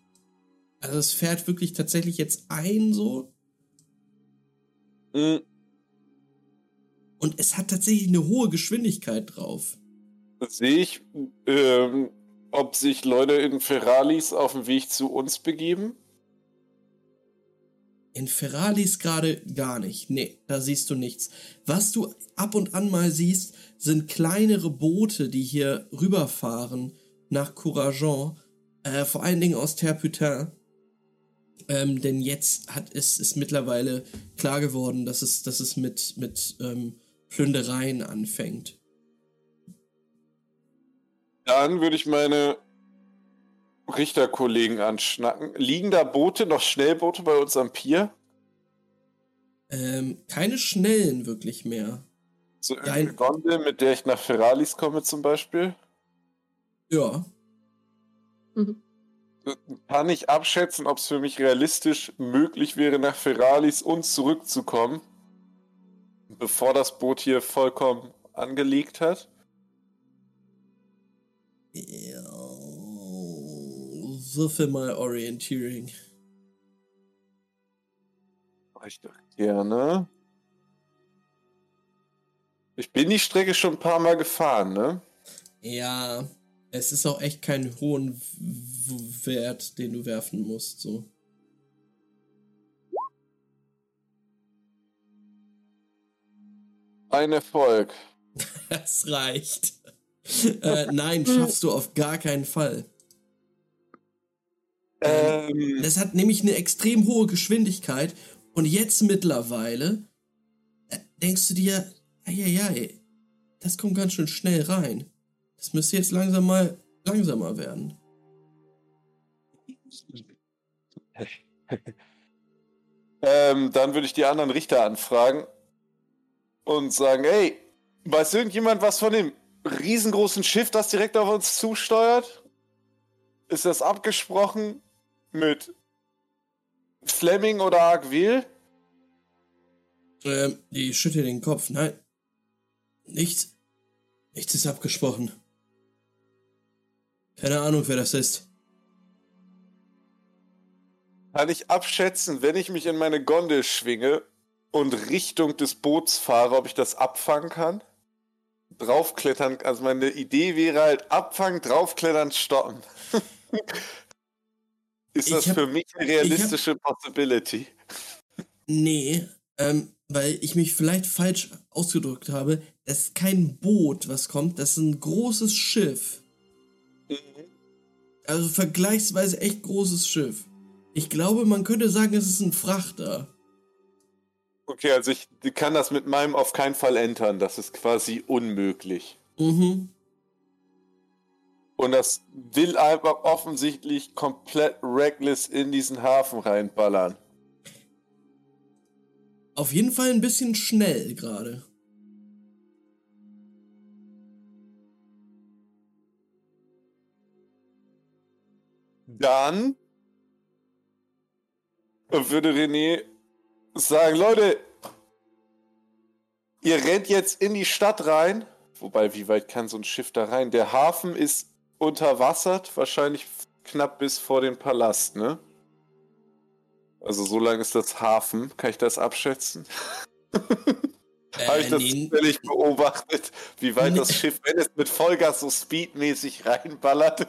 Also es fährt wirklich tatsächlich jetzt ein so Hm, und es hat tatsächlich eine hohe Geschwindigkeit drauf. Sehe ich, ähm, ob sich Leute in Feralis auf dem Weg zu uns begeben? In Ferralis gerade gar nicht. Nee, da siehst du nichts. Was du ab und an mal siehst, sind kleinere Boote, die hier rüberfahren nach Courageon. Äh, vor allen Dingen aus Terputin. Ähm, denn jetzt hat es ist mittlerweile klar geworden, dass es, dass es mit, mit ähm, Plündereien anfängt. Dann würde ich meine Richterkollegen anschnacken. Liegen da Boote, noch Schnellboote bei uns am Pier? Ähm, keine schnellen wirklich mehr. So eine Gondel, mit der ich nach Ferralis komme zum Beispiel? Ja. Mhm. Kann ich abschätzen, ob es für mich realistisch möglich wäre, nach Ferralis und zurückzukommen, bevor das Boot hier vollkommen angelegt hat? Ja. Würfel mal Orienteering. Ich doch gerne. Ich bin die Strecke schon ein paar Mal gefahren, ne? Ja, es ist auch echt kein hohen Wert, den du werfen musst, so. Ein Erfolg. Das reicht. äh, nein, schaffst du auf gar keinen Fall. Ähm, Das hat nämlich eine extrem hohe Geschwindigkeit und jetzt mittlerweile äh, denkst du dir, ei, das kommt ganz schön schnell rein. Das müsste jetzt langsam mal langsamer werden. ähm, dann würde ich die anderen Richter anfragen und sagen, hey, weiß irgendjemand was von dem riesengroßen Schiff, das direkt auf uns zusteuert? Ist das abgesprochen mit Fleming oder Argwil? Ähm, die schüttelt den Kopf. Nein. Nichts. Nichts ist abgesprochen. Keine Ahnung, wer das ist. Kann ich abschätzen, wenn ich mich in meine Gondel schwinge und Richtung des Boots fahre, ob ich das abfangen kann? Draufklettern, also meine Idee wäre halt abfangen, draufklettern, stoppen. Ist das hab- für mich eine realistische Possibility? Nee, ähm, weil ich mich vielleicht falsch ausgedrückt habe. Das ist kein Boot, was kommt. Das ist ein großes Schiff. Also vergleichsweise echt großes Schiff. Ich glaube, man könnte sagen, es ist ein Frachter. Okay, also ich kann das mit meinem auf keinen Fall entern. Das ist quasi unmöglich. Mhm. Und das will einfach offensichtlich komplett reckless in diesen Hafen reinballern. Auf jeden Fall ein bisschen schnell gerade. Dann würde René sagen, Leute, ihr rennt jetzt in die Stadt rein. Wobei, wie weit kann so ein Schiff da rein? Der Hafen ist unterwassert, wahrscheinlich knapp bis vor den Palast, ne? Also so lang ist das Hafen. Kann ich das abschätzen? Habe ich das Äh, nee, zufällig beobachtet, wie weit das Schiff, wenn es mit Vollgas so speedmäßig reinballert?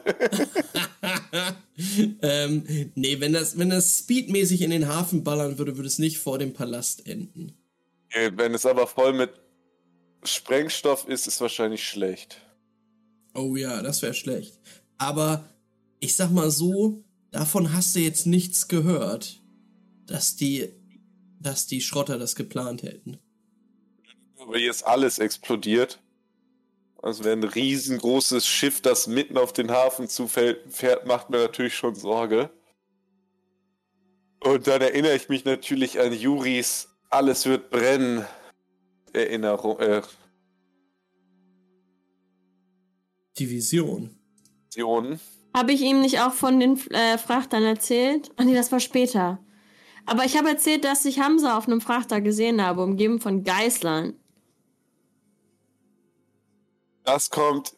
ähm, nee, wenn das, wenn das speedmäßig in den Hafen ballern würde, würde es nicht vor dem Palast enden. Wenn es aber voll mit Sprengstoff ist, ist wahrscheinlich schlecht. Oh ja, das wäre schlecht. Aber ich sag mal so, davon hast du jetzt nichts gehört, dass die, dass die Schrotter das geplant hätten. Aber hier ist alles explodiert. Also wenn ein riesengroßes Schiff, das mitten auf den Hafen zufällt, fährt, macht mir natürlich schon Sorge. Und dann erinnere ich mich natürlich an Juris Alles wird brennen. Erinnerung, äh, Division. Visionen. Habe ich ihm nicht auch von den äh, Frachtern erzählt? Ach nee, das war später. Aber ich habe erzählt, dass ich Hamza auf einem Frachter gesehen habe, umgeben von Geißlern. Das kommt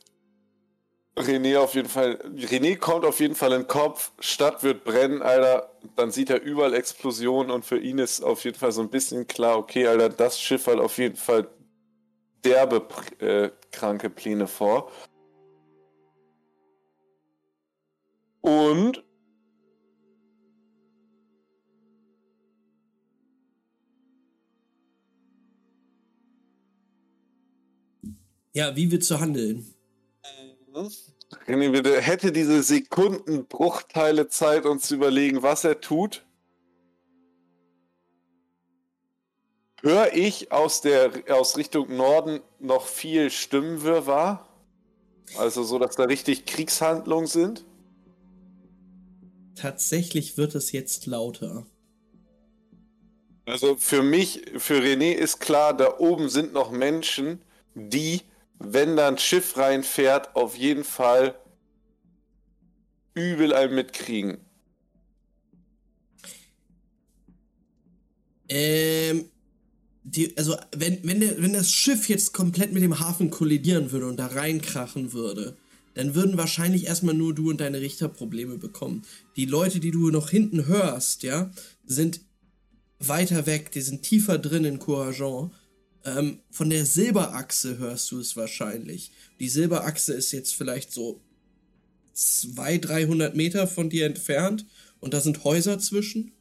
René auf jeden Fall. René kommt auf jeden Fall in den Kopf. Stadt wird brennen, Alter. Dann sieht er überall Explosionen und für ihn ist auf jeden Fall so ein bisschen klar, okay, Alter, das Schiff hat auf jeden Fall derbe äh, kranke Pläne vor. Und Ja, wie willst du handeln? René bitte hätte diese Sekundenbruchteile Zeit, uns zu überlegen, was er tut. Höre ich aus der aus Richtung Norden noch viel Stimmenwirrwarr? Also so, dass da richtig Kriegshandlungen sind? Tatsächlich wird es jetzt lauter. Also für mich, für René ist klar, da oben sind noch Menschen, die, wenn da ein Schiff reinfährt, auf jeden Fall übel ein mitkriegen. Ähm, die, also wenn, wenn, der, wenn das Schiff jetzt komplett mit dem Hafen kollidieren würde und da reinkrachen würde, dann würden wahrscheinlich erstmal nur du und deine Richter Probleme bekommen. Die Leute, die du noch hinten hörst, ja, sind weiter weg, die sind tiefer drin in Courageant. Ähm, von der Silberachse hörst du es wahrscheinlich. Die Silberachse ist jetzt vielleicht so 200, 300 Meter von dir entfernt und da sind Häuser zwischen.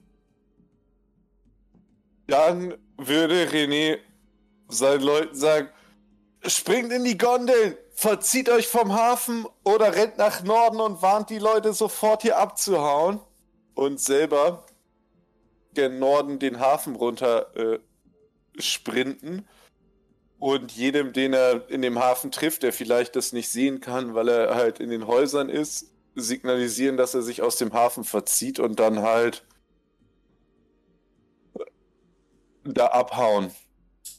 Dann würde René seinen Leuten sagen, springt in die Gondeln, verzieht euch vom Hafen oder rennt nach Norden und warnt die Leute sofort hier abzuhauen und selber gen Norden den Hafen runter äh, sprinten und jedem, den er in dem Hafen trifft, der vielleicht das nicht sehen kann, weil er halt in den Häusern ist, signalisieren, dass er sich aus dem Hafen verzieht und dann halt da abhauen.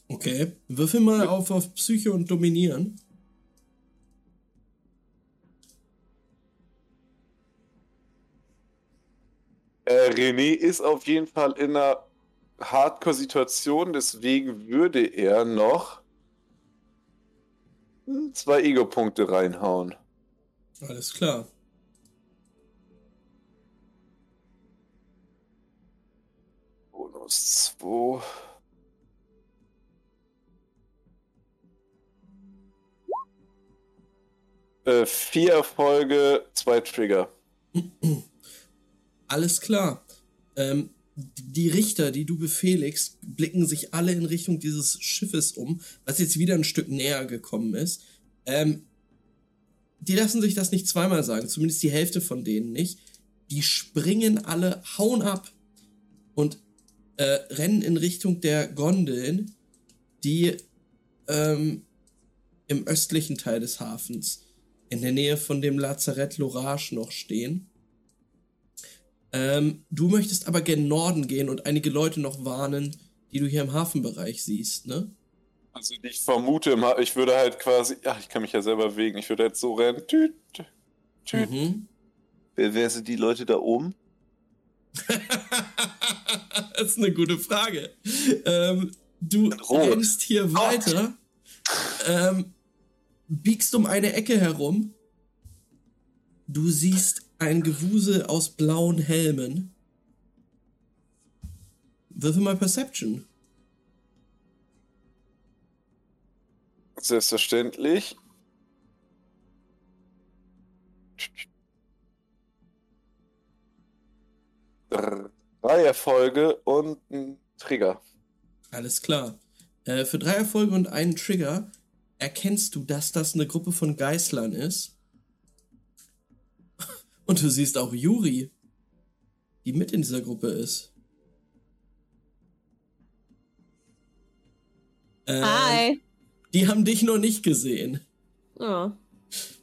Okay, würfel mal auf, auf Psyche und Dominieren. Äh, René ist auf jeden Fall in einer Hardcore-Situation, deswegen würde er noch zwei Ego-Punkte reinhauen. Alles klar. Bonus 2. Äh, vier Erfolge, zwei Trigger. Alles klar. Ähm, die Richter, die du befehligst, blicken sich alle in Richtung dieses Schiffes um, was jetzt wieder ein Stück näher gekommen ist. Ähm, die lassen sich das nicht zweimal sagen, zumindest die Hälfte von denen nicht. Die springen alle, hauen ab und äh, rennen in Richtung der Gondeln, die ähm, im östlichen Teil des Hafens, in der Nähe von dem Lazarett Lorage noch stehen. Ähm, du möchtest aber gen Norden gehen und einige Leute noch warnen, die du hier im Hafenbereich siehst, ne? Also ich vermute mal, ich würde halt quasi, ach, ich kann mich ja selber bewegen, ich würde jetzt so rennen. Tüt, tüt. Mhm. Wer, wer sind die Leute da oben? das ist eine gute Frage. Ähm, du rennst hier weiter, ähm, biegst um eine Ecke herum. Du siehst ein Gewusel aus blauen Helmen. Würfel mal Perception. Selbstverständlich. Drei Erfolge und ein Trigger. Alles klar. Äh, für drei Erfolge und einen Trigger erkennst du, dass das eine Gruppe von Geißlern ist. Und du siehst auch Juri, die mit in dieser Gruppe ist. Ähm, Hi. Die haben dich noch nicht gesehen. Oh.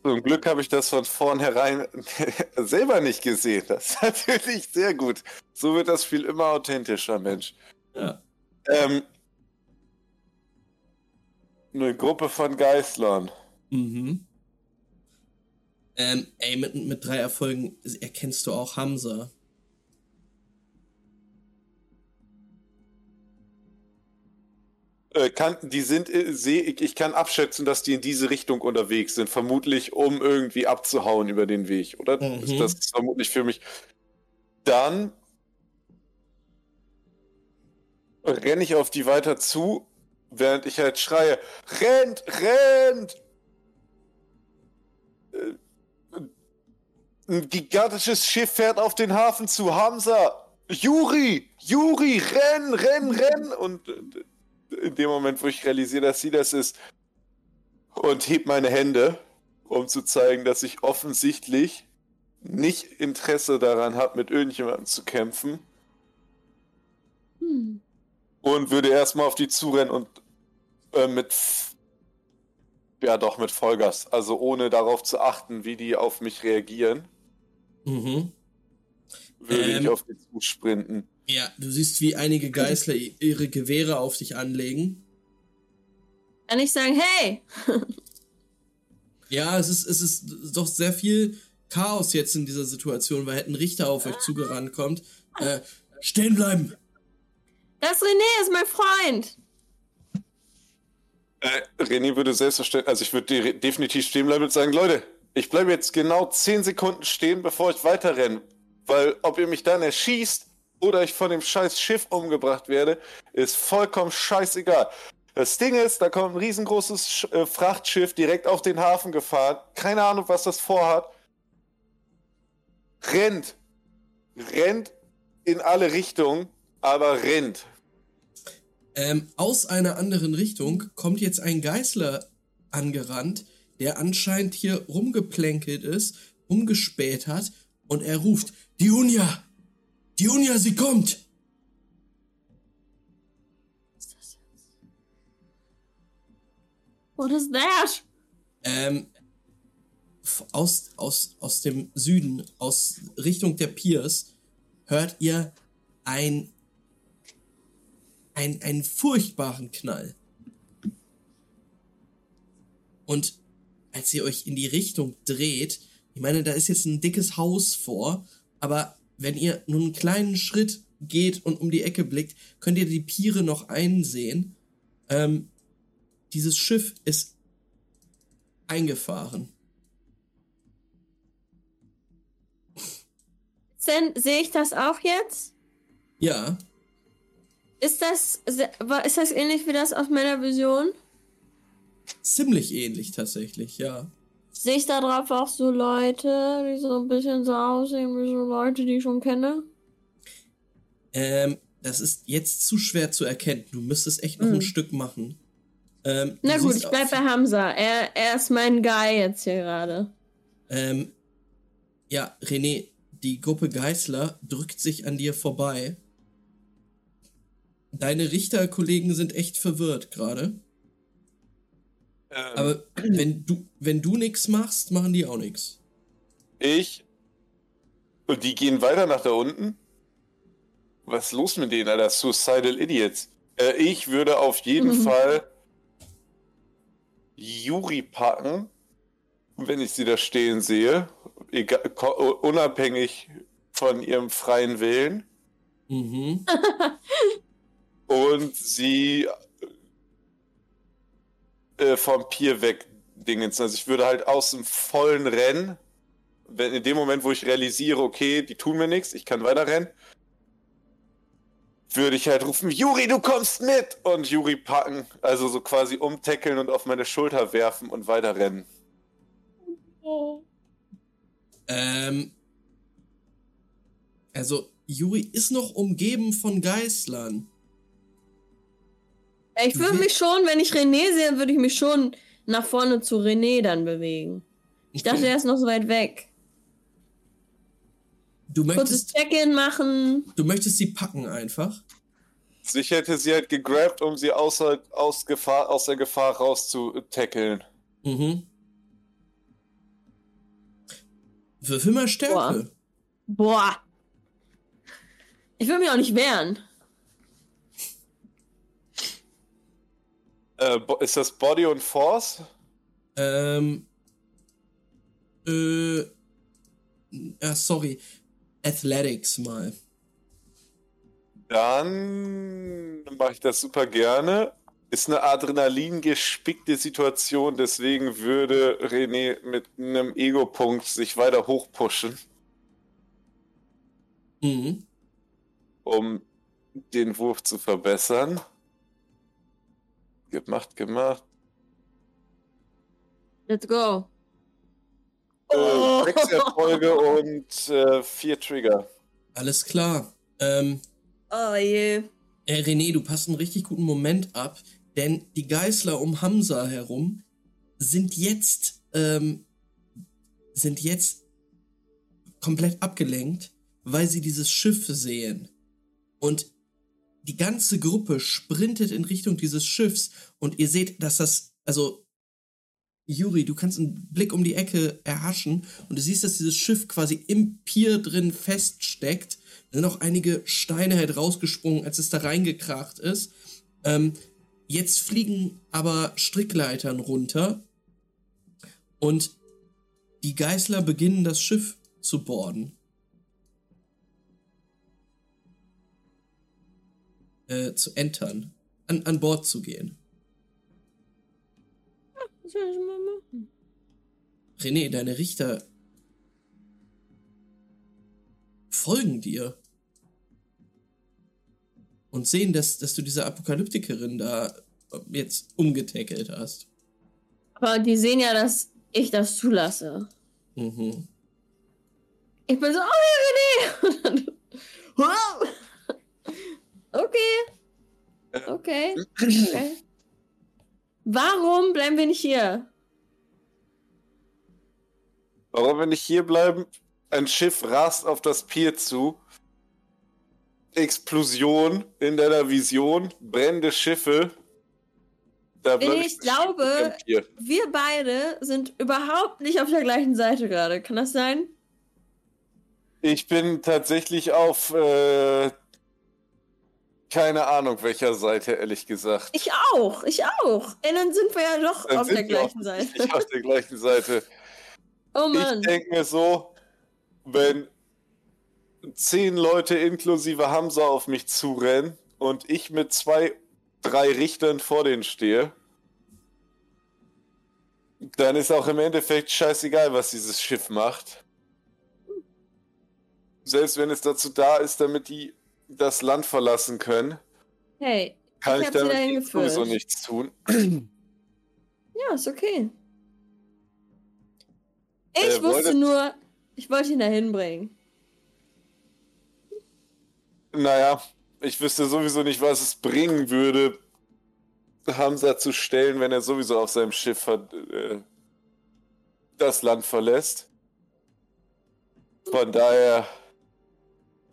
Zum Glück habe ich das von vornherein selber nicht gesehen. Das ist natürlich sehr gut. So wird das Spiel immer authentischer, Mensch. Ja. Ähm, eine Gruppe von Geißlern. Mhm. Ähm, ey, mit, mit drei Erfolgen erkennst du auch Hamza. Äh, kann, die sind, äh, seh, ich, ich kann abschätzen, dass die in diese Richtung unterwegs sind. Vermutlich, um irgendwie abzuhauen über den Weg, oder? Mhm. Ist das vermutlich für mich. Dann renne ich auf die weiter zu, während ich halt schreie: Rennt, rennt! Ein gigantisches Schiff fährt auf den Hafen zu. Hamza! Juri! Juri! Renn, renn, renn! Und äh, in dem Moment, wo ich realisiere, dass sie das ist, und heb meine Hände, um zu zeigen, dass ich offensichtlich nicht Interesse daran habe, mit irgendjemandem zu kämpfen. Hm. Und würde erstmal auf die zurennen und äh, mit. Ja, doch, mit Vollgas. Also ohne darauf zu achten, wie die auf mich reagieren, Mhm. würde Ähm. ich auf die zusprinten. Ja, du siehst, wie einige Geißler i- ihre Gewehre auf dich anlegen. Kann ich sagen, hey! Ja, es ist, es ist doch sehr viel Chaos jetzt in dieser Situation, weil hätten Richter auf euch zugerannt kommt. Äh, stehen bleiben! Das René ist mein Freund! Äh, René würde selbstverständlich, also ich würde de definitiv stehen bleiben und sagen, Leute, ich bleibe jetzt genau 10 Sekunden stehen, bevor ich weiterrenne. Weil ob ihr mich dann erschießt oder ich von dem scheiß Schiff umgebracht werde, ist vollkommen scheißegal. Das Ding ist, da kommt ein riesengroßes Sch äh, Frachtschiff direkt auf den Hafen gefahren. Keine Ahnung, was das vorhat. Rennt. Rennt in alle Richtungen, aber rennt. Ähm, aus einer anderen Richtung kommt jetzt ein Geißler angerannt, der anscheinend hier rumgeplänkelt ist, rumgespäht hat und er ruft, Diunia! Diunia, sie kommt! What is that? Ähm, aus, aus, aus dem Süden, aus Richtung der Piers, hört ihr ein, ein, einen furchtbaren Knall. Und als ihr euch in die Richtung dreht, ich meine, da ist jetzt ein dickes Haus vor, aber wenn ihr nur einen kleinen Schritt geht und um die Ecke blickt, könnt ihr die Piere noch einsehen. Ähm, dieses Schiff ist eingefahren. Sehe ich das auch jetzt? Ja, Ist das, ist das ähnlich wie das aus meiner Vision? Ziemlich ähnlich tatsächlich, ja. Sehe ich da drauf auch so Leute, die so ein bisschen so aussehen wie so Leute, die ich schon kenne? Ähm, das ist jetzt zu schwer zu erkennen. Du müsstest echt noch ein Mhm. Stück machen. Ähm, Na gut, ich bleib bei Hamza. Er, er ist mein Guy jetzt hier gerade. Ähm, ja, René, die Gruppe Geißler drückt sich an dir vorbei. Deine Richterkollegen sind echt verwirrt gerade. Ähm, Aber wenn du, wenn du nix machst, machen die auch nix. Ich. Und die gehen weiter nach da unten? Was ist los mit denen, Alter? Suicidal Idiots. Äh, ich würde auf jeden Mhm. Fall Yuri packen, wenn ich sie da stehen sehe. Egal, unabhängig von ihrem freien Willen. Mhm. Und sie äh, vom Pier weg dingens. Also ich würde halt aus dem vollen Rennen, wenn in dem Moment, wo ich realisiere, okay, die tun mir nichts, ich kann weiter rennen, würde ich halt rufen, Juri, du kommst mit! Und Juri packen, also so quasi umtackeln und auf meine Schulter werfen und weiter rennen. Ähm, also, Juri ist noch umgeben von Geißlern. Ich würde mich schon, wenn ich René sehe, würde ich mich schon nach vorne zu René dann bewegen. Ich dachte, er ist noch so weit weg. du Kurzes möchtest, Check-in machen. du möchtest sie packen einfach. Ich hätte sie halt gegrabt, um sie außer, aus, Gefahr, aus der Gefahr rauszutackeln. Mhm. Würfel mal Stärke. Boah. Ich will mich auch nicht wehren. Äh, ist das Body und Force? Ähm. Äh. Ja, sorry. Athletics mal. Dann mache ich das super gerne. Ist eine Adrenalin-gespickte Situation, deswegen würde René mit einem Ego-Punkt sich weiter hochpushen, Mhm. um den Wurf zu verbessern. Gemacht, gemacht. Let's go. Äh, sechs Erfolge und äh, vier Trigger. Alles klar. Ähm. Oh je. Äh, René, du passt einen richtig guten Moment ab, denn die Geißler um Hamza herum sind jetzt, ähm, sind jetzt komplett abgelenkt, weil sie dieses Schiff sehen. Und die ganze Gruppe sprintet in Richtung dieses Schiffs und ihr seht, dass das, also Juri, du kannst einen Blick um die Ecke erhaschen und du siehst, dass dieses Schiff quasi im Pier drin feststeckt. Da sind auch einige Steine halt rausgesprungen, als es da reingekracht ist. Ähm, jetzt fliegen aber Strickleitern runter und die Geißler beginnen das Schiff zu borden. Äh, zu entern. An, an Bord zu gehen. Was soll ich mal machen? René, deine Richter folgen dir und sehen, dass, dass du diese Apokalyptikerin da jetzt umgetackelt hast. Aber die sehen ja, dass ich das zulasse. Mhm. Ich bin so, oh, René! Okay. Okay. okay. Warum bleiben wir nicht hier? Warum wir nicht hier bleiben? Ein Schiff rast auf das Pier zu. Explosion in deiner Vision, brennende Schiffe. Ich glaube, wir beide sind überhaupt nicht auf der gleichen Seite gerade. Kann das sein? Ich bin tatsächlich auf äh, keine Ahnung welcher Seite, ehrlich gesagt. Ich auch, ich auch. Ey, dann sind wir ja doch Dann auf der gleichen Seite. Nicht auf der gleichen Seite. Oh Ich Mann. denke mir so, wenn zehn Leute inklusive Hamza auf mich zurennen und ich mit zwei, drei Richtern vor denen stehe, dann ist auch im Endeffekt scheißegal, was dieses Schiff macht. Selbst wenn es dazu da ist, damit die das Land verlassen können, Hey, kann Ich ich, damit sowieso nichts tun. ja, ist okay. Ich Äh, wusste nur, ich wollte ihn dahin bringen. Naja, ich wüsste sowieso nicht, was es bringen würde, Hamza zu stellen, wenn er sowieso auf seinem Schiff hat, äh, das Land verlässt. Von daher,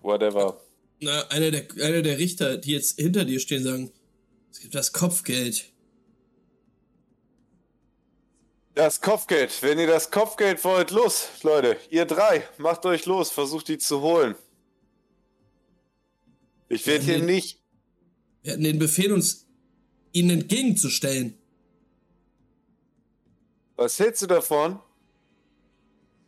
whatever. Na, einer der, einer der Richter, die jetzt hinter dir stehen, sagen, es gibt das Kopfgeld. Das Kopfgeld, wenn ihr das Kopfgeld wollt, los, Leute, ihr drei, macht euch los, versucht die zu holen. Ich werde hier nee. nicht. Wir hatten den Befehl, uns ihnen entgegenzustellen. Was hältst du davon,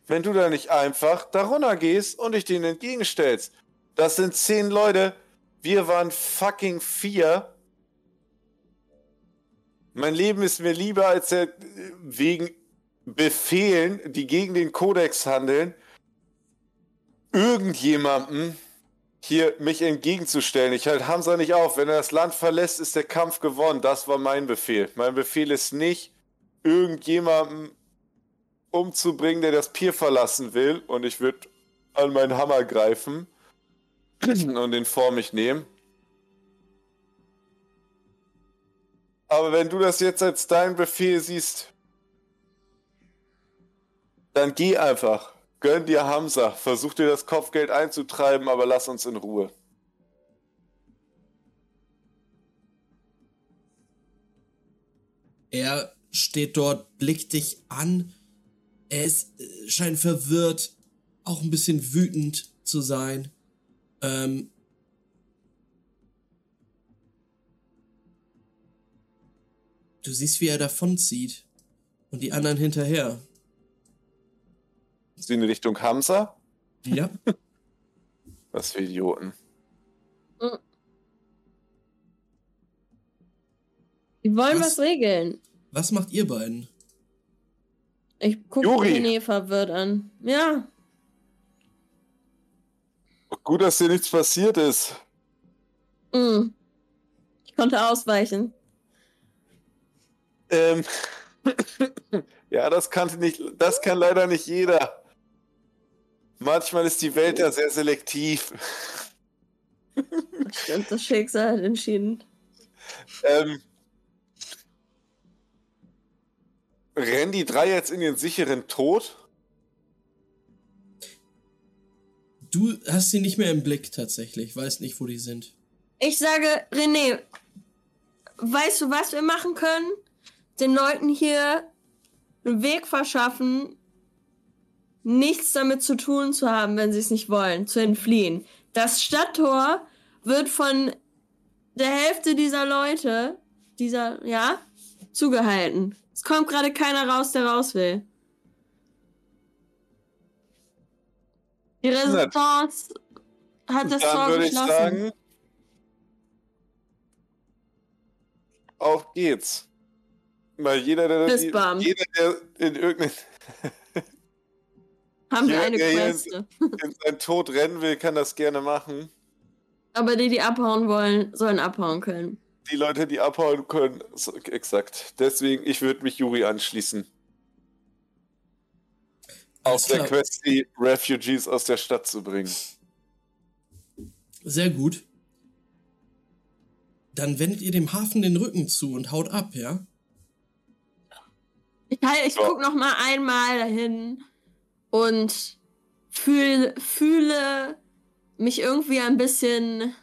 wenn du da nicht einfach darunter gehst und dich denen entgegenstellst? Das sind zehn Leute. Wir waren fucking vier. Mein Leben ist mir lieber, als er äh, wegen Befehlen, die gegen den Kodex handeln, irgendjemandem hier mich entgegenzustellen. Ich halte Hamza nicht auf. Wenn er das Land verlässt, ist der Kampf gewonnen. Das war mein Befehl. Mein Befehl ist nicht, irgendjemanden umzubringen, der das Pier verlassen will. Und ich würde an meinen Hammer greifen und den vor mich nehmen. Aber wenn du das jetzt als deinen Befehl siehst, dann geh einfach. Gönn dir Hamza. Versuch dir das Kopfgeld einzutreiben, aber lass uns in Ruhe. Er steht dort, blickt dich an. Er ist, äh, scheint verwirrt, auch ein bisschen wütend zu sein. Ähm, du siehst, wie er davonzieht. Und die anderen hinterher. Sie in Richtung Hamza? Ja. Was für Idioten. Die wollen Was? was, regeln. Was macht ihr beiden? Ich gucke. René verwirrt an. Ja, Gut, dass dir nichts passiert ist. mm. ich konnte ausweichen. Ähm, ja, das kann nicht, das kann leider nicht jeder. Manchmal ist die Welt ja sehr selektiv. Stimmt, das Schicksal hat entschieden. Ähm, rennen die drei jetzt in den sicheren Tod? Du hast sie nicht mehr im Blick tatsächlich, weißt nicht, wo die sind. Ich sage, René, weißt du, was wir machen können? Den Leuten hier einen Weg verschaffen, nichts damit zu tun zu haben, wenn sie es nicht wollen, zu entfliehen. Das Stadttor wird von der Hälfte dieser Leute, dieser, ja, zugehalten. Es kommt gerade keiner raus, der raus will. Die Resistance hat das Tor geschlossen. sagen, auf geht's. Weil jeder, der, jeder, der in irgendeinen Haben wir eine. Queste. in seinen Tod rennen will, kann das gerne machen. Aber die, die abhauen wollen, sollen abhauen können. Die Leute, die abhauen können, exakt. Deswegen, ich würde mich Juri anschließen. Auf der. Quest, die Refugees aus der Stadt zu bringen. Sehr gut. Dann wendet ihr dem Hafen den Rücken zu und haut ab, ja? Ich, ich Ja. guck noch mal einmal dahin und fühl, fühle mich irgendwie ein bisschen,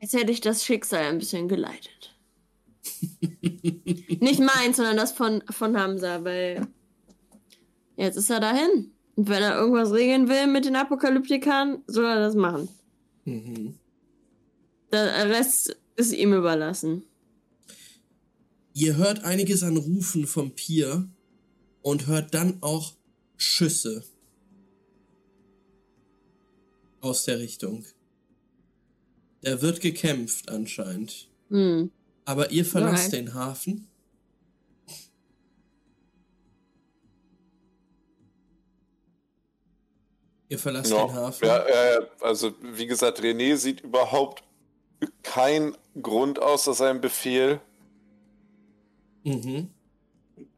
als hätte ich das Schicksal ein bisschen geleitet. Nicht meins, sondern das von, von Hamza, weil jetzt ist er dahin. Und wenn er irgendwas regeln will mit den Apokalyptikern, soll er das machen. Mhm. Der Rest ist ihm überlassen. Ihr hört einiges an Rufen vom Pier und hört dann auch Schüsse aus der Richtung. Da wird gekämpft anscheinend. Hm. Aber ihr verlasst Okay. den Hafen. Ihr verlasst Ja, den Hafen. ja, ja, also wie gesagt, René sieht überhaupt keinen Grund außer seinem Befehl. Mhm.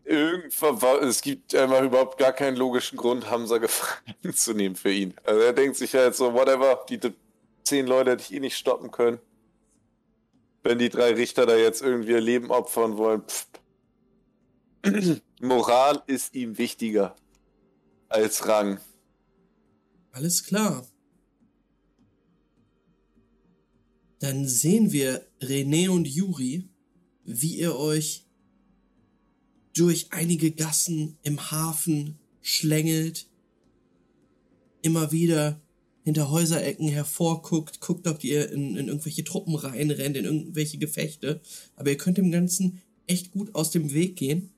Irgendwann war, es gibt einfach überhaupt gar keinen logischen Grund, Hamza gefangen zu nehmen für ihn. Also er denkt sich halt so, whatever, die zehn Leute hätte ich eh nicht stoppen können. Wenn die drei Richter da jetzt irgendwie ihr Leben opfern wollen. Pff. Moral ist ihm wichtiger als Rang. Alles klar. Dann sehen wir René und Juri, wie ihr euch durch einige Gassen im Hafen schlängelt, immer wieder hinter Häuserecken hervorguckt, guckt, ob ihr in, in irgendwelche Truppen reinrennt, in irgendwelche Gefechte. Aber ihr könnt dem Ganzen echt gut aus dem Weg gehen.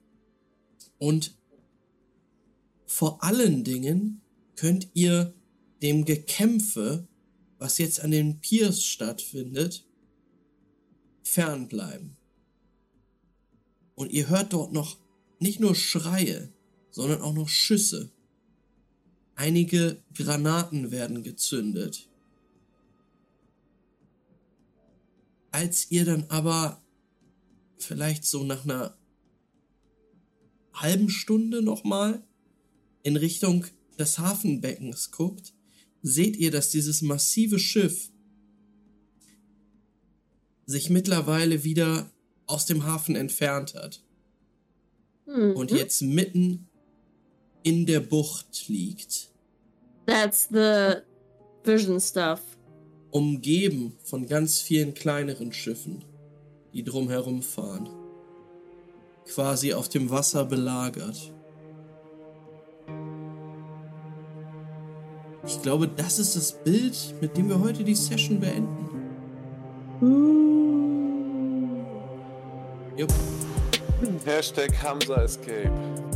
Und vor allen Dingen könnt ihr dem Gekämpfe, was jetzt an den Piers stattfindet, fernbleiben. Und ihr hört dort noch nicht nur Schreie, sondern auch noch Schüsse. Einige Granaten werden gezündet. Als ihr dann aber vielleicht so nach einer halben Stunde nochmal in Richtung des Hafenbeckens guckt, seht ihr, dass dieses massive Schiff sich mittlerweile wieder aus dem Hafen entfernt hat Hm. und jetzt mitten in der Bucht liegt, That's the vision stuff. umgeben von ganz vielen kleineren Schiffen, die drumherum fahren, quasi auf dem Wasser belagert. Ich glaube, das ist das Bild, mit dem wir heute die Session beenden. Jupp. Hashtag Hamza Escape.